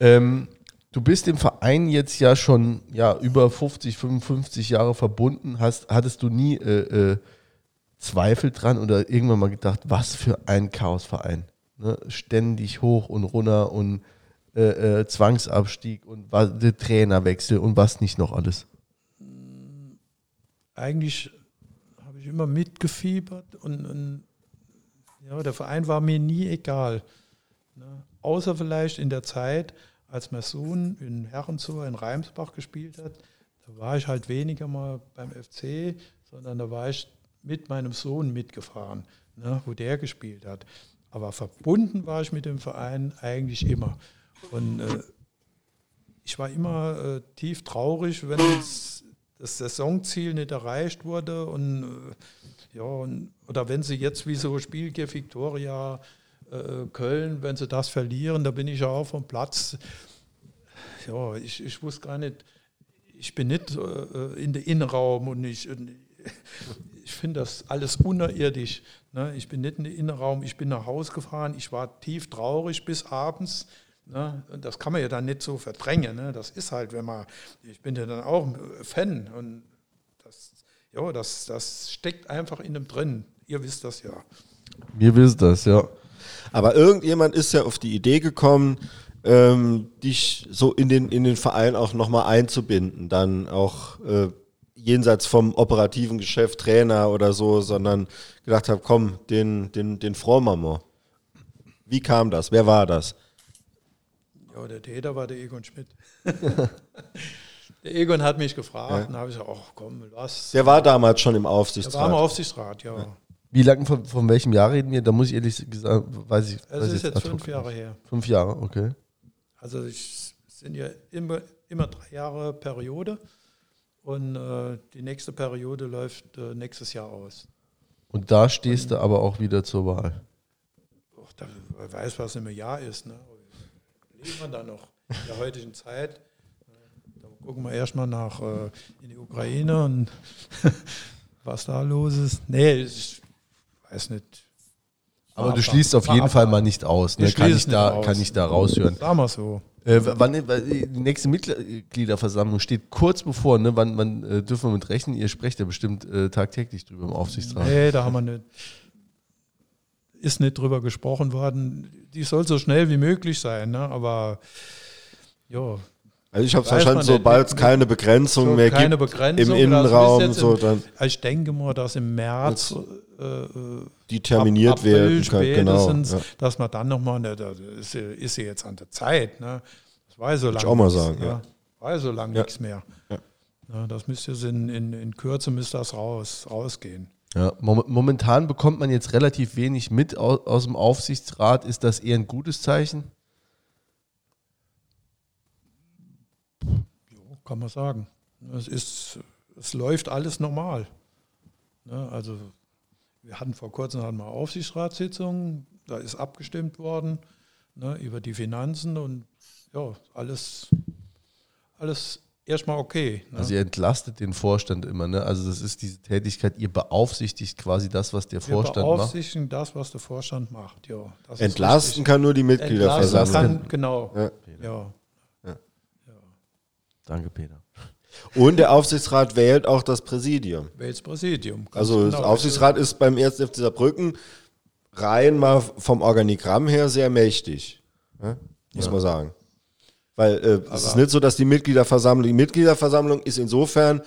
Ähm, du bist dem Verein jetzt ja schon ja, über 50, 55 Jahre verbunden. Hast, hattest du nie äh, äh, Zweifel dran oder irgendwann mal gedacht, was für ein Chaosverein? Ne? Ständig hoch und runter und äh, äh, Zwangsabstieg und der Trainerwechsel und was nicht noch alles?
Eigentlich habe ich immer mitgefiebert und, und, ja, der Verein war mir nie egal. Ne? Außer vielleicht in der Zeit, als mein Sohn in Herrenzow in Reimsbach gespielt hat, da war ich halt weniger mal beim FC, sondern da war ich mit meinem Sohn mitgefahren, ne, wo der gespielt hat. Aber verbunden war ich mit dem Verein eigentlich immer. Und äh, ich war immer äh, tief traurig, wenn das Saisonziel nicht erreicht wurde und äh, ja, und, oder wenn sie jetzt wie so Spielgier Victoria äh, Köln, wenn sie das verlieren, da bin ich ja auch vom Platz. Ja, ich, ich wusste gar nicht, ich bin nicht äh, in den Innenraum und ich, ich finde das alles unerirdisch. Ne? Ich bin nicht in den Innenraum, ich bin nach Hause gefahren, ich war tief traurig bis abends. Ne? Das kann man ja dann nicht so verdrängen. Ne? Das ist halt, wenn man, ich bin ja dann auch Fan und das, ja, das, das steckt einfach in dem drin. Ihr wisst das ja.
Wir wissen das, ja.
Aber irgendjemand ist ja auf die Idee gekommen, ähm, dich so in den, in den Verein auch nochmal einzubinden, dann auch äh, jenseits vom operativen Geschäft, Trainer oder so, sondern gedacht habe, komm, den, den, den Frohmammer. Wie kam das? Wer war das?
Ja, der Täter war der Egon Schmidt. der Egon hat mich gefragt ja. und habe ich gesagt, ach komm, was.
Der war damals schon im Aufsichtsrat. Der war
im Aufsichtsrat, ja. ja.
Wie lange, von, von, welchem Jahr reden wir? Da muss ich ehrlich gesagt, weiß ich.
Es ist jetzt fünf Jahre her.
Fünf Jahre, okay.
Also es sind ja immer, immer drei Jahre Periode und äh, die nächste Periode läuft äh, nächstes Jahr aus.
Und da stehst und, du aber auch wieder zur Wahl.
Och, da, wer weiß, was im Jahr ist. Ne? Leben wir da noch in der heutigen Zeit? Da gucken wir erstmal nach äh, in die Ukraine und was da los ist. Nee, ich weiß nicht.
Aber du schließt auf jeden Fall mal nicht aus. Ne? Kann, ich da, kann ich da raushören.
Sagen wir so.
Äh, wann, die nächste Mitgliederversammlung steht kurz bevor, ne? Wann, wann äh, dürfen wir mit rechnen? Ihr sprecht ja bestimmt äh, tagtäglich drüber im Aufsichtsrat.
Nee, da haben wir nicht ist nicht drüber gesprochen worden. Die soll so schnell wie möglich sein, ne? aber ja.
Also ich habe es verstanden, sobald es keine Begrenzung so mehr keine gibt Begrenzung, im Innenraum, so dann.
Ich denke mal, dass im März
äh, die terminiert werden kann, genau,
ja. dass man dann nochmal, ne, da ist, ist sie jetzt an der Zeit, ne? Das war so lange.
Ich auch mal sagen,
ja. War so lange ja. nichts mehr. Ja. Ja, das müsste in, in, in Kürze müsste das raus, rausgehen.
Ja, momentan bekommt man jetzt relativ wenig mit aus, dem Aufsichtsrat. Ist das eher ein gutes Zeichen?
Ja, kann man sagen. Es, ist, es läuft alles normal. Ne, also wir hatten vor kurzem hatten wir Aufsichtsratssitzungen, da ist abgestimmt worden ne, über die Finanzen und ja, alles, alles erstmal okay.
Ne? Also ihr entlastet den Vorstand immer, ne? Also das ist diese Tätigkeit, ihr beaufsichtigt quasi das, was der Vorstand macht. Wir
beaufsichtigen das, was der Vorstand macht, ja.
Entlasten kann nur die Mitgliederversammlung.
Kann, genau. Ja. Ja. ja.
Danke, Peter.
Und der Aufsichtsrat wählt auch das Präsidium.
Wählt das Präsidium.
Also genau. das Aufsichtsrat ist beim 1. FC Saarbrücken rein mal vom Organigramm her sehr mächtig. Ne? Muss ja. man sagen. Weil äh, es ist nicht so, dass die Mitgliederversammlung, die Mitgliederversammlung ist insofern,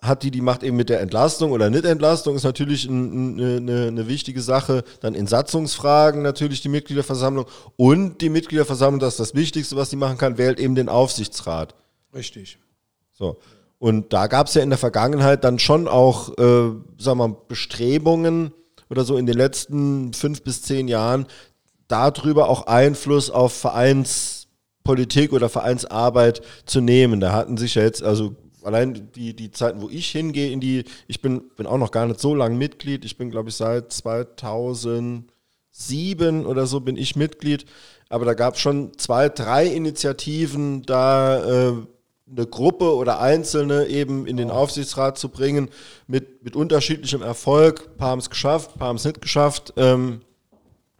hat die die Macht eben mit der Entlastung oder Nicht-Entlastung, ist natürlich ein, eine, eine wichtige Sache. Dann in Satzungsfragen natürlich die Mitgliederversammlung. Und die Mitgliederversammlung, das ist das Wichtigste, was sie machen kann, wählt eben den Aufsichtsrat.
Richtig.
So. Und da gab es ja in der Vergangenheit dann schon auch, äh, sagen wir mal, Bestrebungen, oder so in den letzten fünf bis zehn Jahren darüber auch Einfluss auf Vereinspolitik oder Vereinsarbeit zu nehmen. Da hatten sich ja jetzt, also allein die, die Zeiten, wo ich hingehe, in die, ich bin, bin auch noch gar nicht so lange Mitglied. Ich bin, glaube ich, seit 2007 oder so bin ich Mitglied. Aber da gab es schon zwei, drei Initiativen, da äh, eine Gruppe oder Einzelne eben in den Aufsichtsrat zu bringen, mit, mit unterschiedlichem Erfolg. Ein paar haben es geschafft, ein paar haben es nicht geschafft. Ähm,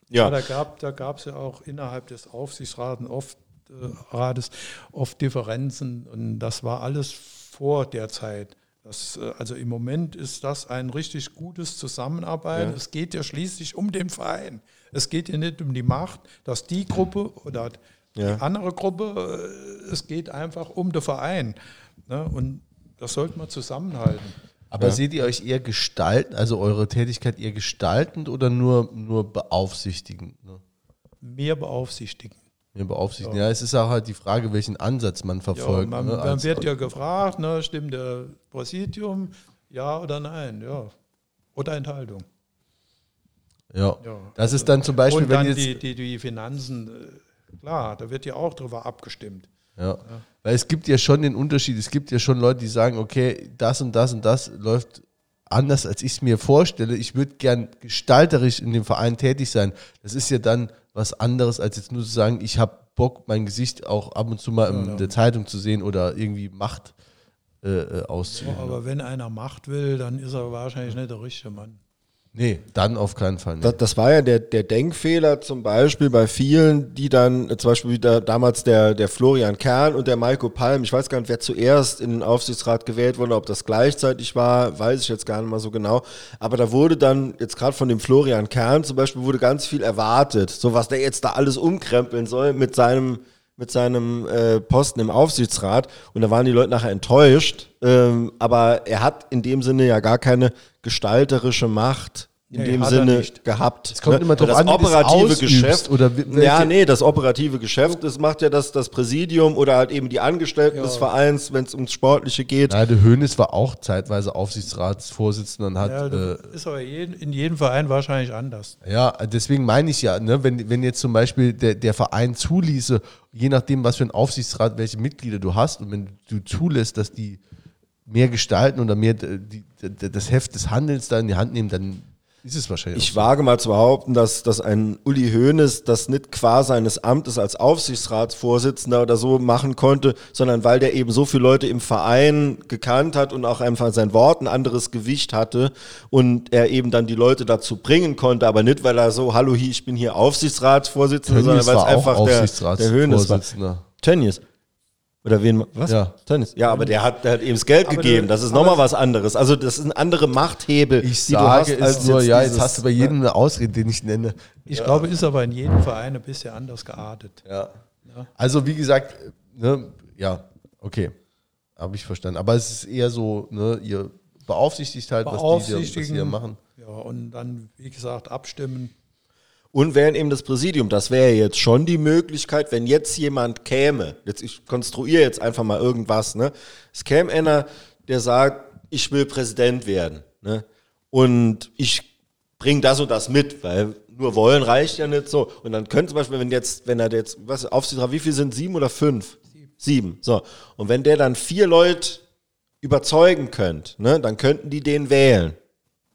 ja. ja. da gab es ja auch innerhalb des Aufsichtsrates oft, Rates oft Differenzen und das war alles vor der Zeit. Das, äh, also im Moment ist das ein richtig gutes Zusammenarbeiten. Ja. Es geht ja schließlich um den Verein. Es geht ja nicht um die Macht, dass die Gruppe oder ja. die andere Gruppe, äh, es geht einfach um den Verein. Ne? Und das sollte man zusammenhalten.
Aber ja. seht ihr euch eher gestalten, also eure Tätigkeit eher gestaltend oder nur, nur beaufsichtigend? Ne?
Mehr beaufsichtigen.
Mehr beaufsichtigen. Ja. ja. es ist auch halt die Frage, welchen Ansatz man verfolgt.
Ja, man, ne? man wird ja gefragt, ne, stimmt der Präsidium, ja oder nein, ja. Oder Enthaltung.
Ja. ja. Das ist dann zum Beispiel,
Und dann wenn jetzt die, die, die Finanzen, äh, klar, da wird ja auch drüber abgestimmt.
Ja. ja. Weil es gibt ja schon den Unterschied, es gibt ja schon Leute, die sagen, okay, das und das und das läuft anders, als ich es mir vorstelle. Ich würde gern gestalterisch in dem Verein tätig sein. Das ist ja dann was anderes, als jetzt nur zu sagen, ich habe Bock, mein Gesicht auch ab und zu mal in ja, der Zeitung zu sehen oder irgendwie Macht äh, äh auszuüben.
Ja, aber wenn einer Macht will, dann ist er wahrscheinlich nicht der richtige Mann.
Nee, dann auf keinen Fall.
Das, das, war ja der, der Denkfehler zum Beispiel bei vielen, die dann, zum Beispiel wieder damals der, der Florian Kern und der Maiko Palm, ich weiß gar nicht, wer zuerst in den Aufsichtsrat gewählt wurde, ob das gleichzeitig war, weiß ich jetzt gar nicht mal so genau. Aber da wurde dann, jetzt gerade von dem Florian Kern zum Beispiel, wurde ganz viel erwartet, so was der jetzt da alles umkrempeln soll mit seinem mit seinem äh, Posten im Aufsichtsrat und da waren die Leute nachher enttäuscht. Ähm, aber er hat in dem Sinne ja gar keine gestalterische Macht in nee, dem Sinne gehabt.
Es kommt ne? immer drauf
das an, operative Geschäft. Oder ja, nee, das operative Geschäft, das macht ja das, das Präsidium oder halt eben die Angestellten ja. des Vereins, wenn es ums Sportliche geht.
Ja, der Hönes war auch zeitweise Aufsichtsratsvorsitzender und hat. Ja,
äh, ist aber jeden, in jedem Verein wahrscheinlich anders.
Ja, deswegen meine ich ja, ne, wenn, wenn jetzt zum Beispiel der, der Verein zuließe, je nachdem, was für ein Aufsichtsrat, welche Mitglieder du hast, und wenn du zulässt, dass die mehr gestalten oder mehr die, die, das Heft des Handelns da in die Hand nehmen, dann ist es wahrscheinlich.
Ich wage mal zu behaupten, dass, dass ein Uli Hoeneß das nicht qua seines Amtes als Aufsichtsratsvorsitzender oder so machen konnte, sondern weil der eben so viele Leute im Verein gekannt hat und auch einfach sein Wort ein anderes Gewicht hatte und er eben dann die Leute dazu bringen konnte, aber nicht, weil er so, hallo, ich bin hier Aufsichtsratsvorsitzender,
Tönnies
sondern weil es einfach
der, der Hoeneß war.
Tönnies. Oder wen?
Was? Ja.
Tennis. Ja, aber der hat, der hat eben das Geld aber gegeben. Das ist nochmal was anderes. Also das sind andere Machthebel,
ich die sage du hast. Als nur, jetzt ja, jetzt hast du bei jedem eine Ausrede, den ich nenne.
Ich
ja.
glaube, ist aber in jedem Verein ein bisschen anders geartet.
Ja. ja. Also wie gesagt, ne, ja, okay, habe ich verstanden. Aber es ist eher so, ne, ihr beaufsichtigt halt, was die, was die hier machen.
Ja, und dann, wie gesagt, abstimmen
und wären eben das Präsidium. Das wäre jetzt schon die Möglichkeit, wenn jetzt jemand käme, jetzt ich konstruiere jetzt einfach mal irgendwas, ne? Es käme einer, der sagt, ich will Präsident werden, ne? Und ich bringe das und das mit, weil nur wollen reicht ja nicht so. Und dann könnte zum Beispiel, wenn jetzt, wenn er jetzt, was, Aufsichtsrat, wie viel sind sieben oder fünf? Sieben. Sieben. So. Und wenn der dann vier Leute überzeugen könnte, ne, dann könnten die den wählen.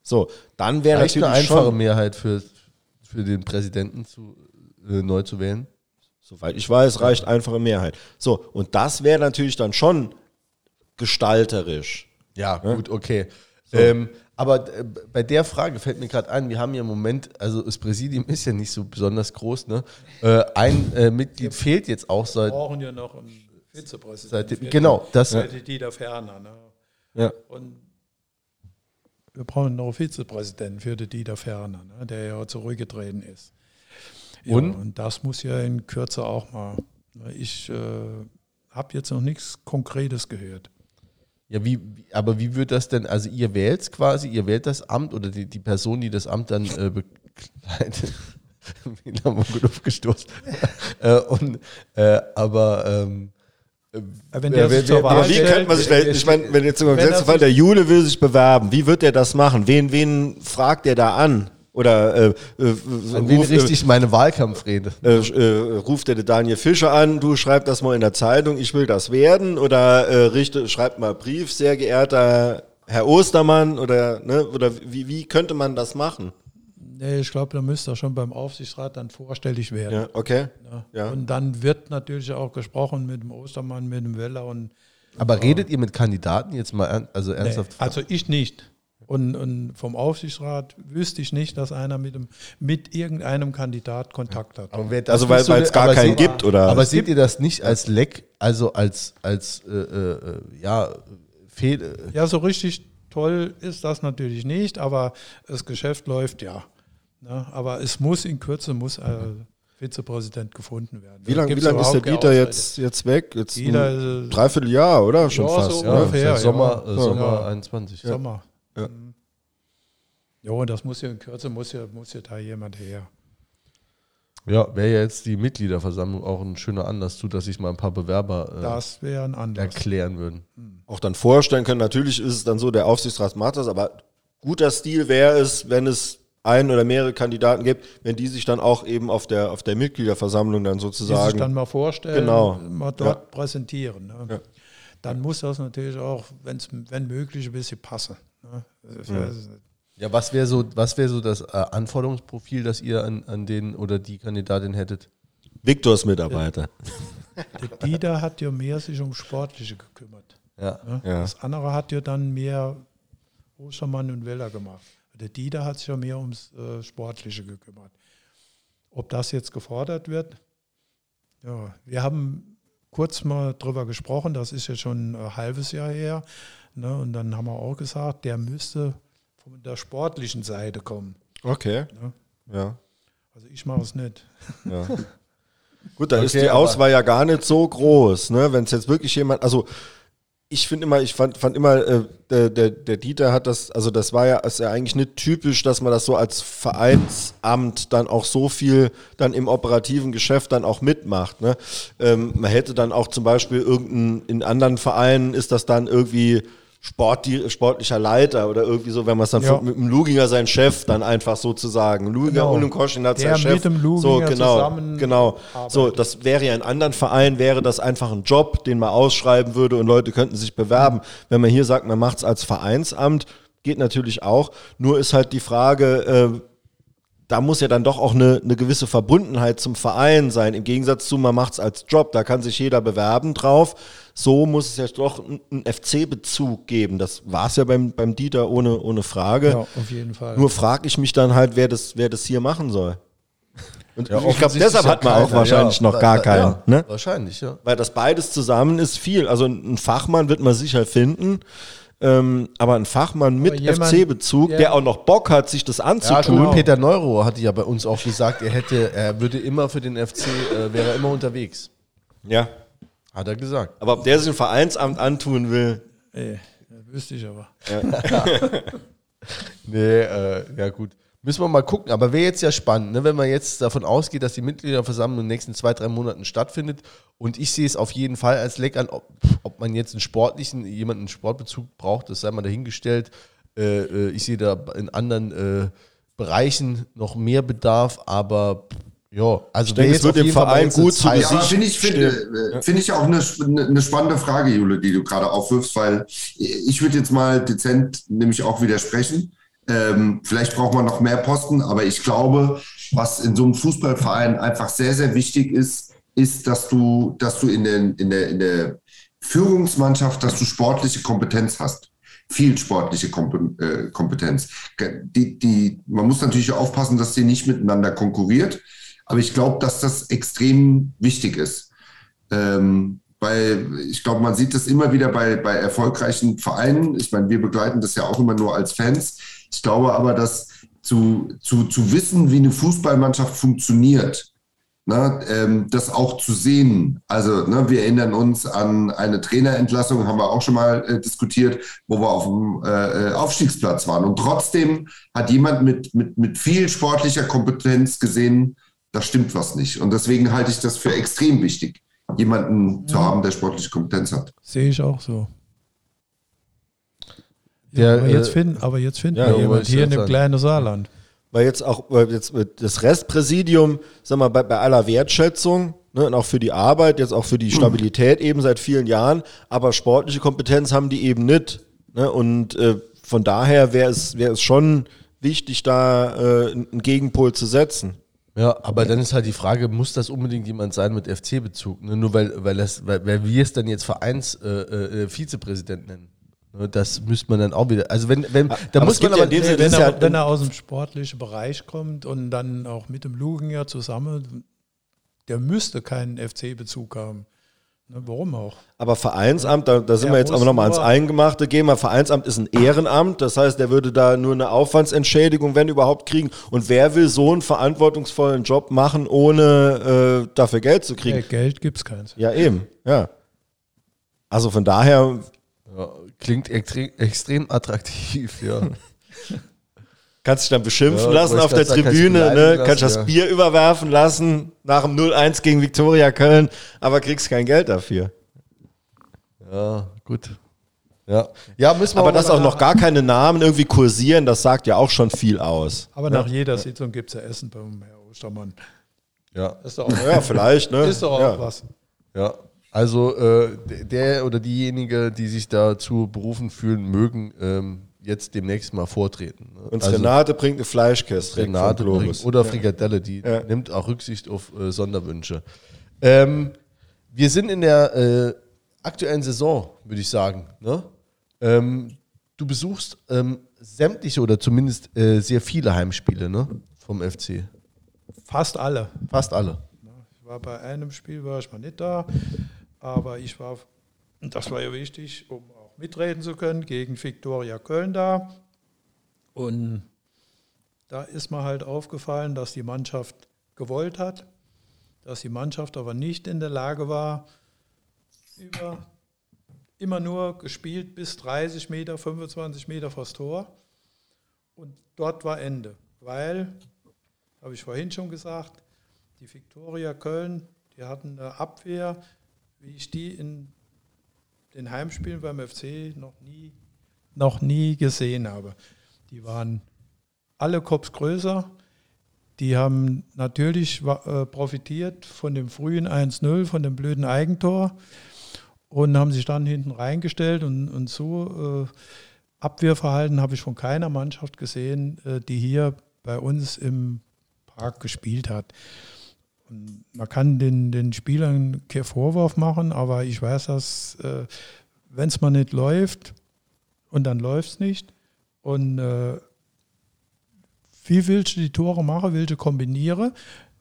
So, dann wäre natürlich
eine einfache schon, Mehrheit für, für den Präsidenten zu, äh, neu zu wählen?
Soweit ich weiß, reicht einfache Mehrheit. So, und das wäre natürlich dann schon gestalterisch.
Ja, ja? gut, okay. So. Ähm, aber äh, bei der Frage fällt mir gerade ein, wir haben ja im Moment, also das Präsidium ist ja nicht so besonders groß, ne? Äh, ein äh, Mitglied fehlt jetzt auch seit.
Wir brauchen ja noch einen Vizepräsidenten.
Seit, genau, das.
Ja. Dieter Ferner, ne?
Ja.
Und wir brauchen noch einen Vizepräsidenten für den Dieter Ferner, ne, der ja zurückgetreten ist. Ja, und? und das muss ja in Kürze auch mal. Ne, ich äh, habe jetzt noch nichts Konkretes gehört.
Ja, wie, aber wie wird das denn, also ihr wählt es quasi, ihr wählt das Amt oder die, die Person, die das Amt dann äh, bekleidet, wieder mal gut aufgestoßen. äh, und, äh, aber ähm,
äh, wenn der sich zur Wahl wie könnte man sich, ich meine, wenn jetzt im gesetzten Fall der Jule will sich bewerben, wie wird er das machen? Wen, wen fragt er da an? Oder äh,
äh, ruf, richtig meine Wahlkampfrede.
Äh, äh, ruft der Daniel Fischer an, du schreib das mal in der Zeitung, ich will das werden. Oder äh, richte, schreibt mal Brief, sehr geehrter Herr Ostermann. Oder, ne, oder wie, wie könnte man das machen?
Nee, ich glaube, da müsste er schon beim Aufsichtsrat dann vorstellig werden.
Ja, okay. Ja.
ja. Und dann wird natürlich auch gesprochen mit dem Ostermann, mit dem Weller und.
Aber redet ihr mit Kandidaten jetzt mal also ernsthaft?
Nee, also ich nicht. Und, und, vom Aufsichtsrat wüsste ich nicht, dass einer mit, dem, mit irgendeinem Kandidat Kontakt hat.
also weil es gar keinen gibt, oder?
Aber seht ihr das nicht als Leck, also als, als äh, äh, ja, Fehl...
Ja, so richtig toll ist das natürlich nicht, aber das Geschäft läuft ja. Ne? Aber es muss in Kürze, muss äh, Vizepräsident gefunden werden.
Wie lange lang ist der Dieter jetzt, jetzt weg? Jetzt Dieter, ein Dreivierteljahr, oder? Schon ja, fast. So
ja. Ungefähr, Sommer, ja. Sommer 21.
Sommer. Ja. Ja, und das muss ja in Kürze, muss ja, muss ja da jemand her.
Ja, wäre ja jetzt die Mitgliederversammlung auch ein schöner Anlass zu, dass sich mal ein paar Bewerber
äh, das ein Anlass.
erklären würden.
Mhm. Auch dann vorstellen können, natürlich ist es dann so, der Aufsichtsrat macht das, aber guter Stil wäre es, wenn es ein oder mehrere Kandidaten gibt, wenn die sich dann auch eben auf der, auf der Mitgliederversammlung dann sozusagen. Die sich
dann mal vorstellen,
genau.
mal dort ja. präsentieren. Ne? Ja. Dann muss das natürlich auch, wenn's, wenn möglich, ein bisschen passen. Ne?
Ja. ja. was wäre so, was wär so das äh, Anforderungsprofil, das ihr an, an den oder die Kandidatin hättet?
Viktors Mitarbeiter.
Der Dieter hat ja mehr sich um Sportliche gekümmert.
Ja.
Ne? Das andere hat ja dann mehr Ostermann und Weller gemacht. Der Dieter hat sich ja mehr ums äh, Sportliche gekümmert. Ob das jetzt gefordert wird? Ja, wir haben kurz mal drüber gesprochen, das ist jetzt schon ein halbes Jahr her. Ne, und dann haben wir auch gesagt, der müsste von der sportlichen Seite kommen.
Okay. Ne? Ja.
Also ich mache es nicht.
Ja. Gut, dann okay, ist die Auswahl ja gar nicht so groß, ne? Wenn es jetzt wirklich jemand, also ich finde immer, ich fand, fand immer, äh, der, der, der Dieter hat das, also das war ja, ist ja eigentlich nicht typisch, dass man das so als Vereinsamt dann auch so viel dann im operativen Geschäft dann auch mitmacht. Ne? Ähm, man hätte dann auch zum Beispiel irgendein, in anderen Vereinen ist das dann irgendwie Sport, sportlicher Leiter oder irgendwie so, wenn man es dann ja. mit dem Luginger sein Chef dann einfach sozusagen. Luginger genau. und dem Koschinat sein Chef.
Mit dem Luginger
so, genau, zusammen genau. So, das wäre ja in anderen Vereinen wäre das einfach ein Job, den man ausschreiben würde und Leute könnten sich bewerben. Wenn man hier sagt, man macht es als Vereinsamt, geht natürlich auch. Nur ist halt die Frage, äh, da muss ja dann doch auch eine, eine gewisse Verbundenheit zum Verein sein. Im Gegensatz zu, man macht es als Job, da kann sich jeder bewerben drauf. So muss es ja doch einen FC-Bezug geben. Das war es ja beim, beim Dieter ohne, ohne Frage. Ja,
auf jeden Fall.
Nur frage ich mich dann halt, wer das, wer das hier machen soll. Und ja, ich glaube, deshalb hat man auch wahrscheinlich ja, noch gar keinen. Ja, ne?
Wahrscheinlich, ja.
Weil das beides zusammen ist viel. Also ein Fachmann wird man sicher finden. Ähm, aber ein Fachmann mit FC-Bezug, der auch noch Bock hat, sich das anzutun. Ja,
genau. Peter Neuro hatte ja bei uns auch gesagt, er hätte, er würde immer für den FC, äh, wäre immer unterwegs.
Ja.
Hat er gesagt.
Aber ob der sich ein Vereinsamt antun will.
Ey, wüsste ich aber.
Ja. nee, äh, ja gut. Müssen wir mal gucken. Aber wäre jetzt ja spannend, ne? wenn man jetzt davon ausgeht, dass die Mitgliederversammlung in den nächsten zwei, drei Monaten stattfindet. Und ich sehe es auf jeden Fall als Leck an, ob, ob man jetzt einen sportlichen, jemanden einen Sportbezug braucht, das sei mal dahingestellt. Äh, äh, ich sehe da in anderen äh, Bereichen noch mehr Bedarf, aber ja, also
ich denke, es wird dem Verein gut zu
ja, finde ich, finde, äh, find ich auch eine, eine spannende Frage, Jule, die du gerade aufwirfst, weil ich würde jetzt mal dezent nämlich auch widersprechen. Ähm, vielleicht braucht man noch mehr Posten, aber ich glaube, was in so einem Fußballverein einfach sehr, sehr wichtig ist, ist, dass du, dass du in der, in der, in der Führungsmannschaft, dass du sportliche Kompetenz hast. Viel sportliche äh, Kompetenz. Die, die, man muss natürlich aufpassen, dass sie nicht miteinander konkurriert, aber ich glaube, dass das extrem wichtig ist. Ähm, weil ich glaube, man sieht das immer wieder bei, bei erfolgreichen Vereinen. Ich meine, wir begleiten das ja auch immer nur als Fans ich glaube aber, dass zu, zu, zu wissen, wie eine Fußballmannschaft funktioniert, ne, ähm, das auch zu sehen. Also ne, wir erinnern uns an eine Trainerentlassung, haben wir auch schon mal äh, diskutiert, wo wir auf dem äh, Aufstiegsplatz waren. Und trotzdem hat jemand mit, mit, mit viel sportlicher Kompetenz gesehen, da stimmt was nicht. Und deswegen halte ich das für extrem wichtig, jemanden ja. zu haben, der sportliche Kompetenz hat.
Sehe ich auch so. Der, ja, aber, jetzt äh, finden, aber jetzt finden ja, wir jemanden hier in dem kleinen Saarland.
weil jetzt auch jetzt das Restpräsidium, sag mal, bei, bei aller Wertschätzung ne, und auch für die Arbeit, jetzt auch für die Stabilität eben seit vielen Jahren, aber sportliche Kompetenz haben die eben nicht. Ne, und äh, von daher wäre es, wär es schon wichtig, da äh, einen Gegenpol zu setzen.
Ja, aber dann ist halt die Frage, muss das unbedingt jemand sein mit FC-Bezug? Ne? Nur weil, weil, das, weil, weil wir es dann jetzt Vereins-Vizepräsident äh, äh, nennen. Ne? Das müsste man dann auch wieder. Also wenn, wenn da muss man aber,
ja wenn, wenn, er, wenn er aus dem sportlichen Bereich kommt und dann auch mit dem Luginger zusammen, der müsste keinen FC-Bezug haben. Ne, warum auch?
Aber Vereinsamt, da, da sind wir jetzt aber nochmal ans Eingemachte gehen. Mal Vereinsamt ist ein Ehrenamt, das heißt, der würde da nur eine Aufwandsentschädigung, wenn überhaupt, kriegen. Und wer will so einen verantwortungsvollen Job machen, ohne äh, dafür Geld zu kriegen? Ja,
Geld gibt es keins.
Ja, eben, ja. Also von daher.
Ja, klingt extrem, attraktiv, ja.
Kannst dich dann beschimpfen ja, lassen auf der Tribüne, ne? Lassen, kannst das ja. Bier überwerfen lassen nach dem 0-1 gegen Viktoria Köln, aber kriegst kein Geld dafür.
Ja, gut.
Ja, ja müssen wir Aber dass auch noch gar keine Namen irgendwie kursieren, das sagt ja auch schon viel aus.
Aber nach jeder Sitzung gibt es ja Essen beim Herr Ostermann.
Ja. Ist doch auch, ja, vielleicht, ne?
Ist doch auch
ja.
was.
Ja. Also äh, der oder diejenige, die sich dazu berufen fühlen mögen, ähm, jetzt demnächst mal vortreten.
Ne? Und also, Renate bringt eine Fleischkäste.
Renate bringt, oder Frikadelle, die ja. nimmt auch Rücksicht auf äh, Sonderwünsche. Ähm, wir sind in der äh, aktuellen Saison, würde ich sagen. Ne? Ähm, du besuchst ähm, sämtliche oder zumindest äh, sehr viele Heimspiele ne? vom FC.
Fast alle.
Fast alle.
Ich war bei einem Spiel, war ich mal nicht da, aber ich war, das war ja wichtig, um mitreden zu können gegen Viktoria Köln da. Und da ist mir halt aufgefallen, dass die Mannschaft gewollt hat, dass die Mannschaft aber nicht in der Lage war, über, immer nur gespielt bis 30 Meter, 25 Meter vors Tor. Und dort war Ende, weil, habe ich vorhin schon gesagt, die Viktoria Köln, die hatten eine Abwehr, wie ich die in den Heimspielen beim FC noch nie, noch nie gesehen habe. Die waren alle Kops größer. Die haben natürlich äh, profitiert von dem frühen 1-0, von dem blöden Eigentor und haben sich dann hinten reingestellt und, und so äh, Abwehrverhalten habe ich von keiner Mannschaft gesehen, äh, die hier bei uns im Park gespielt hat. Und man kann den, den Spielern keinen Vorwurf machen, aber ich weiß, dass äh, wenn es mal nicht läuft und dann läuft es nicht und äh, wie willst du die Tore machen, willst du kombinieren?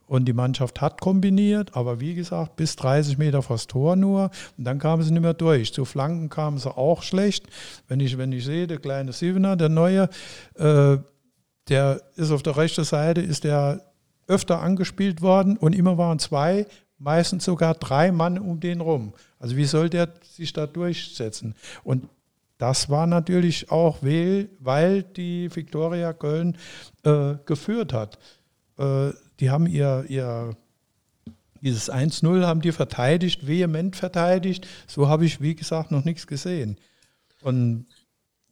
Und die Mannschaft hat kombiniert, aber wie gesagt, bis 30 Meter vors Tor nur. Und dann kamen sie nicht mehr durch. Zu Flanken kamen sie auch schlecht. Wenn ich, wenn ich sehe, der kleine Sievener, der neue, äh, der ist auf der rechten Seite, ist der öfter angespielt worden und immer waren zwei, meistens sogar drei Mann um den rum. Also wie soll der sich da durchsetzen? Und das war natürlich auch, weil die Viktoria Köln äh, geführt hat. Äh, die haben ihr, ihr dieses 1-0 haben die verteidigt, vehement verteidigt. So habe ich, wie gesagt, noch nichts gesehen. Und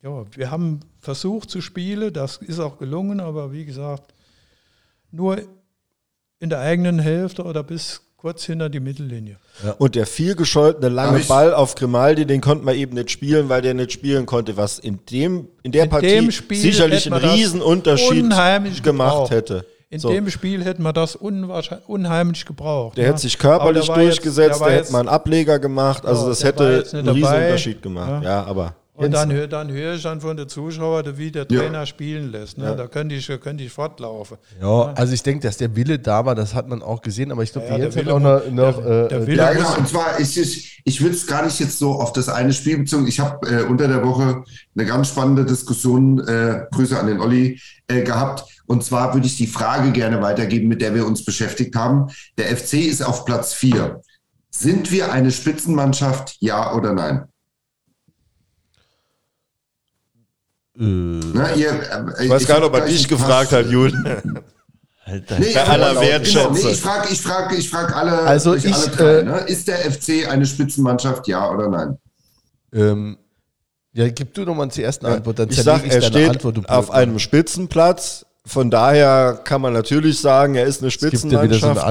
ja, wir haben versucht zu spielen, das ist auch gelungen, aber wie gesagt, nur in der eigenen Hälfte oder bis kurz hinter die Mittellinie.
Ja. Und der viel gescholtene lange Ball auf Grimaldi, den konnte man eben nicht spielen, weil der nicht spielen konnte, was in dem in der in Partie sicherlich einen Riesenunterschied gemacht gebraucht. hätte.
In so. dem Spiel hätten wir das unheimlich gebraucht.
Der ja. hätte sich körperlich durchgesetzt, jetzt, der hätte mal einen Ableger gemacht, also das hätte einen Riesenunterschied gemacht. Ja, ja aber
und dann, dann höre ich dann von den Zuschauern, wie der Trainer ja. spielen lässt. Ne? Ja. Da könnte ich, könnte ich fortlaufen.
Ja, also ich denke, dass der Wille da war, das hat man auch gesehen, aber ich glaube, ja, Jens hat auch noch. noch der,
der äh, ja, genau. Und zwar, ich, ich, ich will es gar nicht jetzt so auf das eine Spiel bezogen. Ich habe äh, unter der Woche eine ganz spannende Diskussion, äh, Grüße an den Olli, äh, gehabt. Und zwar würde ich die Frage gerne weitergeben, mit der wir uns beschäftigt haben. Der FC ist auf Platz 4. Sind wir eine Spitzenmannschaft, ja oder nein?
Äh, Na, ihr, äh, ich weiß gar nicht, ob er dich gefragt hat, Julian.
Alter, nee, bei aller Wertschätzung. Genau, nee, ich frage ich frag, ich frag alle,
also ich,
alle drei, äh, ne? Ist der FC eine Spitzenmannschaft, ja oder nein?
Ähm, ja, gib du nochmal die erste Antwort,
dann ich sag, ich er steht Antwort, auf einem Spitzenplatz, von daher kann man natürlich sagen, er ist eine Spitzenmannschaft. Ja so eine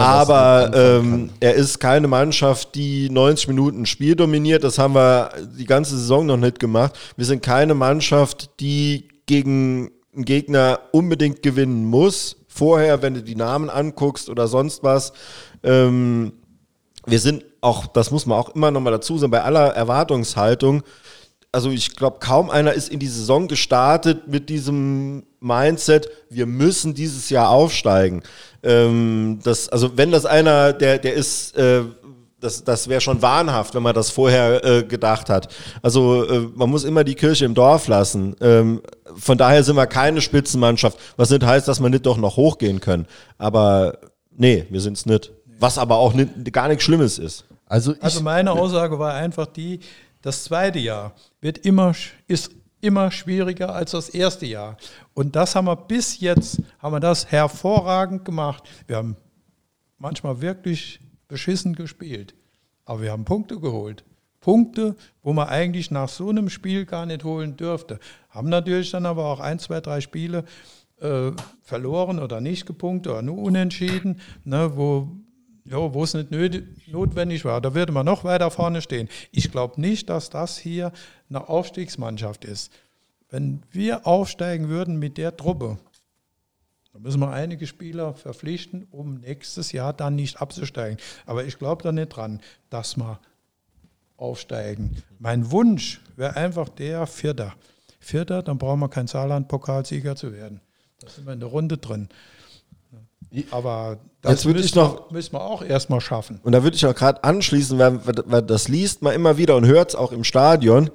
aber ähm, er ist keine Mannschaft, die 90 Minuten Spiel dominiert. Das haben wir die ganze Saison noch nicht gemacht. Wir sind keine Mannschaft, die gegen einen Gegner unbedingt gewinnen muss. Vorher, wenn du die Namen anguckst oder sonst was. Ähm, wir sind auch, das muss man auch immer noch mal dazu sagen, bei aller Erwartungshaltung, also ich glaube, kaum einer ist in die Saison gestartet mit diesem Mindset, wir müssen dieses Jahr aufsteigen. Ähm, das, also wenn das einer, der, der ist, äh, das, das wäre schon wahnhaft, wenn man das vorher äh, gedacht hat. Also äh, man muss immer die Kirche im Dorf lassen. Ähm, von daher sind wir keine Spitzenmannschaft, was nicht heißt, dass wir nicht doch noch hochgehen können. Aber nee, wir sind es nicht. Was aber auch nicht, gar nichts Schlimmes ist.
Also, also meine Aussage war einfach die, das zweite Jahr wird immer, ist immer schwieriger als das erste Jahr. Und das haben wir bis jetzt, haben wir das hervorragend gemacht. Wir haben manchmal wirklich beschissen gespielt, aber wir haben Punkte geholt. Punkte, wo man eigentlich nach so einem Spiel gar nicht holen dürfte. Haben natürlich dann aber auch ein, zwei, drei Spiele äh, verloren oder nicht gepunktet oder nur unentschieden, ne, wo ja, wo es nicht notwendig war. Da würde man noch weiter vorne stehen. Ich glaube nicht, dass das hier eine Aufstiegsmannschaft ist. Wenn wir aufsteigen würden mit der Truppe, dann müssen wir einige Spieler verpflichten, um nächstes Jahr dann nicht abzusteigen. Aber ich glaube da nicht dran, dass wir aufsteigen. Mein Wunsch wäre einfach der Vierter. Vierter, dann brauchen wir kein Saarland-Pokalsieger zu werden. Da sind wir in der Runde drin. Aber das
müssen, ich noch,
müssen wir auch erstmal schaffen.
Und da würde ich auch gerade anschließen, weil, weil, das liest man immer wieder und hört es auch im Stadion.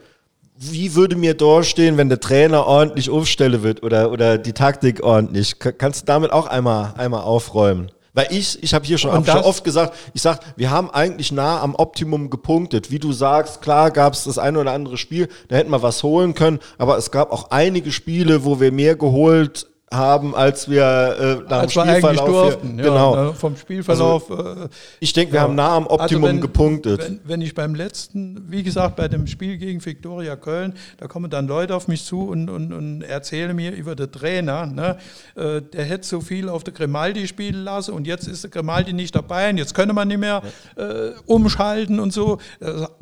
Wie würde mir durchstehen, wenn der Trainer ordentlich aufstelle wird oder, oder die Taktik ordentlich? Kannst du damit auch einmal, einmal aufräumen? Weil ich, ich habe hier schon, hab schon oft gesagt, ich sag, wir haben eigentlich nah am Optimum gepunktet. Wie du sagst, klar gab es das eine oder andere Spiel, da hätten wir was holen können, aber es gab auch einige Spiele, wo wir mehr geholt haben, als wir äh, nach als dem Spielverlauf
durften, hier, genau ne, vom Spielverlauf. Also,
äh, ich denke, wir ja. haben nah am Optimum also wenn, gepunktet.
Wenn, wenn, ich beim letzten, wie gesagt, bei dem Spiel gegen Viktoria Köln, da kommen dann Leute auf mich zu und, und, und erzählen mir über den Trainer, ne, äh, der hätte so viel auf der Grimaldi spielen lassen und jetzt ist der Grimaldi nicht dabei und jetzt könnte man nicht mehr äh, umschalten und so.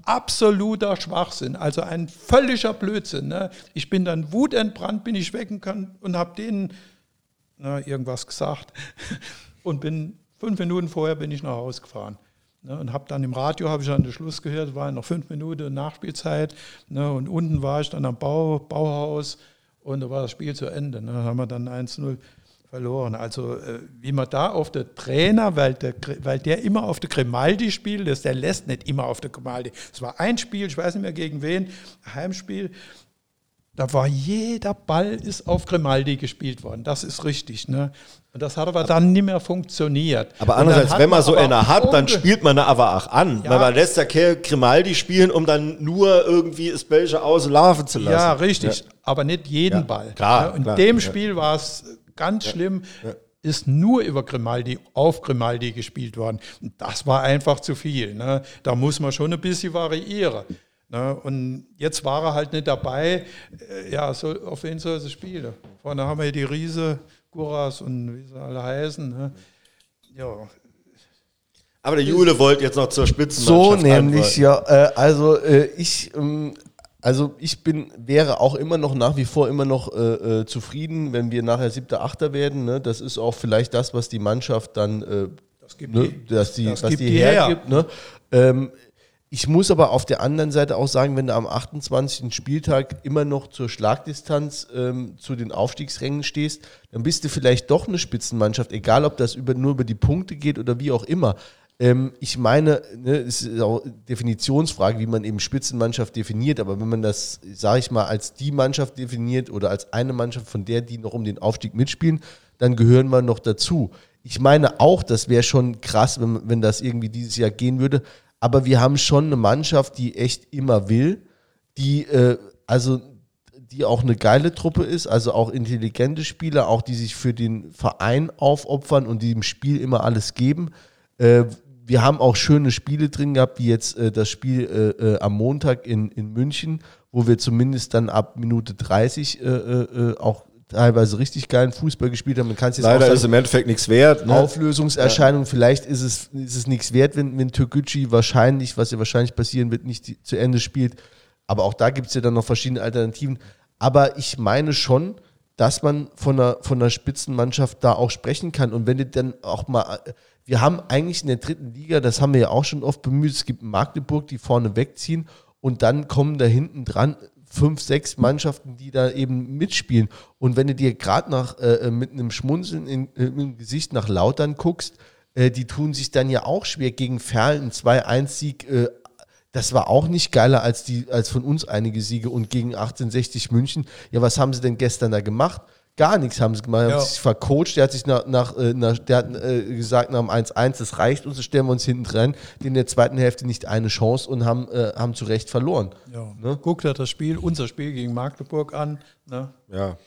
absoluter Schwachsinn, also ein völliger Blödsinn. Ne. Ich bin dann wutentbrannt, bin ich weg und habe denen ne, irgendwas gesagt und bin fünf Minuten vorher bin ich nach Hause gefahren. Ne, und habe dann im Radio, habe ich dann den Schluss gehört, war noch fünf Minuten Nachspielzeit. Ne, und unten war ich dann am Bau, Bauhaus und da war das Spiel zu Ende. Ne, da haben wir dann 1-0 verloren. Also äh, wie man da auf der Trainer, weil der, weil der immer auf der Grimaldi spielt, der lässt nicht immer auf der Grimaldi. Es war ein Spiel, ich weiß nicht mehr gegen wen, Heimspiel, da war jeder Ball ist auf Grimaldi gespielt worden. Das ist richtig. Ne? Und das hat aber dann nicht mehr funktioniert.
Aber andererseits, wenn man so einer hat, dann spielt man aber auch an. Ja. Weil man lässt ja Grimaldi spielen, um dann nur irgendwie das Belgische auslaufen zu lassen.
Ja, richtig. Ja. Aber nicht jeden ja. Ball.
Klar,
In
klar,
dem Spiel war es ganz schlimm. Ist nur über Grimaldi, auf Grimaldi gespielt worden. Das war einfach zu viel. Ne? Da muss man schon ein bisschen variieren. Ne? Und jetzt war er halt nicht dabei. Äh, ja, so, auf wen soll sie spielen? Vorne haben wir die Riese, Guras und wie sie alle heißen. Ne? Ja.
Aber der Jule wollte jetzt noch zur Spitzenmannschaft
So nämlich, antworten. ja. Äh, also äh, ich... Ähm, also ich bin, wäre auch immer noch nach wie vor immer noch äh, äh, zufrieden, wenn wir nachher siebter, achter werden. Ne? Das ist auch vielleicht das, was die Mannschaft dann, äh, das gibt ne? die, dass die, das was die hergibt. Ne? Ähm, ich muss aber auf der anderen Seite auch sagen, wenn du am 28. Spieltag immer noch zur Schlagdistanz ähm, zu den Aufstiegsrängen stehst, dann bist du vielleicht doch eine Spitzenmannschaft, egal ob das über, nur über die Punkte geht oder wie auch immer. Ähm, ich meine, ne, es ist auch Definitionsfrage, wie man eben Spitzenmannschaft definiert, aber wenn man das, sage ich mal, als die Mannschaft definiert oder als eine Mannschaft, von der die noch um den Aufstieg mitspielen, dann gehören wir noch dazu. Ich meine auch, das wäre schon krass, wenn, wenn das irgendwie dieses Jahr gehen würde. Aber wir haben schon eine Mannschaft, die echt immer will, die äh, also die auch eine geile Truppe ist, also auch intelligente Spieler, auch die sich für den Verein aufopfern und die im Spiel immer alles geben. Äh, wir haben auch schöne Spiele drin gehabt, wie jetzt äh, das Spiel äh, äh, am Montag in, in München, wo wir zumindest dann ab Minute 30 äh, auch teilweise richtig geilen Fußball gespielt haben. Man kann es
jetzt Leider ist im Endeffekt nichts wert.
Ne? Auflösungserscheinung, ja. vielleicht ist es, ist es nichts wert, wenn, wenn Türkgücü wahrscheinlich, was ja wahrscheinlich passieren wird, nicht die, zu Ende spielt. Aber auch da gibt es ja dann noch verschiedene Alternativen. Aber ich meine schon, dass man von einer, von einer Spitzenmannschaft da auch sprechen kann. Und wenn du dann auch mal, wir haben eigentlich in der dritten Liga, das haben wir ja auch schon oft bemüht, es gibt Magdeburg, die vorne wegziehen und dann kommen da hinten dran fünf, sechs Mannschaften, die da eben mitspielen. Und wenn du dir gerade nach äh, mit einem Schmunzeln in, äh, im Gesicht nach Lautern guckst, äh, die tun sich dann ja auch schwer gegen Ferl, ein 2-1-Sieg. Äh, das war auch nicht geiler als, die, als von uns einige Siege und gegen 1860 München. Ja, was haben sie denn gestern da gemacht? Gar nichts haben sie gemacht. Ja. haben sich vercoacht. Der hat sich nach, nach, äh, nach der hat äh, gesagt nach dem 1-1, das reicht uns, das stellen wir uns hinten dran. Die in der zweiten Hälfte nicht eine Chance und haben, äh, haben zu Recht verloren.
Ja. Ne? Guckt er das Spiel, unser Spiel gegen Magdeburg an. Ne?
Ja.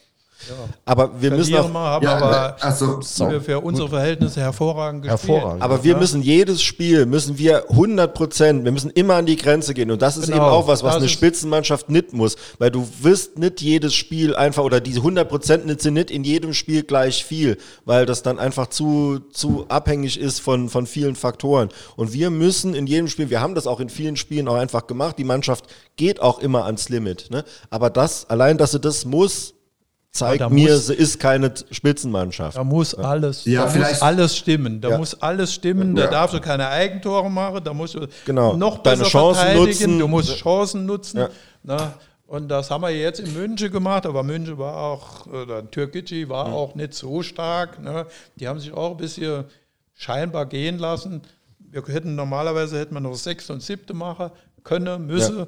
Ja. Aber wir müssen auch.
Mal, haben ja, aber also, für, für unsere Verhältnisse hervorragend
gespielt. Hervorragend. Aber wir müssen jedes Spiel, müssen wir 100 Prozent, wir müssen immer an die Grenze gehen. Und das ist genau, eben auch was, was eine Spitzenmannschaft nicht muss. Weil du wirst nicht jedes Spiel einfach, oder diese 100 Prozent sind nicht in jedem Spiel gleich viel, weil das dann einfach zu, zu abhängig ist von, von vielen Faktoren. Und wir müssen in jedem Spiel, wir haben das auch in vielen Spielen auch einfach gemacht, die Mannschaft geht auch immer ans Limit. Ne? Aber das, allein, dass sie das muss, zeigt ja, mir, muss, sie ist keine Spitzenmannschaft.
Da muss alles, ja, da muss alles stimmen. Da ja. muss alles stimmen. Da darfst du keine Eigentore machen. Da musst du
genau.
noch besser Deine Chancen verteidigen. Nutzen. Du musst Chancen nutzen. Na, und das haben wir jetzt in München gemacht, aber München war auch, oder Türkgücü war mhm. auch nicht so stark. Ne? Die haben sich auch ein bisschen scheinbar gehen lassen. Wir hätten normalerweise hätten wir noch sechste und siebte machen können, müssen.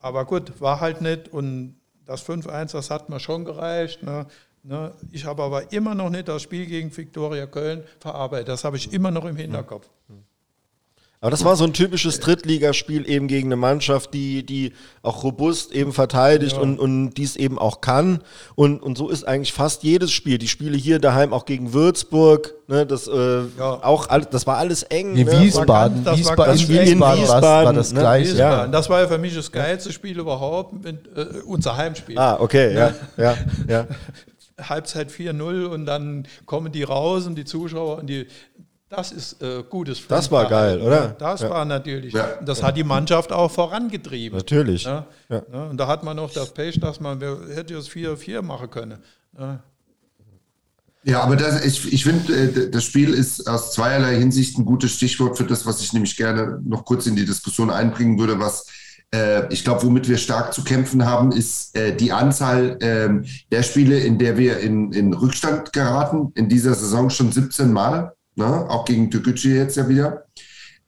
Aber gut, war halt nicht. Und das 5-1, das hat mir schon gereicht. Ne? Ne? Ich habe aber immer noch nicht das Spiel gegen Viktoria Köln verarbeitet. Das habe ich immer noch im Hinterkopf.
Aber das war so ein typisches Drittligaspiel eben gegen eine Mannschaft, die, die auch robust eben verteidigt ja. und, und dies eben auch kann. Und, und so ist eigentlich fast jedes Spiel. Die Spiele hier daheim auch gegen Würzburg, ne, das, äh, ja. auch, das war alles eng.
Wie ne? Wiesbaden,
das, war das Spiel in Wiesbaden, Wiesbaden war
das ne? gleiche. Ja. Das war ja für mich das geilste Spiel überhaupt, mit, äh, unser Heimspiel.
Ah, okay, ja, ja, ja.
Halbzeit 4-0 und dann kommen die raus und die Zuschauer und die das ist äh, gutes
Fußball. Das war geil, oder?
Das ja. war natürlich. Ja. Das hat die Mannschaft auch vorangetrieben.
Natürlich.
Ja? Und da hat man noch das Pech, dass man wer hätte es 4-4 machen können.
Ja, aber das, ich, ich finde, äh, das Spiel ist aus zweierlei Hinsicht ein gutes Stichwort für das, was ich nämlich gerne noch kurz in die Diskussion einbringen würde, was äh, ich glaube, womit wir stark zu kämpfen haben, ist äh, die Anzahl ähm, der Spiele, in der wir in, in Rückstand geraten. In dieser Saison schon 17 Mal ne? auch gegen Türkgücü jetzt ja wieder.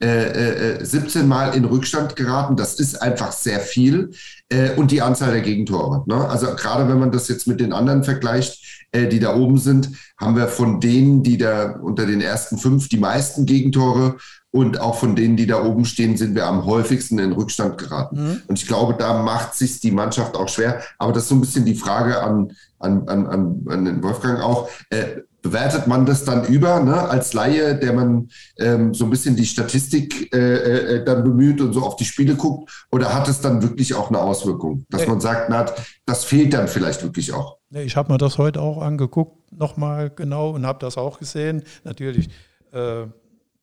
Äh, äh, 17 Mal in Rückstand geraten, das ist einfach sehr viel. Äh, und die Anzahl der Gegentore. Ne? Also gerade wenn man das jetzt mit den anderen vergleicht, äh, die da oben sind, haben wir von denen, die da unter den ersten fünf die meisten Gegentore und auch von denen, die da oben stehen, sind wir am häufigsten in Rückstand geraten. Mhm. Und ich glaube, da macht sich die Mannschaft auch schwer. Aber das ist so ein bisschen die Frage an, an, an, an den Wolfgang auch. Äh, bewertet man das dann über, ne, als Laie, der man ähm, so ein bisschen die Statistik äh, äh, dann bemüht und so auf die Spiele guckt, oder hat es dann wirklich auch eine Auswirkung, dass nee. man sagt, na, das fehlt dann vielleicht wirklich auch?
Nee, ich habe mir das heute auch angeguckt, nochmal genau, und habe das auch gesehen. Natürlich, äh,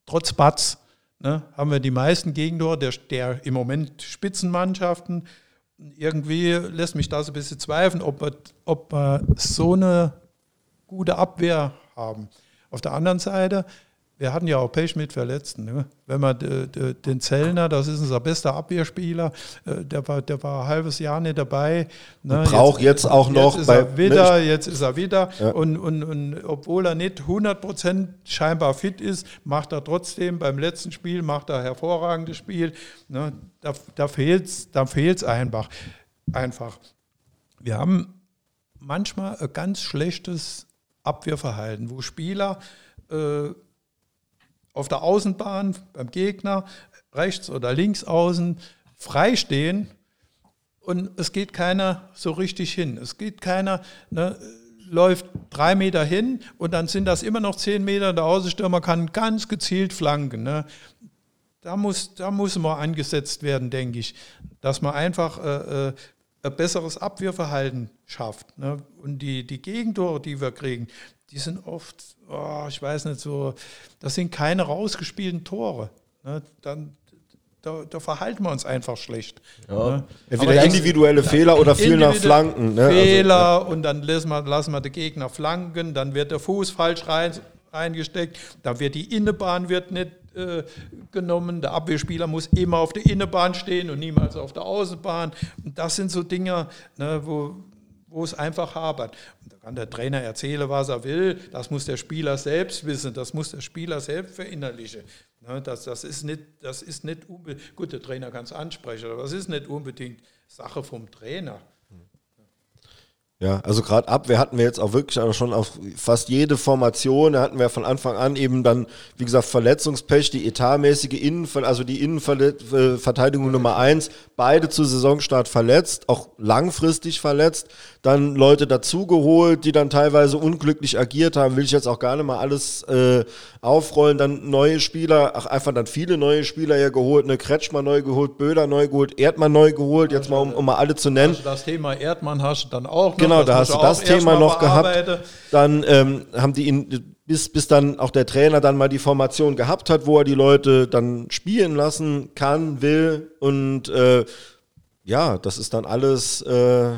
trotz Batz ne, haben wir die meisten Gegentore der, der im Moment Spitzenmannschaften. Irgendwie lässt mich das ein bisschen zweifeln, ob ob so eine gute Abwehr haben. Auf der anderen Seite, wir hatten ja auch Pech mit Verletzten. Ne? Wenn man den Zellner, das ist unser bester Abwehrspieler, äh, der war, der war ein halbes Jahr nicht dabei.
Ne? Braucht jetzt, jetzt, auch noch.
Jetzt ist bei, er wieder, jetzt ist er wieder. Ja. Und, und, und obwohl er nicht 100% scheinbar fit ist, macht er trotzdem beim letzten Spiel, macht er hervorragendes Spiel. Ne? Da, da fehlt es da fehlt's einfach. einfach. Wir haben manchmal ein ganz schlechtes Abwehrverhalten, wo Spieler äh, auf der Außenbahn beim Gegner rechts oder links außen frei stehen und es geht keiner so richtig hin. Es geht keiner, ne, läuft drei Meter hin und dann sind das immer noch zehn Meter. Der Außenstürmer kann ganz gezielt flanken. Ne. Da muss, da muss mal angesetzt werden, denke ich, dass man einfach äh, äh ein besseres Abwehrverhalten schafft. Ne? Und die, die Gegentore, die wir kriegen, die sind oft, oh, ich weiß nicht so, das sind keine rausgespielten Tore. Ne? Dann, da, da, verhalten wir uns einfach schlecht.
Ja. Ne? Entweder individuelle das, Fehler oder viel nach Flanken.
Ne? Also, Fehler also, ja. und dann lassen wir, lassen wir den Gegner flanken, dann wird der Fuß falsch rein, reingesteckt, dann wird die Innenbahn wird nicht äh, genommen. Der Abwehrspieler muss immer auf der Innenbahn stehen und niemals auf der Außenbahn. Und das sind so Dinge, ne, wo, wo es einfach hapert. Da kann der Trainer erzählen, was er will. Das muss der Spieler selbst wissen. Das muss der Spieler selbst verinnerlichen. Ne, das, das ist nicht, das ist nicht gut, der Trainer kann es ansprechen, aber das ist nicht unbedingt Sache vom Trainer.
Ja, also gerade Abwehr hatten wir jetzt auch wirklich schon auf fast jede Formation, da hatten wir von Anfang an eben dann, wie gesagt, Verletzungspech, die etatmäßige Innenver also die Innenverteidigung Nummer eins, beide zu Saisonstart verletzt, auch langfristig verletzt, dann Leute dazugeholt, die dann teilweise unglücklich agiert haben, will ich jetzt auch gar nicht mal alles äh, aufrollen, dann neue Spieler, ach einfach dann viele neue Spieler ja geholt, ne Kretschmer neu geholt, Böder neu geholt, Erdmann neu geholt, jetzt mal um, um mal alle zu nennen. Also
das Thema Erdmann hast du dann auch
noch Genau, da hast du das Thema noch gehabt. Dann ähm, haben die ihn, bis, bis dann auch der Trainer dann mal die Formation gehabt hat, wo er die Leute dann spielen lassen kann, will. Und äh, ja, das ist dann alles. Äh,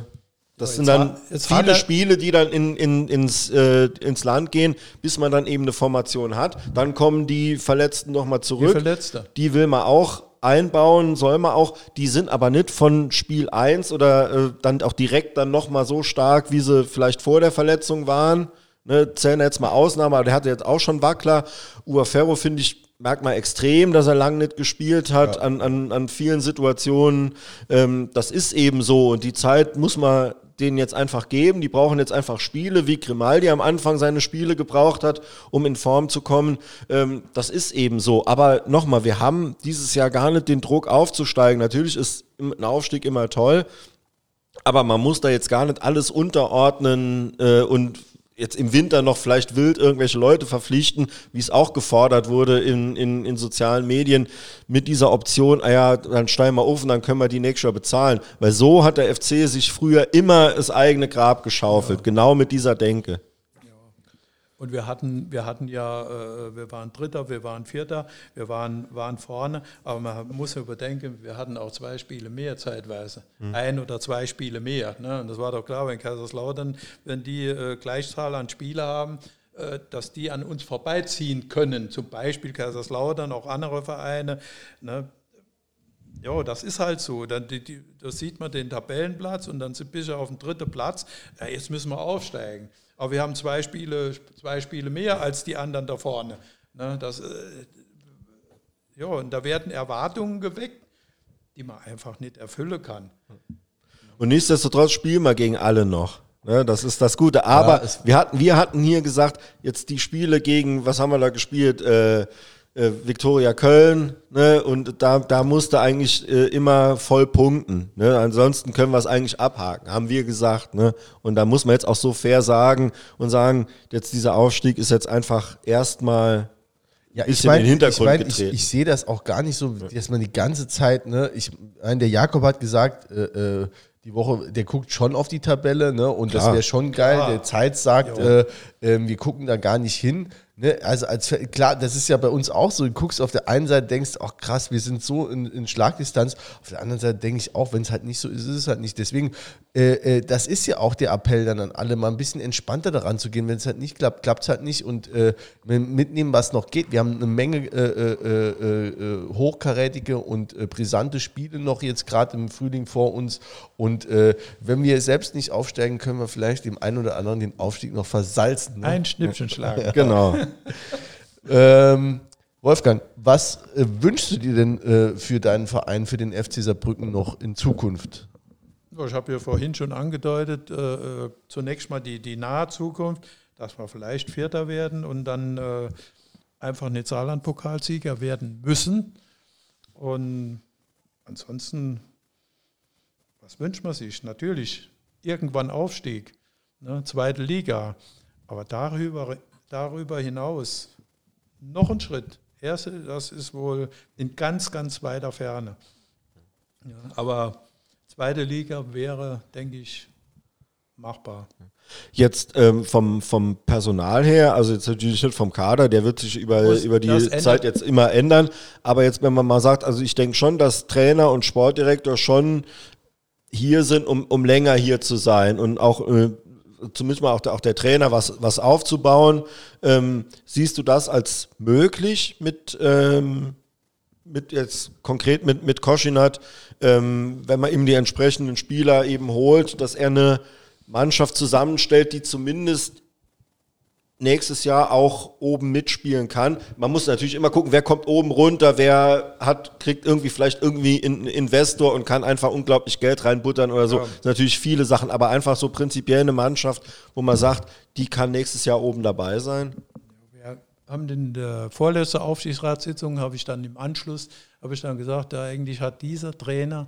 das sind dann viele Spiele, die dann in, in, ins, äh, ins Land gehen, bis man dann eben eine Formation hat. Dann kommen die Verletzten nochmal zurück. Die
Verletzte.
Die will man auch einbauen, soll man auch. Die sind aber nicht von Spiel 1 oder äh, dann auch direkt dann nochmal so stark, wie sie vielleicht vor der Verletzung waren. Ne, zählen jetzt mal Ausnahme, aber der hatte jetzt auch schon Wackler. Uaferro finde ich, merkt man extrem, dass er lang nicht gespielt hat ja. an, an, an vielen Situationen. Ähm, das ist eben so und die Zeit muss man denen jetzt einfach geben. Die brauchen jetzt einfach Spiele, wie Grimaldi am Anfang seine Spiele gebraucht hat, um in Form zu kommen. Ähm, das ist eben so. Aber nochmal, wir haben dieses Jahr gar nicht den Druck aufzusteigen. Natürlich ist ein Aufstieg immer toll. Aber man muss da jetzt gar nicht alles unterordnen äh, und jetzt im Winter noch vielleicht wild irgendwelche Leute verpflichten, wie es auch gefordert wurde in, in, in sozialen Medien, mit dieser Option, ah ja, dann steigen wir auf und dann können wir die nächstes Jahr bezahlen. Weil so hat der FC sich früher immer das eigene Grab geschaufelt, ja. genau mit dieser Denke.
Und wir hatten, wir hatten ja, äh, wir waren Dritter, wir waren Vierter, wir waren, waren vorne, aber man muss überdenken, wir hatten auch zwei Spiele mehr zeitweise. Mhm. Ein oder zwei Spiele mehr. Ne? Und das war doch klar, wenn Kaiserslautern, wenn die äh, Gleichzahl an Spiele haben, äh, dass die an uns vorbeiziehen können. Zum Beispiel Kaiserslautern, auch andere Vereine. Ne? Ja, das ist halt so. Dann die, die, da sieht man den Tabellenplatz und dann sind wir auf dem dritten Platz. Ja, jetzt müssen wir aufsteigen. Aber wir haben zwei Spiele, zwei Spiele mehr als die anderen da vorne. Ne, das, äh, ja, und da werden Erwartungen geweckt, die man einfach nicht erfüllen kann.
Und nichtsdestotrotz spielen wir gegen alle noch. Ne, das ist das Gute. Aber ja, wir, hatten, wir hatten hier gesagt, jetzt die Spiele gegen, was haben wir da gespielt? Äh, äh, Viktoria Köln, ne? Und da, da musste eigentlich äh, immer voll punkten. Ne? Ansonsten können wir es eigentlich abhaken, haben wir gesagt. Ne? Und da muss man jetzt auch so fair sagen und sagen, jetzt dieser Aufstieg ist jetzt einfach erstmal
ja, ich mein, in den Hintergrund ich, mein, ich, ich sehe das auch gar nicht so, dass man die ganze Zeit, ne, ich, der Jakob hat gesagt, äh, äh, die Woche, der guckt schon auf die Tabelle, ne, und Klar. das wäre schon geil. Klar. Der Zeit sagt, äh, äh, wir gucken da gar nicht hin. Ne, also als klar, das ist ja bei uns auch so. Du guckst auf der einen Seite, denkst, ach krass, wir sind so in, in Schlagdistanz. Auf der anderen Seite denke ich auch, wenn es halt nicht so ist, ist es halt nicht. Deswegen, äh, äh, das ist ja auch der Appell dann an alle, mal ein bisschen entspannter daran zu gehen. Wenn es halt nicht klappt, klappt es halt nicht und äh, mitnehmen, was noch geht. Wir haben eine Menge äh, äh, äh, hochkarätige und brisante Spiele noch jetzt gerade im Frühling vor uns. Und wenn wir selbst nicht aufsteigen, können wir vielleicht dem einen oder anderen den Aufstieg noch versalzen.
Ne? Ein Schnippchen schlagen.
genau.
ähm, Wolfgang, was äh, wünschst du dir denn äh, für deinen Verein, für den FC Saarbrücken noch in Zukunft?
Ich habe ja vorhin schon angedeutet, äh, äh, zunächst mal die, die nahe Zukunft, dass wir vielleicht Vierter werden und dann äh, einfach eine Saarland-Pokalsieger werden müssen. Und ansonsten, was wünscht man sich? Natürlich irgendwann Aufstieg, ne, zweite Liga. Aber darüber darüber hinaus noch ein Schritt. Erste, das ist wohl in ganz, ganz weiter Ferne. Ja, aber zweite Liga wäre, denke ich, machbar.
Jetzt ähm, vom, vom Personal her, also jetzt natürlich nicht vom Kader, der wird sich über, über die Zeit jetzt immer ändern. Aber jetzt, wenn man mal sagt, also ich denke schon, dass Trainer und Sportdirektor schon hier sind, um, um länger hier zu sein und auch äh, zumindest mal auch der, auch der Trainer was, was aufzubauen. Ähm, siehst du das als möglich mit, ähm, mit jetzt konkret mit, mit Koschinat, ähm, wenn man ihm die entsprechenden Spieler eben holt, dass er eine Mannschaft zusammenstellt, die zumindest nächstes Jahr auch oben mitspielen kann. Man muss natürlich immer gucken, wer kommt oben runter, wer hat, kriegt irgendwie vielleicht irgendwie einen Investor und kann einfach unglaublich Geld reinbuttern oder so. Ja. natürlich viele Sachen, aber einfach so prinzipiell eine Mannschaft, wo man sagt, die kann nächstes Jahr oben dabei sein.
Wir haben in der vorletzten Aufsichtsratssitzung, habe ich dann im Anschluss, habe ich dann gesagt, da eigentlich hat dieser Trainer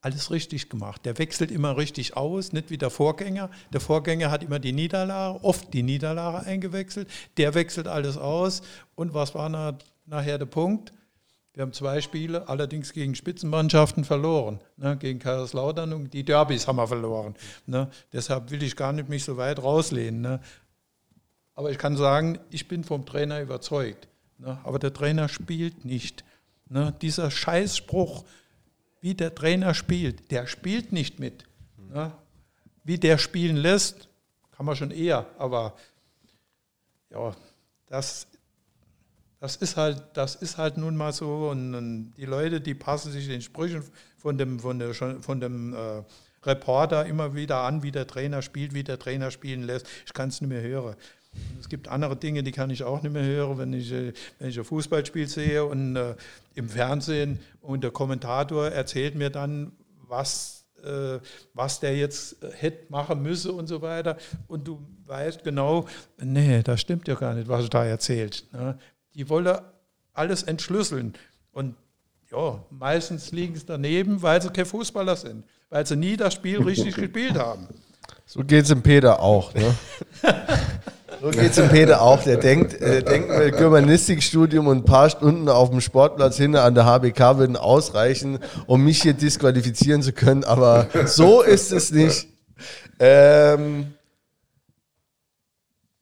alles richtig gemacht. Der wechselt immer richtig aus, nicht wie der Vorgänger. Der Vorgänger hat immer die Niederlage, oft die Niederlage eingewechselt. Der wechselt alles aus. Und was war nach, nachher der Punkt? Wir haben zwei Spiele, allerdings gegen Spitzenmannschaften verloren. Ne, gegen Kaiserslautern und die Derbys haben wir verloren. Ne, deshalb will ich gar nicht mich so weit rauslehnen. Ne. Aber ich kann sagen, ich bin vom Trainer überzeugt. Ne, aber der Trainer spielt nicht. Ne, dieser Scheißspruch, wie der Trainer spielt. Der spielt nicht mit. Ne? Wie der spielen lässt, kann man schon eher, aber ja, das, das, ist, halt, das ist halt nun mal so. Und, und die Leute, die passen sich den Sprüchen von dem, von der, von dem äh, Reporter immer wieder an, wie der Trainer spielt, wie der Trainer spielen lässt. Ich kann es nicht mehr hören. Es gibt andere Dinge, die kann ich auch nicht mehr hören, wenn ich, äh, wenn ich ein Fußballspiel sehe und äh, im Fernsehen und der Kommentator erzählt mir dann, was, äh, was der jetzt hätte machen müsse und so weiter. Und du weißt genau, nee, das stimmt ja gar nicht, was er da erzählt. Ne? Die wollen alles entschlüsseln. Und ja, meistens liegen es daneben, weil sie kein Fußballer sind, weil sie nie das Spiel richtig gespielt haben.
So geht es dem Peter auch. Ne? So geht es dem Peter auch. Der denkt, äh, denkt Germanistikstudium und ein paar Stunden auf dem Sportplatz hinten an der HBK würden ausreichen, um mich hier disqualifizieren zu können. Aber so ist es nicht. Ähm,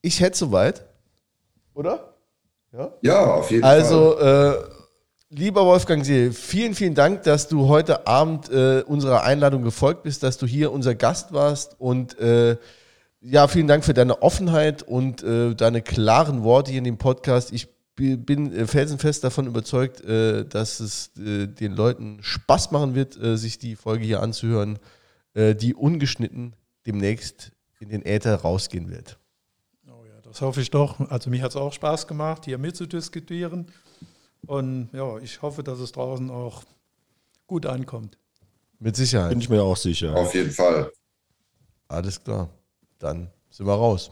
ich hätte soweit. Oder?
Ja, ja auf jeden
also, Fall. Also, äh, lieber Wolfgang See, vielen, vielen Dank, dass du heute Abend äh, unserer Einladung gefolgt bist, dass du hier unser Gast warst und äh, ja, vielen Dank für deine Offenheit und äh, deine klaren Worte hier in dem Podcast. Ich bin äh, felsenfest davon überzeugt, äh, dass es äh, den Leuten Spaß machen wird, äh, sich die Folge hier anzuhören, äh, die ungeschnitten demnächst in den Äther rausgehen wird.
Oh ja, das hoffe ich doch. Also mir hat es auch Spaß gemacht, hier mitzudiskutieren. Und ja, ich hoffe, dass es draußen auch gut ankommt.
Mit Sicherheit.
Bin ich mir auch sicher.
Auf jeden Fall.
Alles klar dann sind wir raus.